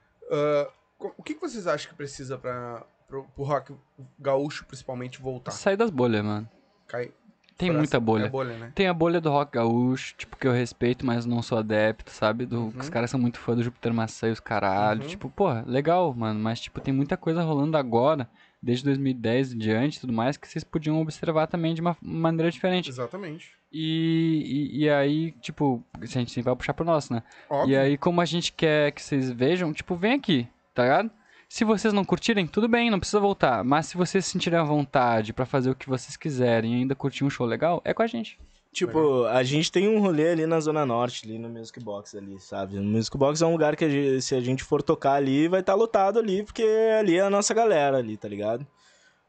Speaker 1: Co- o que, que vocês acham que precisa pra, pro, pro rock gaúcho, principalmente, voltar?
Speaker 3: Sair das bolhas, mano.
Speaker 1: Cai,
Speaker 3: Tem
Speaker 1: Fração-
Speaker 3: muita bolha.
Speaker 1: É bolha, né?
Speaker 3: Tem a bolha do rock gaúcho, tipo, que eu respeito, mas não sou adepto, sabe? Do,
Speaker 1: Uhum.
Speaker 3: Os caras são muito fã do Júpiter Maçã e os caralho.
Speaker 1: Uhum.
Speaker 3: Tipo, porra, legal, mano. Mas, tipo, tem muita coisa rolando agora, desde 2010 em diante e tudo mais, que vocês podiam observar também de uma maneira diferente.
Speaker 1: Exatamente.
Speaker 3: E, e, e aí, tipo, a gente sempre vai puxar pro nosso, né?
Speaker 1: Óbvio.
Speaker 3: E aí, como a gente quer que vocês vejam, tipo, vem aqui, tá ligado? Se vocês não curtirem, tudo bem, não precisa voltar. Mas se vocês sentirem a vontade pra fazer o que vocês quiserem e ainda curtir um show legal, é com a gente.
Speaker 4: Tipo, a gente tem um rolê ali na Zona Norte, ali no Music Box ali, sabe? O Music Box é um lugar que a gente- se a gente for tocar ali, vai estar lotado ali, porque ali é a nossa galera ali, tá ligado?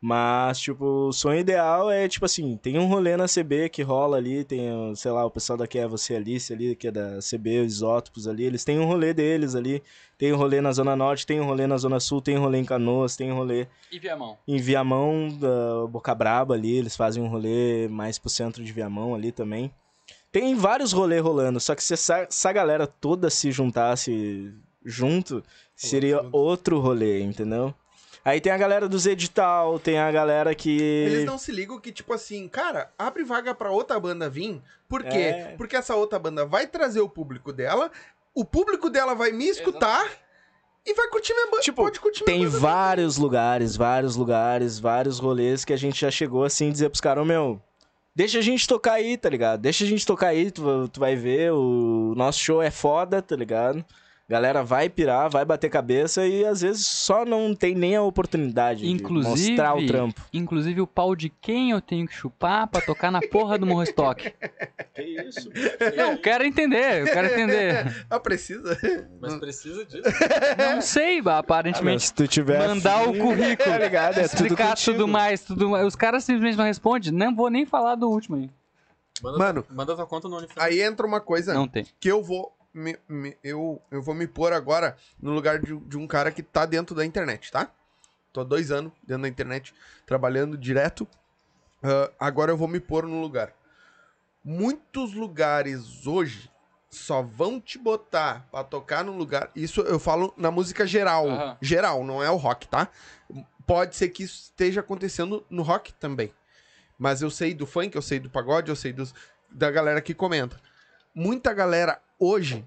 Speaker 4: Mas, tipo, o sonho ideal é, tipo assim, tem um rolê na CB que rola ali, tem, o- sei lá, o pessoal daqui é você Alice ali, que é da CB, os Isótopos ali, eles têm um rolê deles ali, tem um rolê na Zona Norte, tem um rolê na Zona Sul, tem um rolê em Canoas, tem um rolê
Speaker 3: E Viamão.
Speaker 4: em Viamão, da Boca Braba ali, eles fazem um rolê mais pro centro de Viamão ali também. Tem vários rolês rolando, só que se essa, essa galera toda se juntasse junto, seria outro rolê, entendeu? Aí tem a galera dos edital, tem a galera que...
Speaker 1: Eles não se ligam que, tipo assim, cara, abre vaga pra outra banda vir. Por quê?
Speaker 4: É.
Speaker 1: Porque essa outra banda vai trazer o público dela, o público dela vai me escutar e vai curtir minha banda.
Speaker 4: Tipo,
Speaker 1: pode curtir
Speaker 4: Tem vários lugares, vários lugares, vários rolês que a gente já chegou assim, dizer pros caras, "Ô, meu, deixa a gente tocar aí, tá ligado? Deixa a gente tocar aí, tu, tu vai ver, o nosso show é foda, tá ligado? Galera vai pirar, vai bater cabeça e às vezes só não tem nem a oportunidade
Speaker 3: Inclusive,
Speaker 4: de mostrar o trampo.
Speaker 3: inclusive o pau de quem eu tenho que chupar pra tocar na porra do Morro Stock. <laughs>
Speaker 4: Que isso?
Speaker 3: Não, eu quero entender, eu quero entender. <laughs>
Speaker 1: Ah, precisa?
Speaker 2: Mas precisa disso.
Speaker 3: Não sei, aparentemente.
Speaker 4: se tu tiver
Speaker 3: mandar o currículo, <laughs>
Speaker 4: tá ligado? É tudo
Speaker 3: explicar
Speaker 4: contigo.
Speaker 3: tudo mais, tudo mais. Os caras simplesmente não respondem. Não vou nem falar do último aí.
Speaker 2: Manda,
Speaker 1: Mano,
Speaker 2: manda tua conta no OnlyFans.
Speaker 1: Aí entra uma coisa
Speaker 3: Não tem.
Speaker 1: que eu vou. Me, me- eu, eu vou me pôr agora no lugar de, de um cara que tá dentro da internet, tá? Tô há dois anos dentro da internet, trabalhando direto. Ah, agora eu vou me pôr no lugar. Muitos lugares hoje só vão te botar pra tocar num lugar. Isso eu falo na música geral.
Speaker 3: Aham.
Speaker 1: Geral, não é o rock, tá? Pode ser que isso esteja acontecendo no rock também. Mas eu sei do funk, eu sei do pagode, eu sei dos, da galera que comenta. Muita galera hoje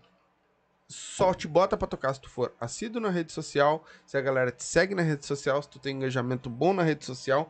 Speaker 1: só te bota pra tocar se tu for assíduo na rede social, se a galera te segue na rede social, se tu tem engajamento bom na rede social.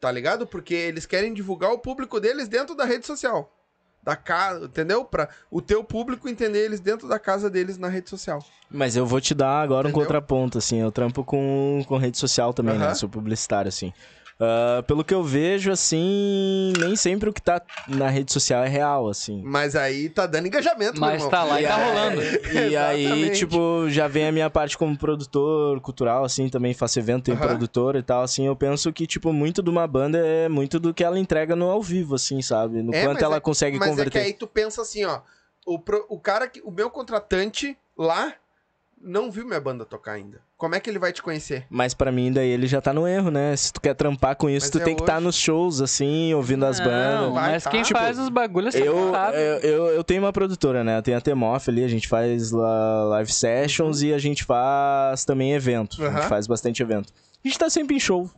Speaker 1: Tá ligado? Porque eles querem divulgar o público deles dentro da rede social. Da casa, entendeu? Pra o teu público entender eles dentro da casa deles na rede social.
Speaker 4: Mas eu vou te dar agora
Speaker 1: Entendeu?
Speaker 4: um contraponto, assim. Eu trampo com, com rede social também, né?
Speaker 1: Aham.
Speaker 4: Sou publicitário, assim. Ah, pelo que eu vejo, assim, nem sempre o que tá na rede social é real, assim.
Speaker 1: Mas aí tá dando engajamento, meu
Speaker 3: Mas
Speaker 1: irmão.
Speaker 3: tá lá e tá rolando.
Speaker 4: E <laughs> aí, tipo, já vem a minha parte como produtor cultural, assim, também faço evento,
Speaker 1: Aham.
Speaker 4: produtor e tal, assim, eu penso que, tipo, muito de uma banda é muito do que ela entrega no ao vivo, assim, sabe? No
Speaker 1: É,
Speaker 4: quanto
Speaker 1: mas
Speaker 4: ela
Speaker 1: é-
Speaker 4: consegue
Speaker 1: Mas
Speaker 4: converter.
Speaker 1: é que aí tu pensa assim, ó. O, pro- o cara que. O meu contratante lá não viu minha banda tocar ainda. Como é que ele vai te conhecer?
Speaker 4: Mas pra mim, daí ele já tá no erro, né? Se tu quer trampar com isso,
Speaker 1: Mas
Speaker 4: tu
Speaker 1: é
Speaker 4: tem que estar
Speaker 1: hoje.
Speaker 4: nos shows, assim, ouvindo as bandas.
Speaker 3: Não,
Speaker 1: vai
Speaker 3: mas
Speaker 1: tá.
Speaker 3: quem
Speaker 1: Tipo,
Speaker 3: faz os bagulhos
Speaker 4: Eu,
Speaker 3: sabe.
Speaker 4: eu, eu, eu tenho uma produtora, né? Eu tenho a Temoff ali, a gente faz live sessions e a gente faz também evento. A
Speaker 1: Uhum. Aham.
Speaker 4: gente faz bastante evento. A gente tá sempre em show,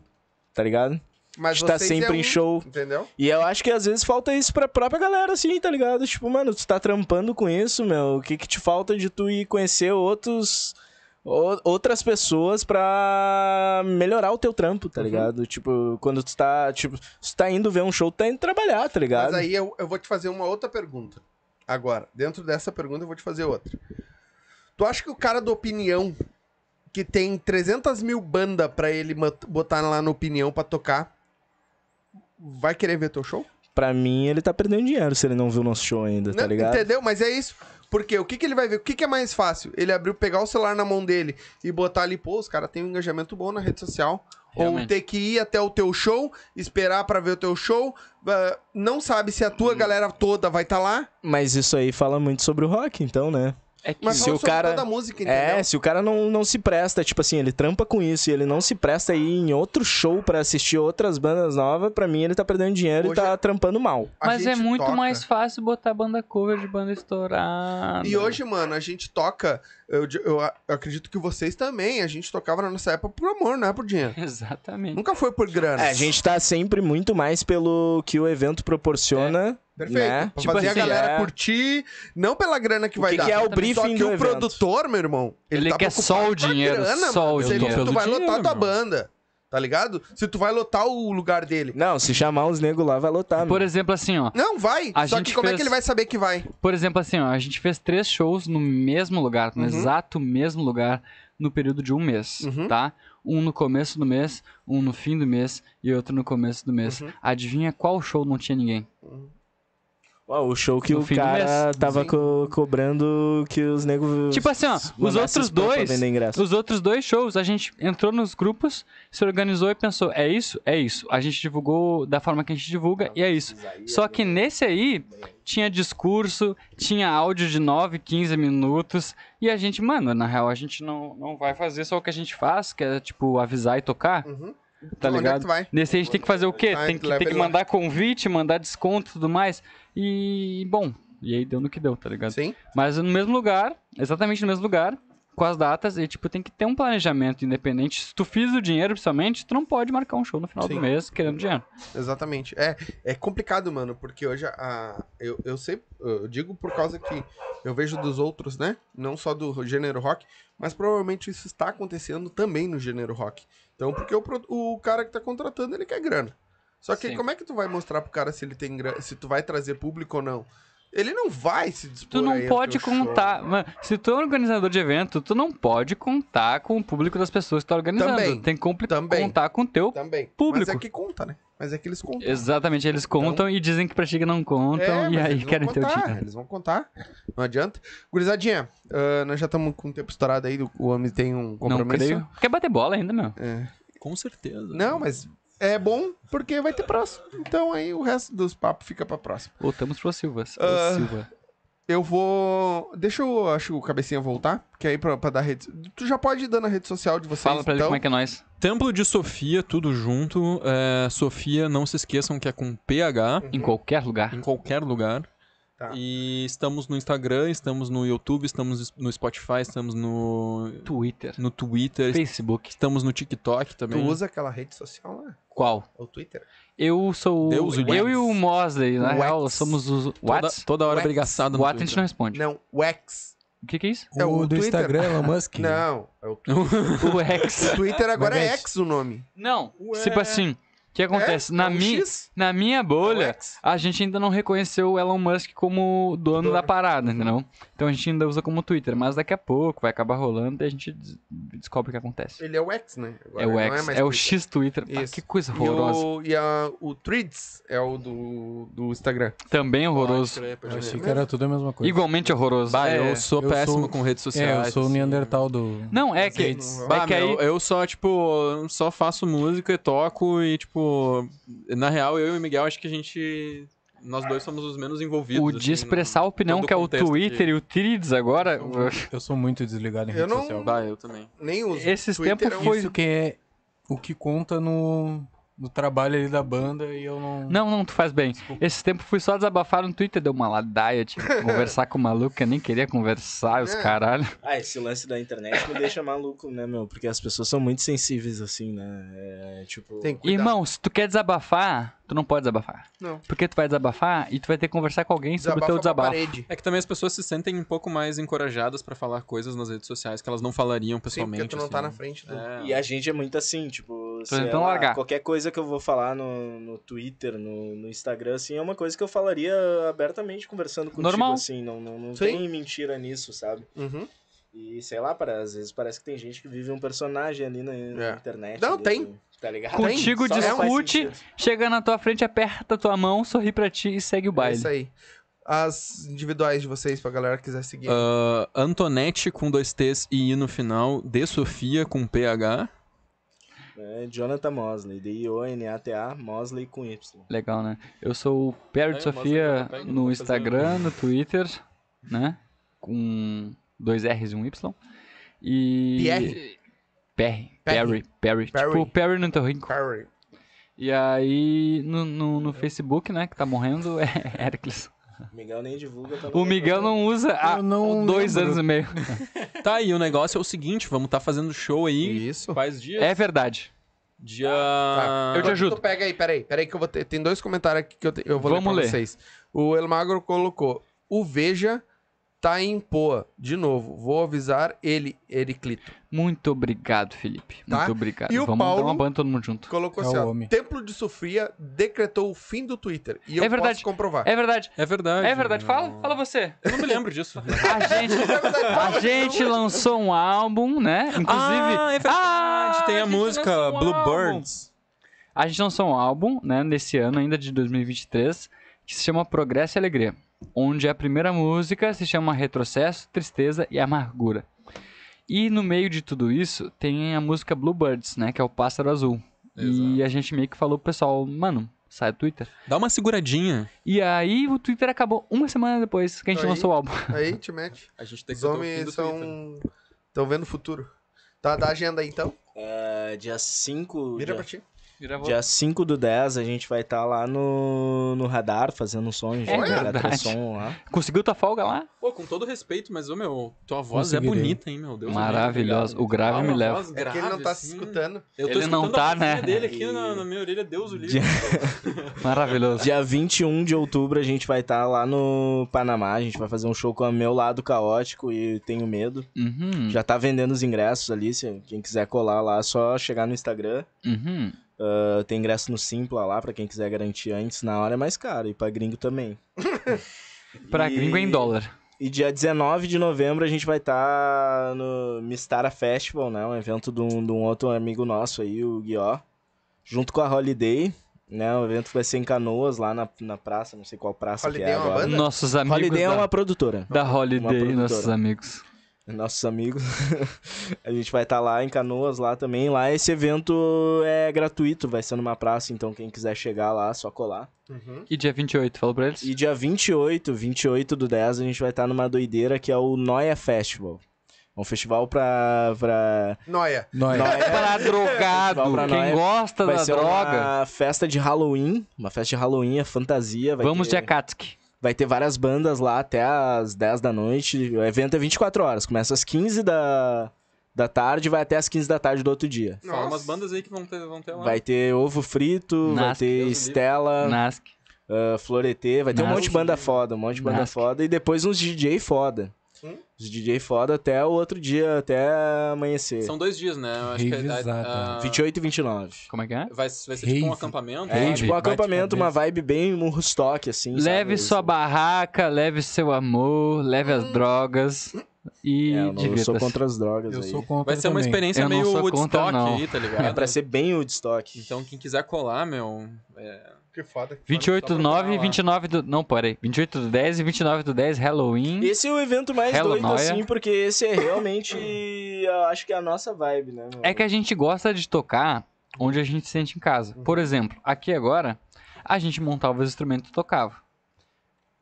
Speaker 4: tá ligado?
Speaker 1: Mas
Speaker 4: a gente tá
Speaker 1: vocês
Speaker 4: sempre
Speaker 1: é
Speaker 4: em
Speaker 1: um,
Speaker 4: show.
Speaker 1: Entendeu?
Speaker 4: E eu acho que às vezes falta isso pra própria galera, assim, tá ligado? Tipo, mano, tu tá trampando com isso, meu. O que que te falta de tu ir conhecer outros. Outras pessoas pra melhorar o teu trampo,
Speaker 1: Uhum.
Speaker 4: tá ligado? Tipo, quando tu tá. Tipo, tu tá indo ver um show, tu tá indo trabalhar, tá ligado?
Speaker 1: Mas aí eu, eu vou te fazer uma outra pergunta. Agora, dentro dessa pergunta, eu vou te fazer outra. Tu acha que o cara da opinião, que tem 300 mil bandas pra ele botar lá na opinião pra tocar, vai querer ver teu show?
Speaker 4: pra mim, ele tá perdendo dinheiro se ele não viu nosso show ainda, tá
Speaker 1: Não,
Speaker 4: ligado?
Speaker 1: Entendeu? Mas é isso. Porque o que, que ele vai ver? O que, que é mais fácil? Ele abrir, pegar o celular na mão dele e botar ali, pô, os caras têm um engajamento bom na rede social. Ou
Speaker 3: Realmente.
Speaker 1: ter que ir até o teu show, esperar pra ver o teu show. ah, não sabe se a tua galera toda vai estar lá.
Speaker 4: Mas isso aí fala muito sobre o rock, então, né?
Speaker 3: É que
Speaker 1: Mas
Speaker 4: Se o cara-
Speaker 1: toda a música, entendeu?
Speaker 4: É, se o cara não, não se presta, tipo assim, ele trampa com isso e ele não se presta aí em outro show pra assistir outras bandas novas, pra mim ele tá perdendo dinheiro
Speaker 1: Hoje
Speaker 4: e tá
Speaker 1: é-
Speaker 4: trampando mal.
Speaker 1: A
Speaker 3: Mas é muito
Speaker 1: toca.
Speaker 3: mais fácil botar banda cover de banda estourada.
Speaker 1: E hoje, mano, a gente toca. Eu, eu, eu acredito que vocês também. A gente tocava na nossa época por amor, não é por dinheiro. <laughs>
Speaker 3: Exatamente.
Speaker 1: Nunca foi por grana.
Speaker 4: É, a gente tá sempre muito mais pelo que o evento proporciona.
Speaker 1: Perfeito.
Speaker 4: né?
Speaker 1: Pra
Speaker 3: Tipo
Speaker 1: fazer
Speaker 3: assim,
Speaker 1: a galera
Speaker 4: é.
Speaker 1: curtir, não pela grana que
Speaker 4: O
Speaker 1: vai
Speaker 4: que
Speaker 1: dar.
Speaker 4: que é o
Speaker 1: Só
Speaker 4: briefing
Speaker 1: que
Speaker 4: do
Speaker 1: o
Speaker 4: evento?
Speaker 1: produtor, meu irmão, ele,
Speaker 3: Ele
Speaker 1: tá
Speaker 3: quer só o dinheiro,
Speaker 1: grana,
Speaker 3: só
Speaker 1: mano.
Speaker 3: o
Speaker 1: Se ele-
Speaker 3: dinheiro.
Speaker 1: Tu vai
Speaker 2: Pelo
Speaker 1: lotar tua
Speaker 2: dinheiro,
Speaker 1: banda, tá ligado? Se tu vai lotar o lugar dele.
Speaker 4: Não, se chamar os negros lá, vai lotar.
Speaker 3: Por
Speaker 4: meu.
Speaker 3: exemplo, assim, ó.
Speaker 1: Não, vai.
Speaker 3: A
Speaker 1: Só
Speaker 3: gente
Speaker 1: que como é
Speaker 3: fez-
Speaker 1: que ele vai saber que vai?
Speaker 3: Por exemplo, assim, ó, a gente fez três shows no mesmo lugar, no
Speaker 1: Uhum.
Speaker 3: exato mesmo lugar, no período de um mês,
Speaker 1: Uhum.
Speaker 3: tá? Um no começo do mês, um no fim do mês e outro no começo do mês.
Speaker 1: Uhum.
Speaker 3: Adivinha qual show não tinha ninguém?
Speaker 4: O show que
Speaker 3: No
Speaker 4: o cara
Speaker 3: mês.
Speaker 4: tava co- cobrando que os negros.
Speaker 3: Tipo assim, ó, os outros dois, os outros dois shows, a gente entrou nos grupos, se organizou e pensou, é isso? É isso. A gente divulgou da forma que a gente divulga e é isso. Só que nesse aí, tinha discurso, tinha áudio de 9, 15 minutos, e a gente, mano, na real, a gente não, não vai fazer só o que a gente faz, que é, tipo, avisar e tocar,
Speaker 1: Uhum.
Speaker 3: tá
Speaker 1: é que
Speaker 3: ligado?
Speaker 1: tu vai?
Speaker 3: Nesse aí a gente tem que fazer o quê?
Speaker 1: Tá,
Speaker 3: Tem que, tem que mandar convite, mandar desconto e tudo mais, e, bom, e aí deu no que deu, tá ligado?
Speaker 1: Sim.
Speaker 3: Mas no mesmo lugar, exatamente no mesmo lugar, com as datas, e tipo, tem que ter um planejamento independente. Se tu fiz o dinheiro, principalmente, tu não pode marcar um show no final
Speaker 1: Sim.
Speaker 3: do mês querendo dinheiro.
Speaker 1: Exatamente. É, é complicado, mano, porque hoje a, eu, eu sei, eu digo por causa que eu vejo dos outros, né? Não só do gênero rock, mas provavelmente isso está acontecendo também no gênero rock. Então, porque o, o cara que tá contratando, ele quer grana. Só que
Speaker 3: Sim.
Speaker 1: como é que tu vai mostrar pro cara se ele tem se tu vai trazer público ou não? Ele não vai se dispor
Speaker 3: Tu não pode
Speaker 1: show.
Speaker 3: contar. Mano, se tu é um organizador de evento, tu não pode contar com o público das pessoas que tu tá organizando.
Speaker 1: Também.
Speaker 3: Tem que
Speaker 1: Também.
Speaker 3: contar com o teu.
Speaker 1: Também.
Speaker 3: Público.
Speaker 1: Mas é que conta, né? Mas é que eles contam.
Speaker 3: Exatamente, eles contam e dizem que pra ti que não contam,
Speaker 1: É,
Speaker 3: e aí querem teu
Speaker 1: contar,
Speaker 3: dinheiro.
Speaker 1: Eles vão contar. Não adianta. Gurizadinha, ah, nós já estamos com o tempo estourado aí. O homem tem um
Speaker 3: Não
Speaker 1: compromisso.
Speaker 3: creio. Quer bater bola ainda, meu?
Speaker 1: É.
Speaker 2: Com certeza.
Speaker 1: Não, mas é bom porque vai ter próximo. Então aí o resto dos papos fica pra próximo.
Speaker 3: Voltamos pro Silvas. Ô,
Speaker 1: Ah,
Speaker 3: Silva.
Speaker 1: Eu vou. Deixa eu, acho, o cabecinha voltar. Que aí pra, pra dar rede. Tu já pode ir dando a rede social de vocês.
Speaker 3: Fala pra ele
Speaker 1: então.
Speaker 3: como é que é nós.
Speaker 2: Templo de Sofia, tudo junto. É, Sofia, não se esqueçam que é com PH,
Speaker 3: Em qualquer lugar.
Speaker 2: em qualquer lugar.
Speaker 1: Tá.
Speaker 2: E estamos no Instagram, estamos no YouTube, estamos no Spotify, estamos no,
Speaker 3: Twitter.
Speaker 2: no Twitter,
Speaker 3: Facebook.
Speaker 2: estamos no TikTok
Speaker 1: Tu
Speaker 2: também.
Speaker 1: usa aquela rede social lá?
Speaker 3: Qual?
Speaker 1: O Twitter?
Speaker 3: Eu sou.
Speaker 2: Deus o
Speaker 3: eu
Speaker 2: Wax.
Speaker 3: e o Mosley, na
Speaker 1: Wax.
Speaker 3: real, somos os.
Speaker 2: Toda,
Speaker 3: What?
Speaker 2: toda hora
Speaker 1: Wax.
Speaker 2: brigaçada no
Speaker 3: What a gente não
Speaker 2: Twitter.
Speaker 3: responde.
Speaker 1: Não, o X.
Speaker 3: O que, que é isso?
Speaker 1: É o
Speaker 5: o do
Speaker 1: Twitter.
Speaker 5: Instagram, Elon <laughs> Musk.
Speaker 1: Não, é o Twitter. <laughs>
Speaker 3: O X.
Speaker 1: O Twitter agora é
Speaker 5: Mas é
Speaker 1: X o nome.
Speaker 3: Não,
Speaker 1: Ué.
Speaker 3: tipo assim, o que acontece?
Speaker 1: É?
Speaker 3: na,
Speaker 1: É um
Speaker 3: mi
Speaker 1: X?
Speaker 3: na minha
Speaker 1: É
Speaker 3: bolha, a gente ainda não reconheceu o Elon Musk como dono,
Speaker 1: Dono.
Speaker 3: da parada, entendeu? Então a gente ainda usa como Twitter, mas daqui a pouco vai acabar rolando e a gente des- descobre o que acontece.
Speaker 1: Ele é o X, né? Agora
Speaker 3: É o
Speaker 1: não
Speaker 3: X, é, o
Speaker 1: Twitter.
Speaker 3: X Twitter. Ah, que coisa
Speaker 1: E,
Speaker 3: horrorosa.
Speaker 1: o, e a, o Threads é o do, do Instagram.
Speaker 3: Também horroroso.
Speaker 2: Crer, pode
Speaker 5: Eu achei que era tudo a mesma coisa.
Speaker 3: Igualmente horroroso.
Speaker 2: Bah,
Speaker 3: É.
Speaker 2: eu sou
Speaker 5: eu
Speaker 2: péssimo
Speaker 5: sou-
Speaker 2: com redes
Speaker 5: É,
Speaker 2: sociais.
Speaker 5: eu sou o. Neandertal do.
Speaker 3: Não, é que.
Speaker 2: Bah,
Speaker 3: é que aí...
Speaker 2: meu, eu só, tipo, só faço música e toco e, tipo, na real, eu e o Miguel, acho que a gente, nós dois somos os menos envolvidos.
Speaker 3: O de
Speaker 2: assim,
Speaker 3: expressar a
Speaker 2: no-
Speaker 3: opinião,
Speaker 2: todo
Speaker 3: que é o Twitter e o Threads agora...
Speaker 5: Eu sou muito desligado em
Speaker 1: Eu
Speaker 5: rede
Speaker 1: não-
Speaker 5: social.
Speaker 2: Bah, eu também.
Speaker 1: Nem uso.
Speaker 3: Esses tempos
Speaker 1: é um-
Speaker 3: foi-
Speaker 5: Isso que é o que conta no, no trabalho ali da banda e eu não.
Speaker 3: Não, não, tu faz bem. Esse tempo fui só desabafar no Twitter, deu uma ladaia, tipo, <laughs> conversar com o maluco, que eu nem queria conversar, os
Speaker 1: É.
Speaker 3: caralho.
Speaker 4: Ah, esse lance da internet me deixa maluco, né, meu? Porque as pessoas são muito sensíveis, assim, né? É, tipo...
Speaker 1: Tem que cuidar.
Speaker 3: Irmão, se tu quer desabafar, tu não pode desabafar.
Speaker 1: Não.
Speaker 3: Porque tu vai desabafar e tu vai ter que conversar com alguém sobre o teu desabafo.
Speaker 1: parede.
Speaker 2: É que também as pessoas se sentem um pouco mais encorajadas pra falar coisas nas redes sociais que elas não falariam
Speaker 1: Sim,
Speaker 2: pessoalmente.
Speaker 1: porque tu não
Speaker 2: assim.
Speaker 1: tá na frente do...
Speaker 2: É.
Speaker 4: E a gente é muito assim, tipo,
Speaker 3: tentando
Speaker 4: lá,
Speaker 3: largar.
Speaker 4: qualquer coisa que eu vou falar no, no Twitter, no, no Instagram, assim, é uma coisa que eu falaria abertamente conversando contigo,
Speaker 3: Normal.
Speaker 4: assim, não, não, não
Speaker 1: Sim.
Speaker 4: tem mentira nisso, sabe?
Speaker 1: Uhum.
Speaker 4: E sei lá, para, às vezes parece que tem gente que vive um personagem ali na, na
Speaker 1: É.
Speaker 4: internet.
Speaker 1: Não,
Speaker 4: ali,
Speaker 1: tem.
Speaker 4: Tá ligado?
Speaker 3: Contigo
Speaker 4: Só
Speaker 3: discute, chega na tua frente, aperta tua mão, sorri pra ti e segue o
Speaker 10: É
Speaker 3: baile.
Speaker 10: isso aí. As individuais de vocês, pra galera que quiser seguir.
Speaker 2: Ah, Antonete com dois T's e I no final. De Sofia com PH.
Speaker 4: É, Jonathan Mosley, D-I-O-N-A-T-A, Mosley com Y.
Speaker 3: Legal, né? Eu sou o Perry de
Speaker 2: É,
Speaker 3: Sofia
Speaker 2: que eu
Speaker 3: no Instagram, no Twitter, né? Com dois R's e um Y. E.
Speaker 10: Pierre?
Speaker 3: Perry.
Speaker 10: Perry.
Speaker 3: Perry. Perry.
Speaker 10: Perry.
Speaker 3: Tipo Perry no Torrinco.
Speaker 10: Harry.
Speaker 3: E aí, no, no, no Facebook, né, que tá morrendo, é <laughs> Hercules.
Speaker 4: Miguel nem divulga. Tá
Speaker 3: O Miguel não usa há
Speaker 5: não
Speaker 3: dois
Speaker 5: lembro.
Speaker 3: anos e meio. <laughs>
Speaker 2: Tá, e o negócio é o seguinte, vamos estar fazendo show aí.
Speaker 10: Isso.
Speaker 2: Quais dias?
Speaker 3: É verdade.
Speaker 2: Dia...
Speaker 10: Tá.
Speaker 3: Eu te ajudo.
Speaker 10: Tu pega aí, peraí, peraí que eu vou ter. Tem dois comentários aqui que eu, te- eu vou
Speaker 3: Vamos
Speaker 10: ler pra
Speaker 3: ler.
Speaker 10: vocês. O Elmagro colocou: O Veja tá em Poa. De novo, vou avisar ele, Ericlito.
Speaker 3: Muito obrigado, Felipe.
Speaker 10: Tá?
Speaker 3: Muito obrigado.
Speaker 10: E o
Speaker 3: Vamos
Speaker 10: Paulo?
Speaker 3: dar uma banda todo mundo junto.
Speaker 10: Colocou
Speaker 5: É
Speaker 10: assim:
Speaker 5: o
Speaker 10: ó,
Speaker 5: homem.
Speaker 10: Templo de Sofia decretou o fim do Twitter. E eu
Speaker 3: É verdade.
Speaker 10: posso comprovar.
Speaker 3: É verdade.
Speaker 2: É verdade.
Speaker 3: É verdade. Fala, fala você.
Speaker 2: Eu não me lembro disso. <laughs>
Speaker 3: A gente, <laughs> a gente lançou um álbum, né? Inclusive.
Speaker 2: ah, é verdade.
Speaker 3: Ah,
Speaker 2: Tem a,
Speaker 3: gente
Speaker 2: música
Speaker 3: um
Speaker 2: Bluebirds.
Speaker 3: A gente lançou um álbum, né, nesse ano ainda de 2023, que se chama Progresso e Alegria, onde a primeira música se chama Retrocesso, Tristeza e Amargura. E no meio de tudo isso tem a música Bluebirds, né, que é o Pássaro Azul. E a gente meio que falou pro pessoal, mano, sai do Twitter.
Speaker 2: Dá uma seguradinha.
Speaker 3: E aí o Twitter acabou uma semana depois que a gente
Speaker 10: Aí.
Speaker 3: lançou o álbum. <laughs>
Speaker 10: Aí, te mete.
Speaker 2: A gente tem
Speaker 10: Os
Speaker 2: que botar o fim
Speaker 10: homens
Speaker 2: do
Speaker 10: são. Estão vendo o futuro. Tá, dá agenda aí então.
Speaker 4: É, dia 5.
Speaker 10: Vira
Speaker 4: dia,
Speaker 10: pra ti.
Speaker 4: Dia 5 do 10 a gente vai estar lá no, no radar fazendo um som.
Speaker 3: É
Speaker 4: som lá.
Speaker 3: Conseguiu tua folga lá?
Speaker 2: Pô, com todo respeito, mas, ô, meu, tua voz é bonita, hein, meu Deus.
Speaker 3: Maravilhosa. O grave
Speaker 2: Ah,
Speaker 3: me leva.
Speaker 10: É que ele não tá se
Speaker 2: assim.
Speaker 10: escutando.
Speaker 2: Eu tô
Speaker 3: Ele não
Speaker 2: escutando
Speaker 3: tá,
Speaker 2: a
Speaker 3: né?
Speaker 2: dele aqui na, na minha orelha, Deus o livre.
Speaker 4: Dia, <laughs>
Speaker 3: Maravilhoso.
Speaker 4: dia 21 de outubro a gente vai estar lá no Panamá. A gente vai fazer um show com o meu lado caótico e tenho medo.
Speaker 3: Uhum.
Speaker 4: Já tá vendendo os ingressos ali. Se quem quiser colar lá, é só chegar no Instagram.
Speaker 3: Uhum.
Speaker 4: Uh, tem ingresso no Simpla lá, pra quem quiser garantir antes. Na hora é mais caro. E pra gringo também. <laughs>
Speaker 3: Pra
Speaker 4: E-
Speaker 3: gringo é em dólar.
Speaker 4: E dia 19 de novembro a gente vai estar no Mistara Festival, né? Um evento de um, de um outro amigo nosso aí, o Guió. Junto com a Holiday, né? O evento vai ser em Canoas, lá na, na praça, não sei qual praça
Speaker 10: Holiday
Speaker 4: que é
Speaker 10: é
Speaker 4: agora.
Speaker 10: banda?
Speaker 3: Nossos amigos
Speaker 4: Holiday é
Speaker 3: da,
Speaker 4: uma produtora.
Speaker 3: da Holiday,
Speaker 4: produtora.
Speaker 3: nossos amigos.
Speaker 4: Nossos amigos. <laughs> a gente vai estar lá em Canoas, lá também. Lá esse evento é gratuito, vai ser numa praça, então quem quiser chegar lá, é só colar.
Speaker 3: E dia 28, falou pra eles?
Speaker 4: E dia 28, 28 do 10, a gente vai estar numa doideira que é o Noia Festival. É um festival pra... pra...
Speaker 10: Noia.
Speaker 5: Nós.
Speaker 4: Noia- <laughs>
Speaker 3: Pra drogado,
Speaker 4: pra
Speaker 3: quem
Speaker 4: nós
Speaker 3: gosta
Speaker 4: vai
Speaker 3: da
Speaker 4: ser
Speaker 3: droga,
Speaker 4: uma festa de Halloween, uma festa de Halloween, é fantasia. Vai
Speaker 3: vamos de
Speaker 4: ter,
Speaker 3: Akatsuki.
Speaker 4: Vai ter várias bandas lá até às 10 da noite. O evento é 24 horas, começa às 15 da, da tarde e vai até às 15 da tarde do outro dia.
Speaker 2: Fala umas bandas aí que vão ter, vão ter lá.
Speaker 4: Vai ter Ovo Frito, vai
Speaker 3: Nasc,
Speaker 4: ter
Speaker 2: Deus o livre.
Speaker 4: Estela,
Speaker 3: Nask.
Speaker 4: uh, Floretê, vai ter um
Speaker 3: Nasc.
Speaker 4: monte de banda foda, um monte de banda
Speaker 3: Nasc.
Speaker 4: foda. E depois uns DJ foda.
Speaker 10: Hum?
Speaker 4: Os DJ foda até o outro dia, até amanhecer.
Speaker 2: São dois dias, né? Eu acho que é,
Speaker 5: Revisada.
Speaker 2: a- a-
Speaker 4: 28 e 29.
Speaker 3: Como é que é?
Speaker 2: Vai, vai ser tipo um
Speaker 5: Rave.
Speaker 2: acampamento.
Speaker 4: É,
Speaker 3: Rave.
Speaker 4: tipo um acampamento, uma vibe bem um Rustock, assim.
Speaker 3: Leve
Speaker 4: sabe?
Speaker 3: sua barraca, leve seu amor, leve as drogas e
Speaker 4: É, eu não- eu sou contra as drogas
Speaker 5: Eu
Speaker 4: aí.
Speaker 5: sou contra
Speaker 2: Vai ser uma experiência meio Woodstock aí, tá <laughs> ligado?
Speaker 4: É pra ser bem Woodstock.
Speaker 2: Então quem quiser colar, meu... é,
Speaker 10: Que foda. que
Speaker 3: 28
Speaker 2: Só
Speaker 3: do
Speaker 2: procurar
Speaker 3: 9 e
Speaker 2: lá.
Speaker 3: 29 do... Não, peraí. 28 do 10 e 29 do 10, Halloween.
Speaker 4: Esse é o evento mais
Speaker 3: Hello,
Speaker 4: doido,
Speaker 3: Noia.
Speaker 4: assim, porque esse é realmente, eu acho que é a nossa vibe, né? meu?
Speaker 3: É que a gente gosta de tocar onde a gente se sente em casa. Por exemplo, aqui agora, a gente montava os instrumentos e tocava.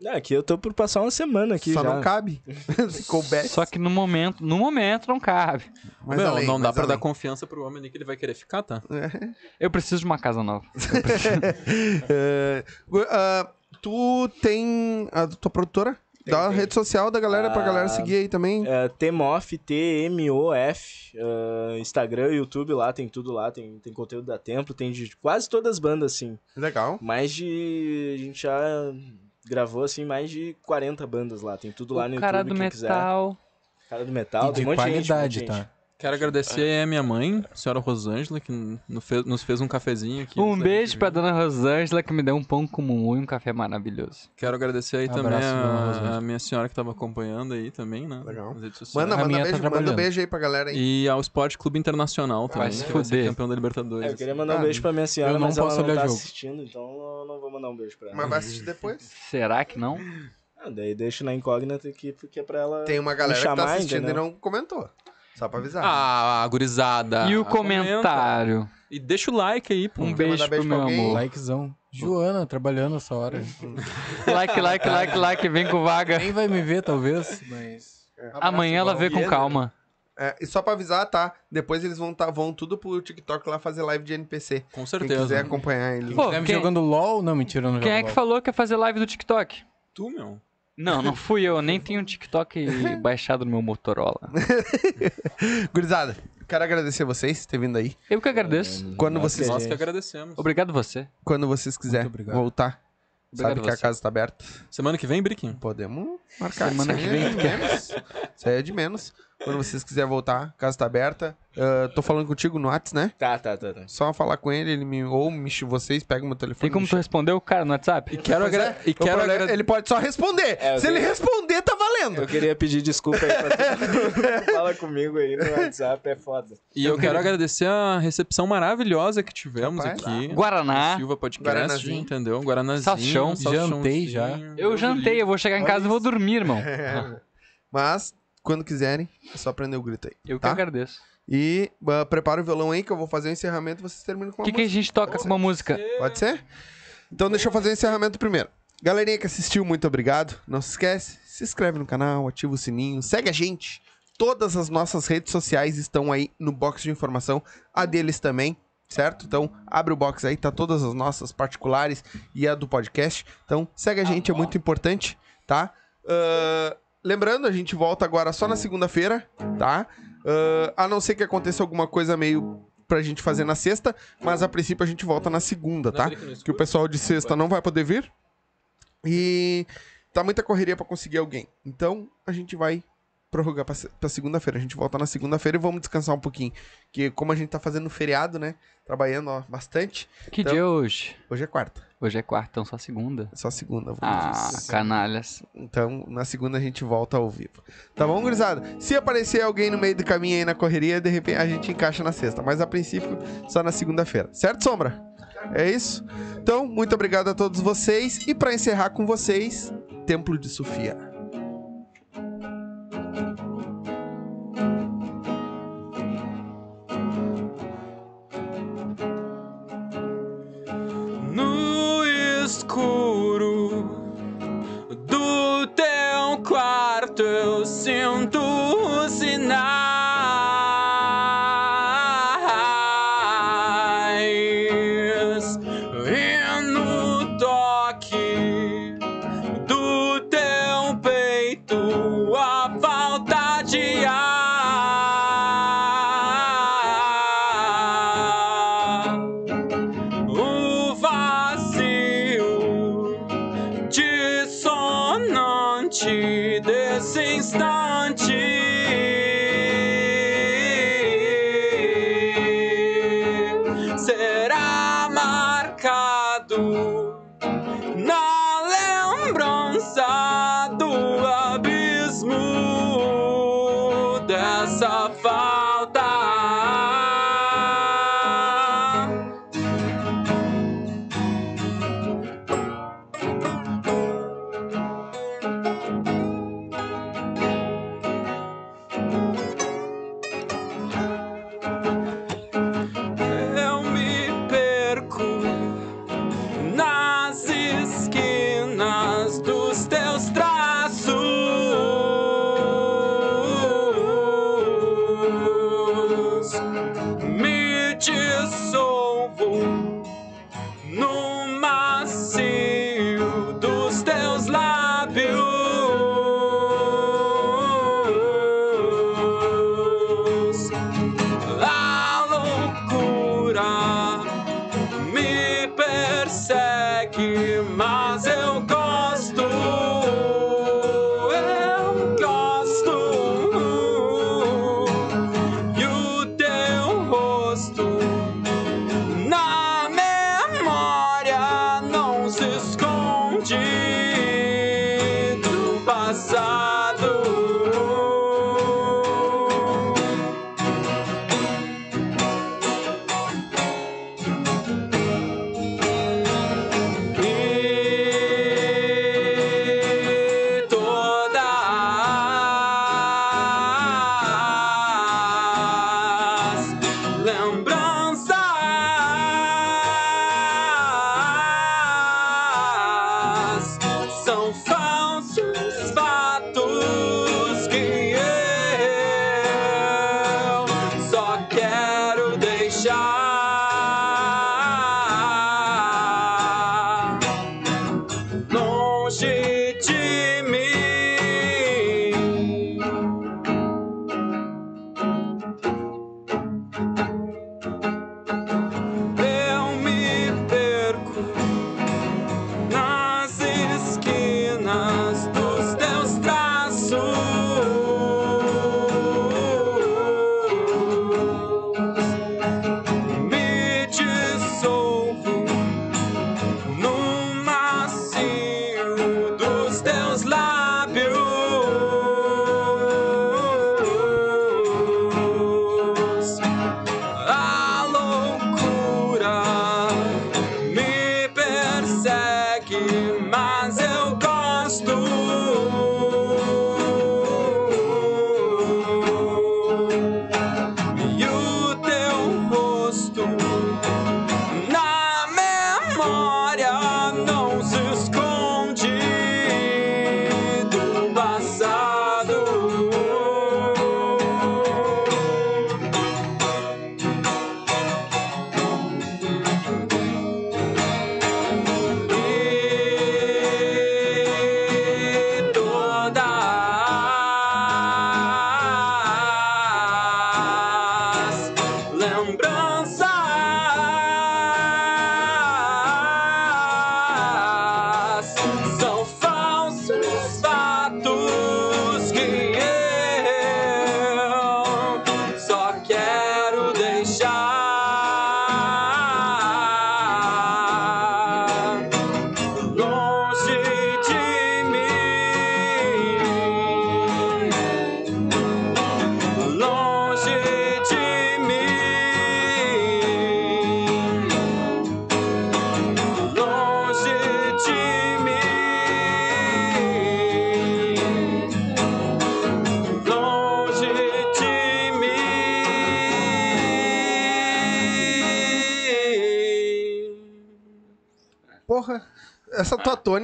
Speaker 4: É, aqui eu tô por passar uma semana aqui
Speaker 10: Só
Speaker 4: já.
Speaker 10: não cabe. <laughs> Se.
Speaker 3: Só que no momento, no momento não cabe.
Speaker 10: Mas
Speaker 2: meu,
Speaker 10: além,
Speaker 2: não dá
Speaker 10: mas
Speaker 2: pra dar confiança pro homem ali que ele vai querer ficar, tá?
Speaker 3: Eu preciso de uma casa nova. <laughs>
Speaker 10: É, ah, tu tem a tua produtora? Dá a rede social da galera pra
Speaker 4: Ah,
Speaker 10: galera seguir aí também.
Speaker 4: É, Temof, T-M-O-F, uh, Instagram, YouTube lá, tem tudo lá, tem, tem conteúdo da Templo, tem de quase todas as bandas, assim.
Speaker 10: Legal.
Speaker 4: Mais de. A gente já gravou, assim, mais de 40 bandas lá, tem tudo lá no
Speaker 3: o cara
Speaker 4: YouTube,
Speaker 3: do
Speaker 4: quem quiser.
Speaker 3: metal.
Speaker 4: Cara do metal,
Speaker 5: E
Speaker 4: tem
Speaker 5: de
Speaker 4: um monte de gente, um monte
Speaker 5: qualidade,
Speaker 4: de
Speaker 5: tá?
Speaker 2: Quero agradecer a minha mãe, a senhora Rosângela, que nos fez um cafezinho aqui.
Speaker 3: Um beijo pra dona Rosângela que me deu um pão com mumu e um café maravilhoso.
Speaker 2: Quero agradecer aí
Speaker 5: Abraço,
Speaker 2: também a, a minha senhora que tava acompanhando aí também, né?
Speaker 1: Legal.
Speaker 2: Nas redes sociais.
Speaker 1: Manda,
Speaker 5: A
Speaker 1: manda
Speaker 5: tá
Speaker 1: beijo, manda um beijo aí pra galera aí.
Speaker 2: E ao Esporte Clube Internacional também,
Speaker 3: se
Speaker 2: que vai ser campeão da Libertadores.
Speaker 4: É, eu queria mandar um
Speaker 1: Ah,
Speaker 4: beijo pra minha senhora,
Speaker 5: eu não
Speaker 4: mas ela
Speaker 5: posso
Speaker 4: não
Speaker 5: olhar
Speaker 4: tá
Speaker 5: jogo.
Speaker 4: assistindo, então eu não vou mandar um beijo pra ela.
Speaker 1: Mas vai assistir depois.
Speaker 3: Será que não?
Speaker 4: Ah, daí deixo na incógnita aqui, porque é pra ela
Speaker 1: Tem uma galera
Speaker 4: me
Speaker 1: que tá
Speaker 4: chamar,
Speaker 1: assistindo
Speaker 4: entendeu?
Speaker 1: e não comentou. Só pra avisar.
Speaker 2: Ah, gurizada.
Speaker 3: e o
Speaker 2: Ah, comenta.
Speaker 3: comentário?
Speaker 2: E deixa o like aí, pô.
Speaker 3: Um beijo pro
Speaker 1: beijo pra
Speaker 3: meu
Speaker 1: alguém?
Speaker 3: amor.
Speaker 5: Likezão. Joana, trabalhando essa hora. <laughs>
Speaker 3: Like, like, like, like, vem com vaga.
Speaker 5: Nem vai me ver, talvez, mas...
Speaker 3: Amanhã ela vê com calma.
Speaker 1: É, e só pra avisar, tá? Depois eles vão, tá, vão tudo pro TikTok lá fazer live de NPC.
Speaker 2: Com
Speaker 1: Quem
Speaker 2: certeza.
Speaker 1: quiser acompanhar eles.
Speaker 3: Pô, quem-
Speaker 5: jogando LOL? Não, mentira, não
Speaker 3: Quem é que
Speaker 5: LOL.
Speaker 3: falou que ia fazer live do TikTok?
Speaker 2: Tu, meu.
Speaker 3: Não, não fui eu. Nem tenho um TikTok <laughs> baixado no meu Motorola. <laughs>
Speaker 1: Gurizada, quero agradecer vocês por ter vindo aí.
Speaker 3: Eu que agradeço.
Speaker 1: Quando
Speaker 4: Nós
Speaker 1: vocês,
Speaker 4: que
Speaker 2: Nós que agradecemos.
Speaker 3: Obrigado você.
Speaker 1: quando vocês quiserem voltar,
Speaker 3: Obrigado
Speaker 1: sabe que a
Speaker 3: você.
Speaker 1: casa tá aberta.
Speaker 2: Semana que vem, Briquinho.
Speaker 1: Podemos marcar.
Speaker 3: Semana que vem
Speaker 1: é de menos. Isso aí é de menos. Quando vocês quiserem voltar, a casa tá aberta. Ah, tô falando contigo no Whats, né?
Speaker 4: Tá, tá, tá, tá.
Speaker 1: Só falar com ele, ele me ou me vocês pegam meu telefone.
Speaker 3: Tem como tu responder o cara no WhatsApp?
Speaker 2: E quero, agra...
Speaker 1: é,
Speaker 2: e quero
Speaker 1: problema-
Speaker 2: agra-
Speaker 1: Ele pode só responder.
Speaker 4: É,
Speaker 1: Se ele responder, tá valendo.
Speaker 4: Eu queria pedir desculpa aí pra todo <laughs> fala comigo aí no WhatsApp, é foda.
Speaker 2: E eu quero agradecer a recepção maravilhosa que tivemos
Speaker 1: Rapaz,
Speaker 2: aqui.
Speaker 3: Guaraná.
Speaker 2: Silva Podcast,
Speaker 1: Guaranazinho.
Speaker 2: entendeu? Guaranazinho.
Speaker 3: Salsichão.
Speaker 5: Jantei já.
Speaker 3: Eu jantei, eu vou chegar em casa e vou dormir, irmão. <laughs>
Speaker 1: Mas, quando quiserem, é só prender o grito aí.
Speaker 3: Eu que
Speaker 1: Tá?
Speaker 3: agradeço.
Speaker 1: E ah, prepara o violão aí que eu vou fazer o encerramento e vocês terminam com
Speaker 3: O
Speaker 1: uma
Speaker 3: que, que a
Speaker 1: música.
Speaker 3: gente toca com uma música?
Speaker 1: Pode ser? Então deixa eu fazer o encerramento primeiro. Galerinha que assistiu, muito obrigado. Não se esquece, se inscreve no canal, ativa o sininho, segue a gente. Todas as nossas redes sociais estão aí no box de informação, a deles também, certo? Então abre o box aí, tá todas as nossas particulares e a do podcast. Então segue a gente, é muito importante, tá? Ah, lembrando, a gente volta agora só na segunda-feira, tá? Ah, a não ser que aconteça alguma coisa meio pra gente fazer na sexta, mas a princípio a gente volta na segunda, tá? Que o pessoal de sexta não vai poder vir. E tá muita correria pra conseguir alguém. Então a gente vai prorrogar pra, pra segunda-feira. A gente volta na segunda-feira e vamos descansar um pouquinho. Que como a gente tá fazendo feriado, né? Trabalhando ó, bastante.
Speaker 3: Que
Speaker 1: Então-
Speaker 3: dia é hoje?
Speaker 1: Hoje é quarta.
Speaker 3: Hoje é quarta, então só segunda.
Speaker 1: Só segunda, vamos
Speaker 3: Ah,
Speaker 1: dizer.
Speaker 3: canalhas.
Speaker 1: Então, na segunda a gente volta ao vivo. Tá bom, gurizada? Se aparecer alguém no meio do caminho aí na correria, de repente a gente encaixa na sexta. Mas a princípio, só na segunda-feira. Certo, Sombra? É isso? Então, muito obrigado a todos vocês. E pra encerrar com vocês, Templo de Sofia.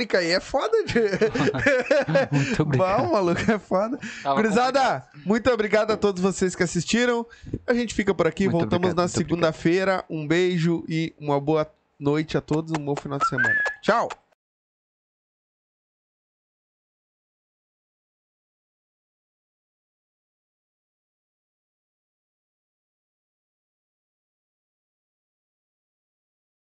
Speaker 1: Tônica aí é foda de. <laughs>
Speaker 3: Muito
Speaker 1: Bom,
Speaker 3: obrigado.
Speaker 1: maluco, é foda.
Speaker 3: Tava
Speaker 1: Gurizada, muito obrigado a todos vocês que assistiram. A gente fica por aqui.
Speaker 3: Muito
Speaker 1: Voltamos
Speaker 3: obrigado,
Speaker 1: na segunda-feira. Um beijo e uma boa noite a todos. Um bom final de semana. Tchau.